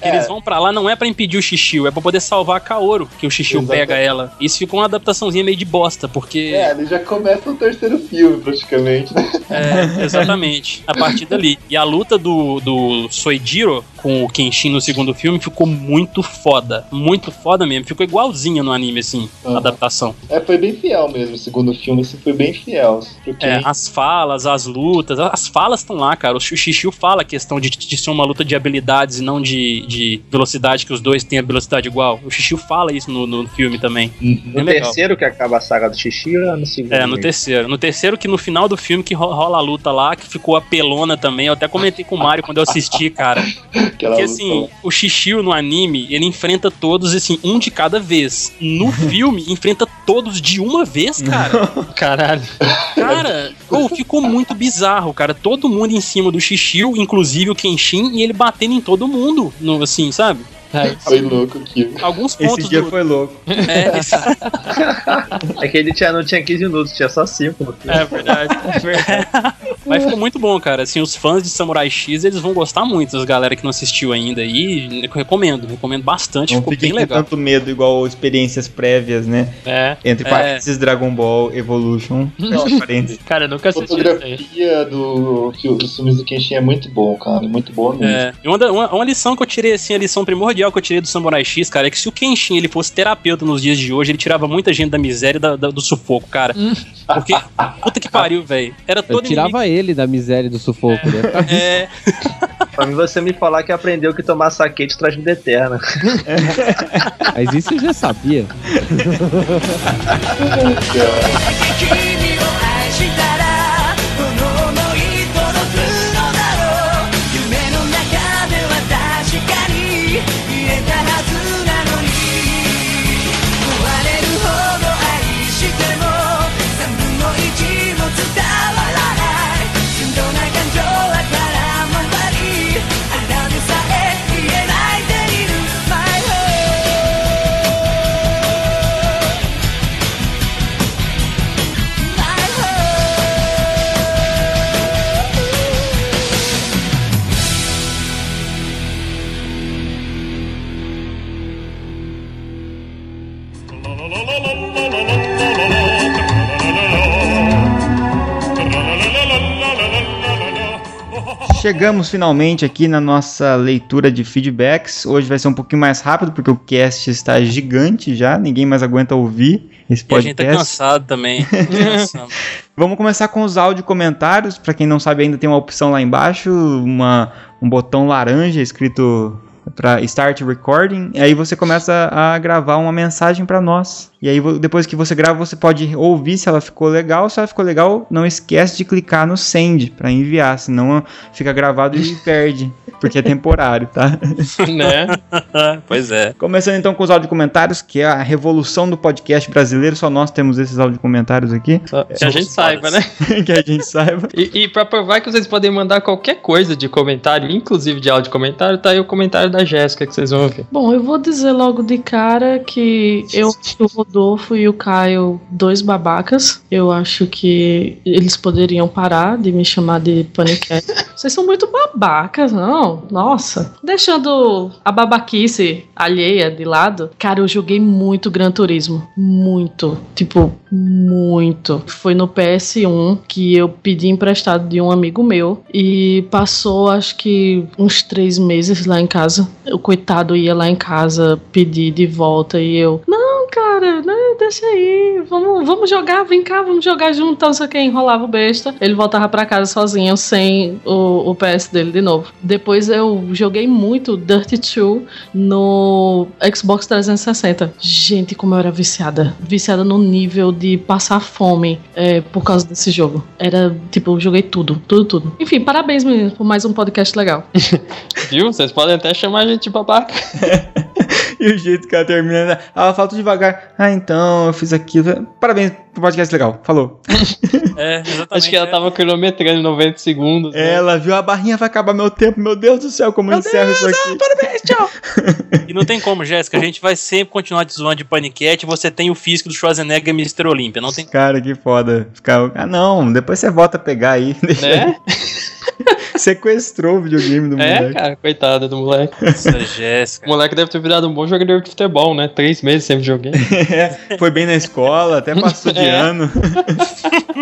que É. eles vão pra lá não é pra impedir o Shishio, é pra poder salvar a Kaoru, que o Exatamente. pega ela. Isso ficou uma adaptaçãozinha meio de bosta, porque É, ele já começa o terceiro filme, praticamente, né? É, exatamente. A partir dali. E a luta do, do Soijiro com o Kenshin no segundo filme ficou muito foda. Muito foda mesmo. Ficou igualzinha no anime, assim, a Aham. adaptação. É, foi bem fiel mesmo. O segundo filme, assim, foi bem fiel. Porque É, as falas, as lutas. As falas estão lá, cara. O Shishio fala a questão de, de ser uma luta de habilidades e não de, de velocidade, que os dois têm a velocidade igual. O Shishio fala isso no, no filme também. No É legal. terceiro que acaba a saga do Xixi ou no segundo? É, no mesmo? terceiro. No terceiro, que no final do filme que ro- rola a luta lá, que ficou apelona também. Eu até comentei com o Mário quando eu assisti, cara. aquela Porque luta assim, o Shishio no anime, ele enfrenta todos, assim, um de cada vez. No filme, enfrenta todos de uma vez, cara. Caralho. Cara, pô, ficou muito bizarro, cara. Todo mundo em cima do Shishio, inclusive o Kenshin, e ele batendo em todo mundo, no, assim, sabe? Foi louco aquilo. Alguns Esse pontos dia do... foi louco. É, esse- É que ele tinha, não tinha 15 minutos, tinha só 5 no filme. é verdade. Mas ficou muito bom, cara. Assim, os fãs de Samurai X, eles vão gostar muito, as galera que não assistiu ainda aí. Eu recomendo, recomendo bastante, Não ficou bem legal. tanto medo igual experiências prévias, né? É. Entre É. parênteses Dragon Ball Evolution. Parênteses. Cara, eu nunca A assisti isso aí. fotografia do, que, dos filmes do Kenshin é muito bom, cara. Muito boa mesmo. É, e uma, uma, uma lição que eu tirei, assim, a lição primordial que eu tirei do Samurai X, cara, é que se o Kenshin ele fosse terapeuta nos dias de hoje, ele tirava muita gente da miséria e da- da- do sufoco, cara. Porque, puta que pariu, velho. Era Eu todo tirava ele da miséria e do sufoco, né? inimigo- É, Pra mim, você me falar que aprendeu que tomar saquete traz vida eterna. Mas isso eu já sabia. Chegamos finalmente aqui na nossa leitura de feedbacks. Hoje vai ser um pouquinho mais rápido, porque o cast está gigante já, ninguém mais aguenta ouvir esse e a gente tá podcast. cansado também. Vamos começar com os áudio comentários. Para quem não sabe, ainda tem uma opção lá embaixo, uma, um botão laranja escrito para Start Recording. E aí você começa a gravar uma mensagem para nós. E aí depois que você grava, você pode ouvir se ela ficou legal. Se ela ficou legal, não esquece de clicar no Send para enviar, senão fica gravado e perde, porque é temporário, tá? né? pois é. Começando então com os áudio comentários, que é a revolução do podcast brasileiro. Só nós temos esses áudio comentários aqui, Só que a gente saiba, né? que a gente saiba. E, e pra provar que vocês podem mandar qualquer coisa de comentário, inclusive de áudio comentário, tá aí o comentário da Jéssica que vocês vão ver. Bom, eu vou dizer logo de cara que eu acho o Rodolfo e o Caio dois babacas. Eu acho que eles poderiam parar de me chamar de paniquete. Vocês são muito babacas, não? Nossa. Deixando a babaquice alheia de lado, cara, eu joguei muito Gran Turismo. Muito. Tipo, muito. Foi no PS1 que eu pedi emprestado de um amigo meu e passou, acho que, uns três meses lá em casa. O coitado ia lá em casa pedir de volta e eu, não, cara cara, né, deixa aí, vamos, vamos jogar, vem cá, vamos jogar junto, então, não sei o que, enrolava o besta. Ele voltava pra casa sozinho, sem o, o PS dele de novo. Depois eu joguei muito Dirty 2 no Xbox 360. Gente, como eu era viciada. Viciada no nível de passar fome é, por causa desse jogo. Era, tipo, eu joguei tudo, tudo, tudo. Enfim, parabéns, meninos, por mais um podcast legal. Viu? Vocês podem até chamar a gente de babaca. E o jeito que ela termina, ela fala tudo devagar. Ah, então, eu fiz aquilo. Parabéns pro podcast legal. Falou. É, exatamente. Acho que ela tava cronometrando em 90 segundos. né? Ela viu a barrinha, vai acabar meu tempo. Meu Deus do céu, como eu encerro isso aqui. Parabéns, tchau! E não tem como, Jéssica. A gente vai sempre continuar te zoando de paniquete. Você tem o físico do Schwarzenegger e Mr. Olímpia. Não tem Cara, que foda. Ficar, ah, não, depois você volta a pegar aí. Deixa aí. Né? Sequestrou o videogame do É, moleque. cara, coitada do moleque. essa Jéssica. O moleque deve ter virado um bom jogador de futebol, né? Três meses sem videogame. É, foi bem na escola, até passou de É. ano.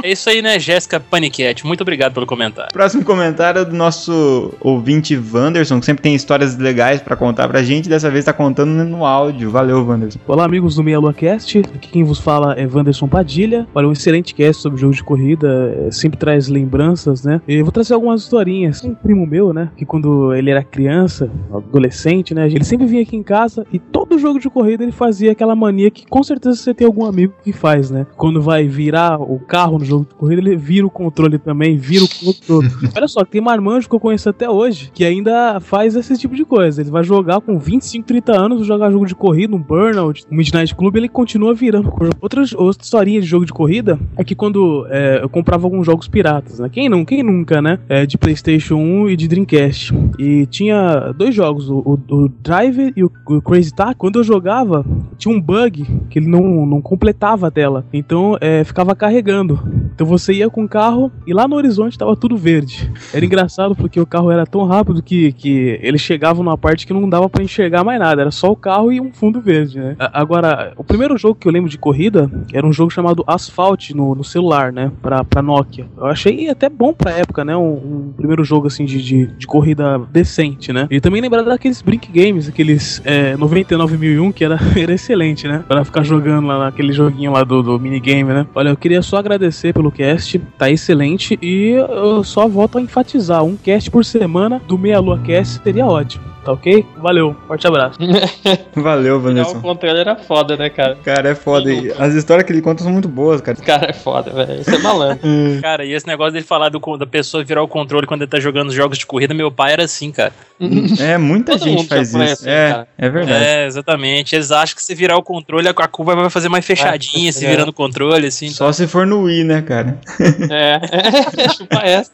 É isso aí, né, Jéssica Paniquete? Muito obrigado pelo comentário. Próximo comentário é do nosso ouvinte Wanderson, que sempre tem histórias legais pra contar pra gente. Dessa vez tá contando no áudio. Valeu, Wanderson. Olá, amigos do Meia Lua Cast. Aqui quem vos fala é Wanderson Padilha. Olha, um excelente cast sobre jogo de corrida. é, sempre traz lembranças, né? E eu vou trazer algumas historinhas. Um primo meu, né? Que quando ele era criança, adolescente, né? Ele sempre vinha aqui em casa e todo jogo de corrida ele fazia aquela mania que com certeza você tem algum amigo que faz, né? Quando vai virar o carro no jogo de corrida, ele vira o controle também, vira o controle. Olha só, tem marmanjo que eu conheço até hoje que ainda faz esse tipo de coisa. Ele vai jogar com 25, 30 anos, jogar jogo de corrida, um Burnout, um Midnight Club, ele continua virando corpo. Outra, outra historinha de jogo de corrida é que quando é, eu comprava alguns jogos piratas, né? Quem, não, quem nunca, né? É, de PlayStation 1 e de Dreamcast. E tinha dois jogos, o, o- Driver e o, o Crazy Taxi. Quando eu jogava, tinha um bug que ele não, não completava a tela. Então é, ficava carregando. Então você ia com o carro e lá no horizonte tava tudo verde. Era engraçado porque o carro era tão rápido que, que ele chegava numa parte que não dava pra enxergar mais nada. Era só o carro e um fundo verde, né? Agora, o primeiro jogo que eu lembro de corrida era um jogo chamado Asphalt no, no celular, né? Pra, pra Nokia. Eu achei até bom pra época, né? Um, um primeiro jogo assim de, de, de corrida decente, né? E também lembrar daqueles Brink Games, aqueles é, 99.001, que era, era excelente, né? Pra ficar jogando lá naquele joguinho lá do, do minigame, né? Olha, eu queria só agradecer pelo cast, tá excelente. E eu só volto a enfatizar: um cast por semana do Meia Lua Cast seria ótimo, tá ok? Valeu, forte abraço. Valeu, Virar o Wanderson. controle era foda, né, cara? Cara, é foda. E as histórias que ele conta são muito boas, cara. Cara é foda, velho. Isso é malandro. Cara, e esse negócio dele falar do, da pessoa virar o controle quando ele tá jogando jogos de corrida, meu pai era assim, cara. É, muita Todo gente faz isso. assim, é, cara. é verdade. É, exatamente. Eles acham que se virar o controle, a curva vai fazer mais fechadinha, se é. virando o controle, assim. Só se for no Wii, né, cara? É, é, chupa essa.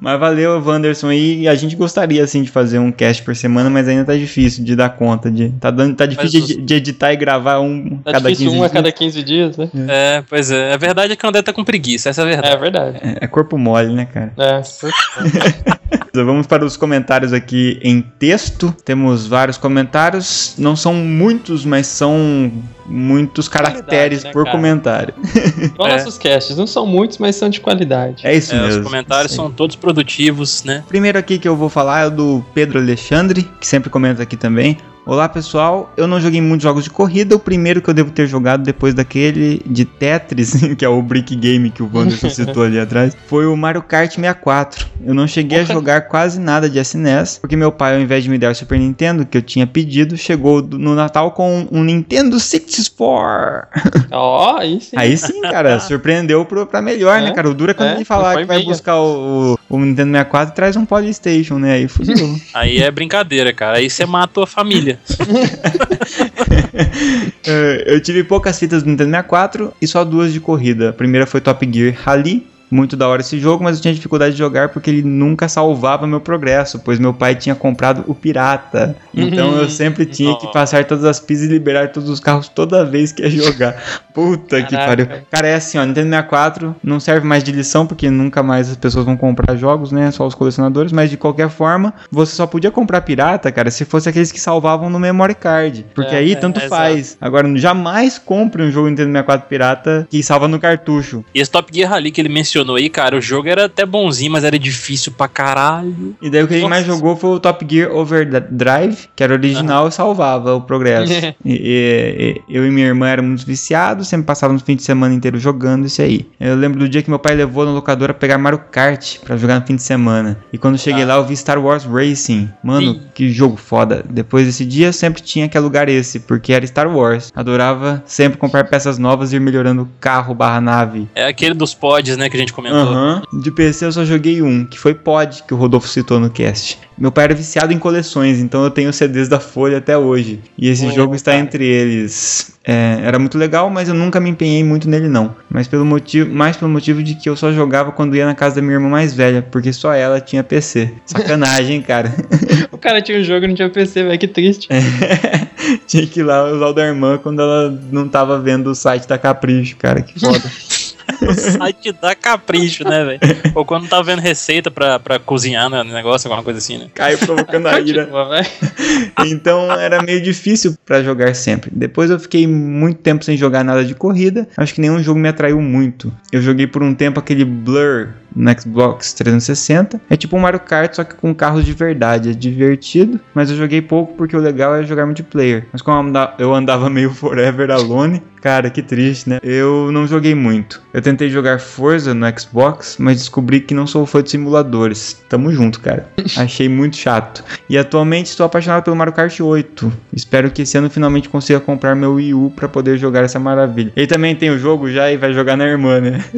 Mas valeu, Wanderson aí. A gente gostaria, assim, de fazer um cast por semana, mas ainda tá difícil de dar conta. De, tá, dando, tá difícil de, de editar e gravar um Tá cada difícil 15 um a dias. cada 15 dias, né? É, pois é. A verdade é que o André tá com preguiça, essa é a verdade. É verdade. É, é corpo mole, né, cara? É. Vamos para os comentários aqui em texto. Temos vários comentários. Não são muitos, mas são muitos caracteres né, por cara? comentário. Igual É. nossos casts, não são muitos, mas são de qualidade. É isso É, os mesmo. comentários Isso aí. são todos produtivos, né? Primeiro aqui que eu vou falar é o do Pedro Alexandre, que sempre comenta aqui também. Olá pessoal, eu não joguei muitos jogos de corrida. O primeiro que eu devo ter jogado depois daquele de Tetris, que é o Brick Game que o Wanderson citou ali atrás, foi o Mario Kart 64. Eu não cheguei a jogar quase nada de SNES, porque meu pai, ao invés de me dar o Super Nintendo, que eu tinha pedido, chegou no Natal com um Nintendo 64. Ó, aí sim. Aí sim, cara, surpreendeu pro, pra melhor, É, né, cara? O duro é quando é, ele falar que vai meia. buscar o, o, o Nintendo 64 e traz um Polystation, né? Aí fudeu. Aí é brincadeira, cara. Aí você mata a família. É, eu tive poucas fitas do Nintendo 64 e só duas de corrida. A primeira foi Top Gear Rally. Muito da hora esse jogo, mas eu tinha dificuldade de jogar porque ele nunca salvava meu progresso, pois meu pai tinha comprado o pirata. Então eu sempre tinha que passar todas as pistas e liberar todos os carros toda vez que ia jogar. Puta que Caraca. pariu. Cara, é assim, ó, Nintendo 64 não serve mais de lição porque nunca mais as pessoas vão comprar jogos, né? Só os colecionadores, mas de qualquer forma, você só podia comprar pirata, cara, se fosse aqueles que salvavam no memory card. Porque É, aí é, tanto é, faz. Agora, jamais compre um jogo Nintendo 64 pirata que salva no cartucho. E esse Top Gear Rally que ele mencionou mencionou aí, cara, o jogo era até bonzinho, mas era difícil pra caralho. E daí o que a gente mais jogou foi o Top Gear Overdrive, que era original e salvava o progresso. E- e- eu e minha irmã éramos viciados, sempre passávamos o fim de semana inteiro jogando isso aí. Eu lembro do dia que meu pai levou na locadora pegar Mario Kart pra jogar no fim de semana. E quando cheguei lá, eu vi Star Wars Racing. Mano, Ih. que jogo foda. Depois desse dia, sempre tinha que alugar esse, porque era Star Wars. Adorava sempre comprar peças novas e ir melhorando o carro barra nave. É aquele dos pods, né, que a gente comentou. Aham. De PC eu só joguei um, que foi Pod, que o Rodolfo citou no cast. Meu pai era viciado em coleções, então eu tenho CDs da Folha até hoje. E esse jogo está cara. entre eles. É, era muito legal, mas eu nunca me empenhei muito nele não. Mas pelo motivo, mais pelo motivo de que eu só jogava quando ia na casa da minha irmã mais velha, porque só ela tinha PC. Sacanagem, cara. O cara tinha um jogo e não tinha PC, velho, que triste. tinha que ir lá usar o da irmã quando ela não tava vendo o site da Capricho, cara, que foda. O site dá capricho, né, velho? Ou quando tá vendo receita pra, pra cozinhar né, negócio, alguma coisa assim, né? Caiu provocando a ira. Então era meio difícil pra jogar sempre. Depois eu fiquei muito tempo sem jogar nada de corrida. Acho que nenhum jogo me atraiu muito. Eu joguei por um tempo aquele Blur no Xbox 360. É tipo um Mario Kart, só que com carros de verdade. É divertido, mas eu joguei pouco porque o legal é jogar multiplayer. Mas como eu anda- eu andava meio forever alone, cara, que triste, né? Eu não joguei muito. Eu tentei jogar Forza no Xbox, mas descobri que não sou fã de simuladores. Tamo junto, cara. Achei muito chato. E atualmente estou apaixonado pelo Mario Kart 8. Espero que esse ano finalmente consiga comprar meu Wii U pra poder jogar essa maravilha. Ele também tem o jogo já e vai jogar na irmã, né?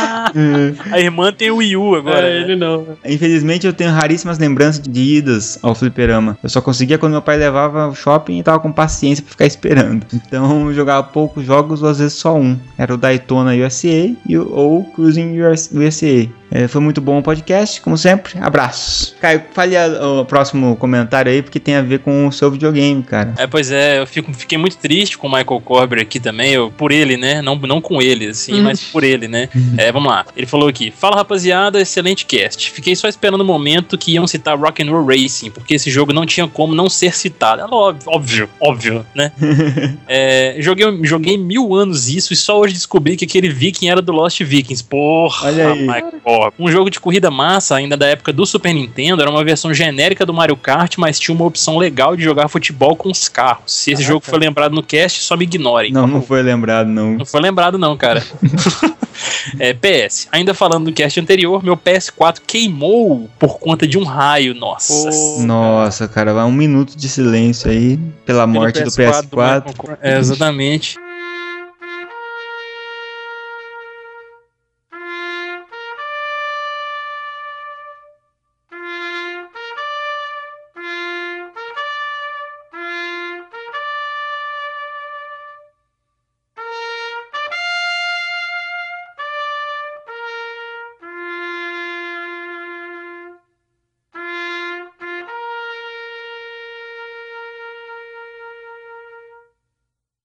A irmã tem o Wii U agora. É, né? ele não. Infelizmente eu tenho raríssimas lembranças de idas ao fliperama. Eu só conseguia quando meu pai levava ao shopping e tava com paciência pra ficar esperando. Então eu jogava poucos jogos ou às vezes só um. Era o Daytona USA e o, ou Cruising US USA. É, foi muito bom o podcast, como sempre. Abraços. Caio, fale a- o próximo comentário aí, porque tem a ver com o seu videogame, cara. É, pois é, eu fico, fiquei muito triste com o Michael Corber aqui também, eu, por ele, né? Não, não com ele, assim, mas por ele, né? É, vamos lá. Ele falou aqui: Fala rapaziada, excelente cast. Fiquei só esperando o momento que iam citar Rock'n'Roll Racing, porque esse jogo não tinha como não ser citado. Óbvio, óbvio, óbvio, né? É, joguei, joguei mil anos isso e só hoje descobri que aquele Viking era do Lost Vikings. Porra, Olha aí. Michael. Um jogo de corrida massa, ainda da época do Super Nintendo, era uma versão genérica do Mario Kart, mas tinha uma opção legal de jogar futebol com os carros. Se esse jogo foi lembrado no cast, só me ignorem. Não, não foi lembrado, não. Não foi lembrado, não, cara. é, PS, ainda falando do cast anterior, meu PS4 queimou por conta de um raio. Nossa. Nossa, cara, vai um minuto de silêncio aí pela morte do PS4. Michael Corber. É, exatamente.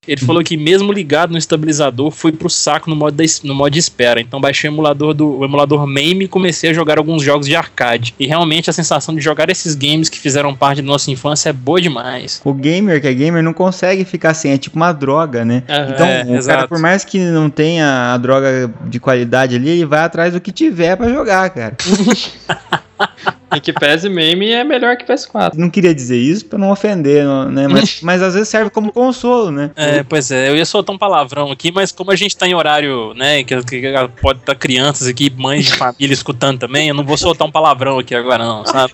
Ele falou que mesmo ligado no estabilizador, foi pro saco no modo, da no modo de espera. Então baixei o emulador do o emulador MAME e comecei a jogar alguns jogos de arcade. E realmente a sensação de jogar esses games que fizeram parte da nossa infância é boa demais. O gamer que é gamer não consegue ficar sem, é tipo uma droga, né? Aham. Então, É, o cara, exato. por mais que não tenha a droga de qualidade ali, ele vai atrás do que tiver pra jogar, cara. E que PS meme é melhor que PS4. Não queria dizer isso pra não ofender, né? Mas, mas às vezes serve como consolo, né? É, pois é, eu ia soltar um palavrão aqui, mas como a gente tá em horário, né, que, que pode estar crianças aqui, mães de família escutando também, eu não vou soltar um palavrão aqui agora não, sabe?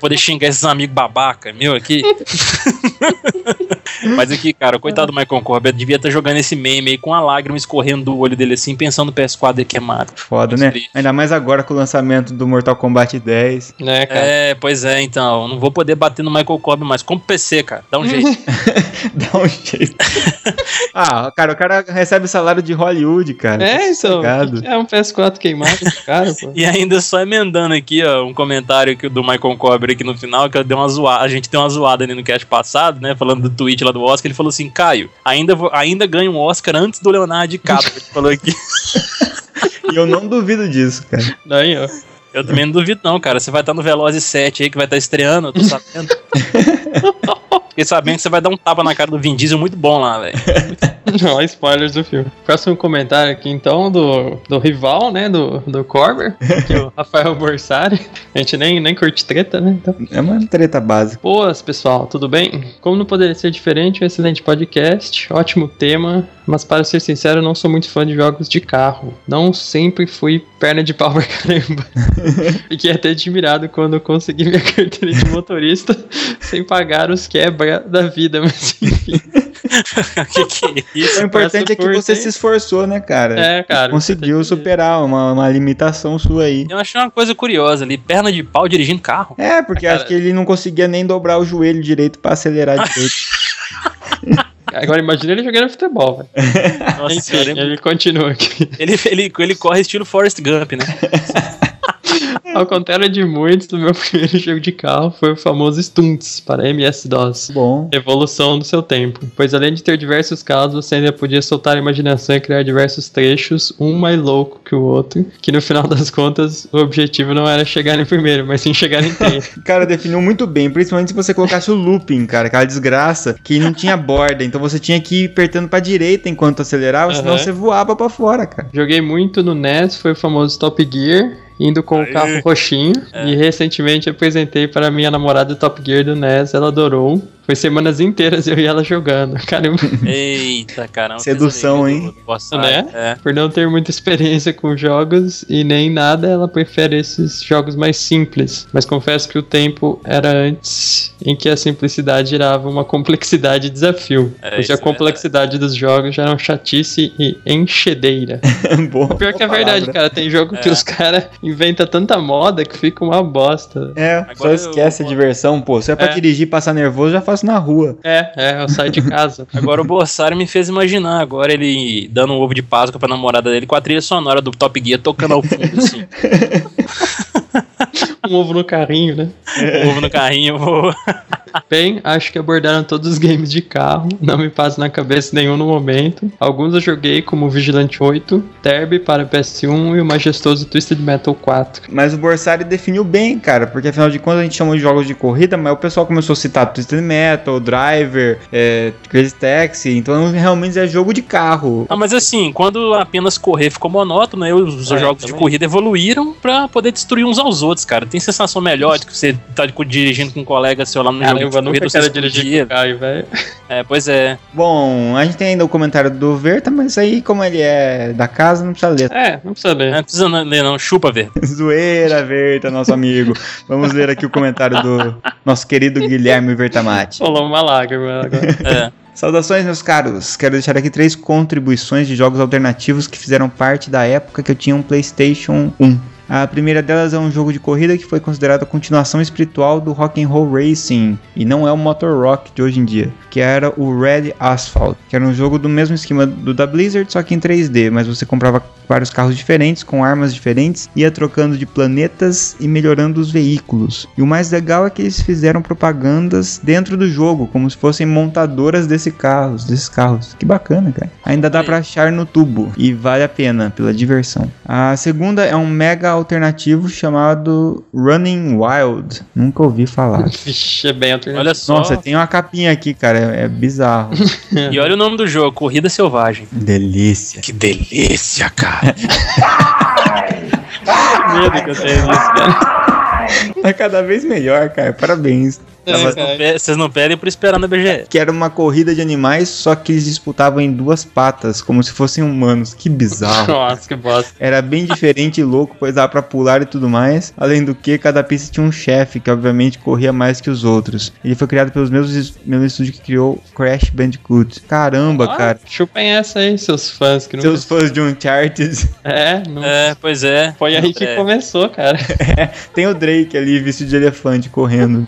Poder xingar esses amigos babaca, meu, aqui. mas aqui, cara, coitado do Michael Corbett, devia estar jogando esse meme aí com a lágrima escorrendo do olho dele assim, pensando no PS4 dele queimado. Foda, né? Ainda mais agora com o lançamento do Mortal Kombat 10. Né, cara? É, pois é, então, não vou poder bater no Michael Corbett mais. Compre PC, cara, dá um jeito. Dá um jeito. ah, cara, o cara recebe salário de Hollywood, cara. É, isso. Sossegado. É um PS4 queimado, cara, pô. E ainda só emendando aqui, ó, um comentário aqui do Michael Cobre aqui no final, que eu dei uma zoada. A gente deu uma zoada ali no cast passado, né? Falando do tweet lá do Oscar. Ele falou assim: Caio, ainda, vou- ainda ganha um Oscar antes do Leonardo DiCaprio. Ele falou aqui. E eu não duvido disso, cara. Daí, ó. Eu também não duvido, não, cara. Você vai estar no Velozes 7 aí, que vai estar estreando, eu tô sabendo. Fiquei sabendo que você vai dar um tapa na cara do Vin Diesel muito bom lá, velho. Não, spoilers do filme. Próximo comentário aqui, então, do, do rival, né? Do, do Corber, que é o Rafael Borsari. A gente nem, nem curte treta, né? Então. É uma treta básica. Boas, pessoal, tudo bem? Como não poderia ser diferente, um excelente podcast, ótimo tema, mas para ser sincero, eu não sou muito fã de jogos de carro. Não sempre fui perna de pau pra caramba. Fiquei até admirado quando eu consegui minha carteira de motorista sem pagar os quebra da vida, mas enfim. que que é isso? O importante é que você se esforçou, né, cara? É, cara. Conseguiu superar uma, uma limitação sua aí. Eu achei uma coisa curiosa ali, perna de pau dirigindo carro. É, porque acho que ele não conseguia nem dobrar o joelho direito pra acelerar direito. Agora imagina ele jogando futebol, velho. Nossa Enfim, senhora, ele continua aqui. ele, ele, ele corre estilo Forrest Gump, né? Ao contrário de muitos, o meu primeiro jogo de carro foi o famoso Stunts para MS-DOS. Bom. Evolução do seu tempo. Pois além de ter diversos carros, você ainda podia soltar a imaginação e criar diversos trechos, um mais louco que o outro, que no final das contas o objetivo não era chegar em primeiro, mas sim chegar em inteiro. Cara, definiu muito bem, principalmente se você colocasse o looping, cara, aquela desgraça que não tinha borda, então você tinha que ir apertando pra direita enquanto acelerava, senão Aham. você voava pra fora, cara. Joguei muito no NES, foi o famoso Top Gear, indo com o carro roxinho. E recentemente apresentei para minha namorada o Top Gear do NES, ela adorou. Foi semanas inteiras eu e ela jogando. Caramba. Eita, caramba. Sedução, pesadelo hein? boss Né? É. Por não ter muita experiência com jogos e nem nada, ela prefere esses jogos mais simples. Mas confesso que o tempo era antes em que a simplicidade gerava uma complexidade e desafio. É, isso a é complexidade dos jogos já eram chatice e enchedeira. Bom. Pior que é boa verdade, cara. Tem jogo que É. os caras inventam tanta moda que fica uma bosta. É, só Agora esquece eu- a diversão, pô. Se é pra É. dirigir e passar nervoso, já faço na rua. É, é, eu saio de casa. Agora o Bossari me fez imaginar agora ele dando um ovo de Páscoa pra namorada dele com a trilha sonora do Top Gear tocando ao fundo, assim. um ovo no carrinho, né? Um ovo no carrinho, vou... Bem, acho que abordaram todos os games de carro, não me passa na cabeça nenhum no momento. Alguns eu joguei, como Vigilante 8, Derby para PS1 e o majestoso Twisted Metal 4. Mas o Borsari definiu bem, cara, porque afinal de contas a gente chamou de jogos de corrida, mas o pessoal começou a citar Twisted Metal, Driver, é, Crazy Taxi, então realmente é jogo de carro. Ah, mas assim, quando apenas correr ficou monótono, aí os É, jogos de também. corrida evoluíram pra poder destruir uns aos outros, cara. Tem sensação melhor de que você tá dirigindo com um colega seu lá no jogo de Caramba, eu nunca quero dirigir com o Caio, velho. É, pois é. Bom, a gente tem ainda o comentário do Verta, mas aí, como ele é da casa, não precisa ler. É, não precisa ler. Não precisa ler não, chupa, ver. Zoeira, Verta, nosso amigo. Vamos ler aqui o comentário do nosso querido Guilherme Vertamati. Rolou uma lágrima agora. É. Saudações, meus caros. Quero deixar aqui três contribuições de jogos alternativos que fizeram parte da época que eu tinha um PlayStation 1. A primeira delas é um jogo de corrida que foi considerado a continuação espiritual do Rock and Roll Racing e não é o Motor Rock de hoje em dia, que era o Red Asphalt, que era um jogo do mesmo esquema do da Blizzard, só que em 3D, mas você comprava vários carros diferentes com armas diferentes, ia trocando de planetas e melhorando os veículos. E o mais legal é que eles fizeram propagandas dentro do jogo, como se fossem montadoras desse carros, desses carros. Que bacana, cara. Ainda dá pra achar no tubo e vale a pena pela diversão. A segunda é um mega alternativo chamado Running Wild. Nunca ouvi falar. Vixe, é bem alternativo. Olha só. Nossa, tem uma capinha aqui, cara, é, é bizarro. E olha o nome do jogo, Corrida Selvagem. Delícia. Que delícia, cara. medo que eu tenho disso, cara. É cada vez melhor, cara. Parabéns. É, Vocês não pedem por esperar na BGS. Que era uma corrida de animais, só que eles disputavam em duas patas, como se fossem humanos. Que bizarro. Nossa, que bosta. Era bem diferente e louco, pois dava pra pular e tudo mais. Além do que, cada pista tinha um chefe, que obviamente corria mais que os outros. Ele foi criado pelos mesmos mesmo estúdio que criou Crash Bandicoot. Caramba, Ah, cara. Chupem essa aí, seus fãs que não. Seus fãs de Uncharted. É, não. É, pois é. Foi aí que É. começou, cara. Tem o Drake ali, vestido de elefante, correndo.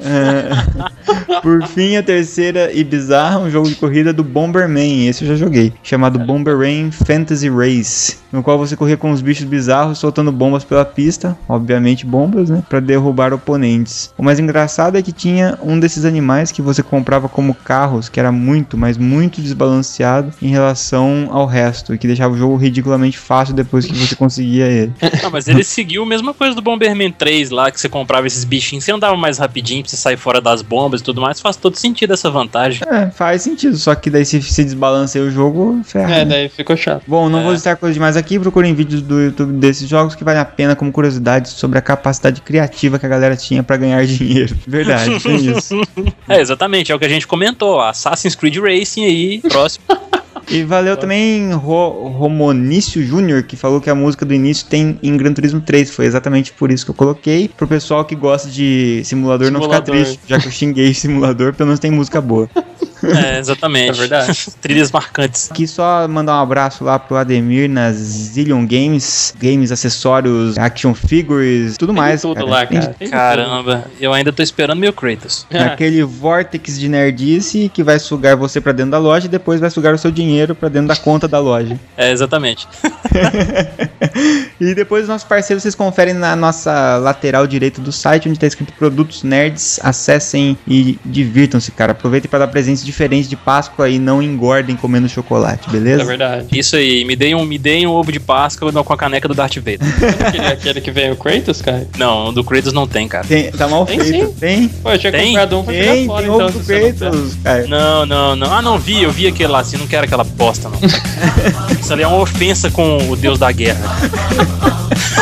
É, Por fim, a terceira e bizarra, um jogo de corrida do Bomberman. Esse eu já joguei. Chamado Bomberman Fantasy Race. No qual você corria com os bichos bizarros, soltando bombas pela pista. Obviamente bombas, né? Pra derrubar oponentes. O mais engraçado é que tinha um desses animais que você comprava como carros, que era muito, mas muito desbalanceado em relação ao resto. E que deixava o jogo ridiculamente fácil depois que você conseguia ele. Não, mas ele seguiu a mesma coisa do Bomberman 3 lá, que que você comprava esses bichinhos, você andava mais rapidinho pra você sair fora das bombas e tudo mais, faz todo sentido essa vantagem. É, faz sentido, só que daí se, se desbalanceia o jogo, ferra. É, né? daí ficou chato. Bom, não É. vou listar coisa demais aqui, procurem vídeos do YouTube desses jogos que vale a pena como curiosidade sobre a capacidade criativa que a galera tinha pra ganhar dinheiro. Verdade, tem isso. É, exatamente, é o que a gente comentou, Assassin's Creed Racing aí, próximo. E valeu também Ro Romonício Júnior, que falou que a música do início tem em Gran Turismo 3. Foi exatamente por isso que eu coloquei. Pro pessoal que gosta de simulador, não ficar Simulador. triste, já que eu xinguei simulador, pelo menos tem música boa. É, exatamente. É verdade. Trilhas marcantes. Aqui só mandar um abraço lá pro Ademir na Zillion Games, games, acessórios, action figures, tudo Tem mais. tudo cara. lá, cara. Tem Caramba, eu ainda tô esperando meu Kratos. Aquele vortex de nerdice que vai sugar você pra dentro da loja e depois vai sugar o seu dinheiro pra dentro da conta da loja. É, exatamente. E depois os nossos parceiros vocês conferem na nossa lateral direita do site, onde tá escrito Produtos Nerds. Acessem e divirtam-se, cara. Aproveitem para dar presentes diferentes de Páscoa e não engordem comendo chocolate, beleza? É verdade. Isso aí, me deem um, me deem um ovo de Páscoa com a caneca do Darth Vader. Aquele, aquele que vem o Kratos, cara? Não, o do Kratos não tem, cara. Tem- tá mal Tem feito. sim. Tem? Pô, eu tinha Tem? comprado um pra Tem, fora, tem então. ovo do você não tem. Kratos, cara. Não, não, não. Ah, não vi, eu vi aquele lá, assim, não quero aquela bosta, não. Isso ali é uma ofensa com o deus da guerra.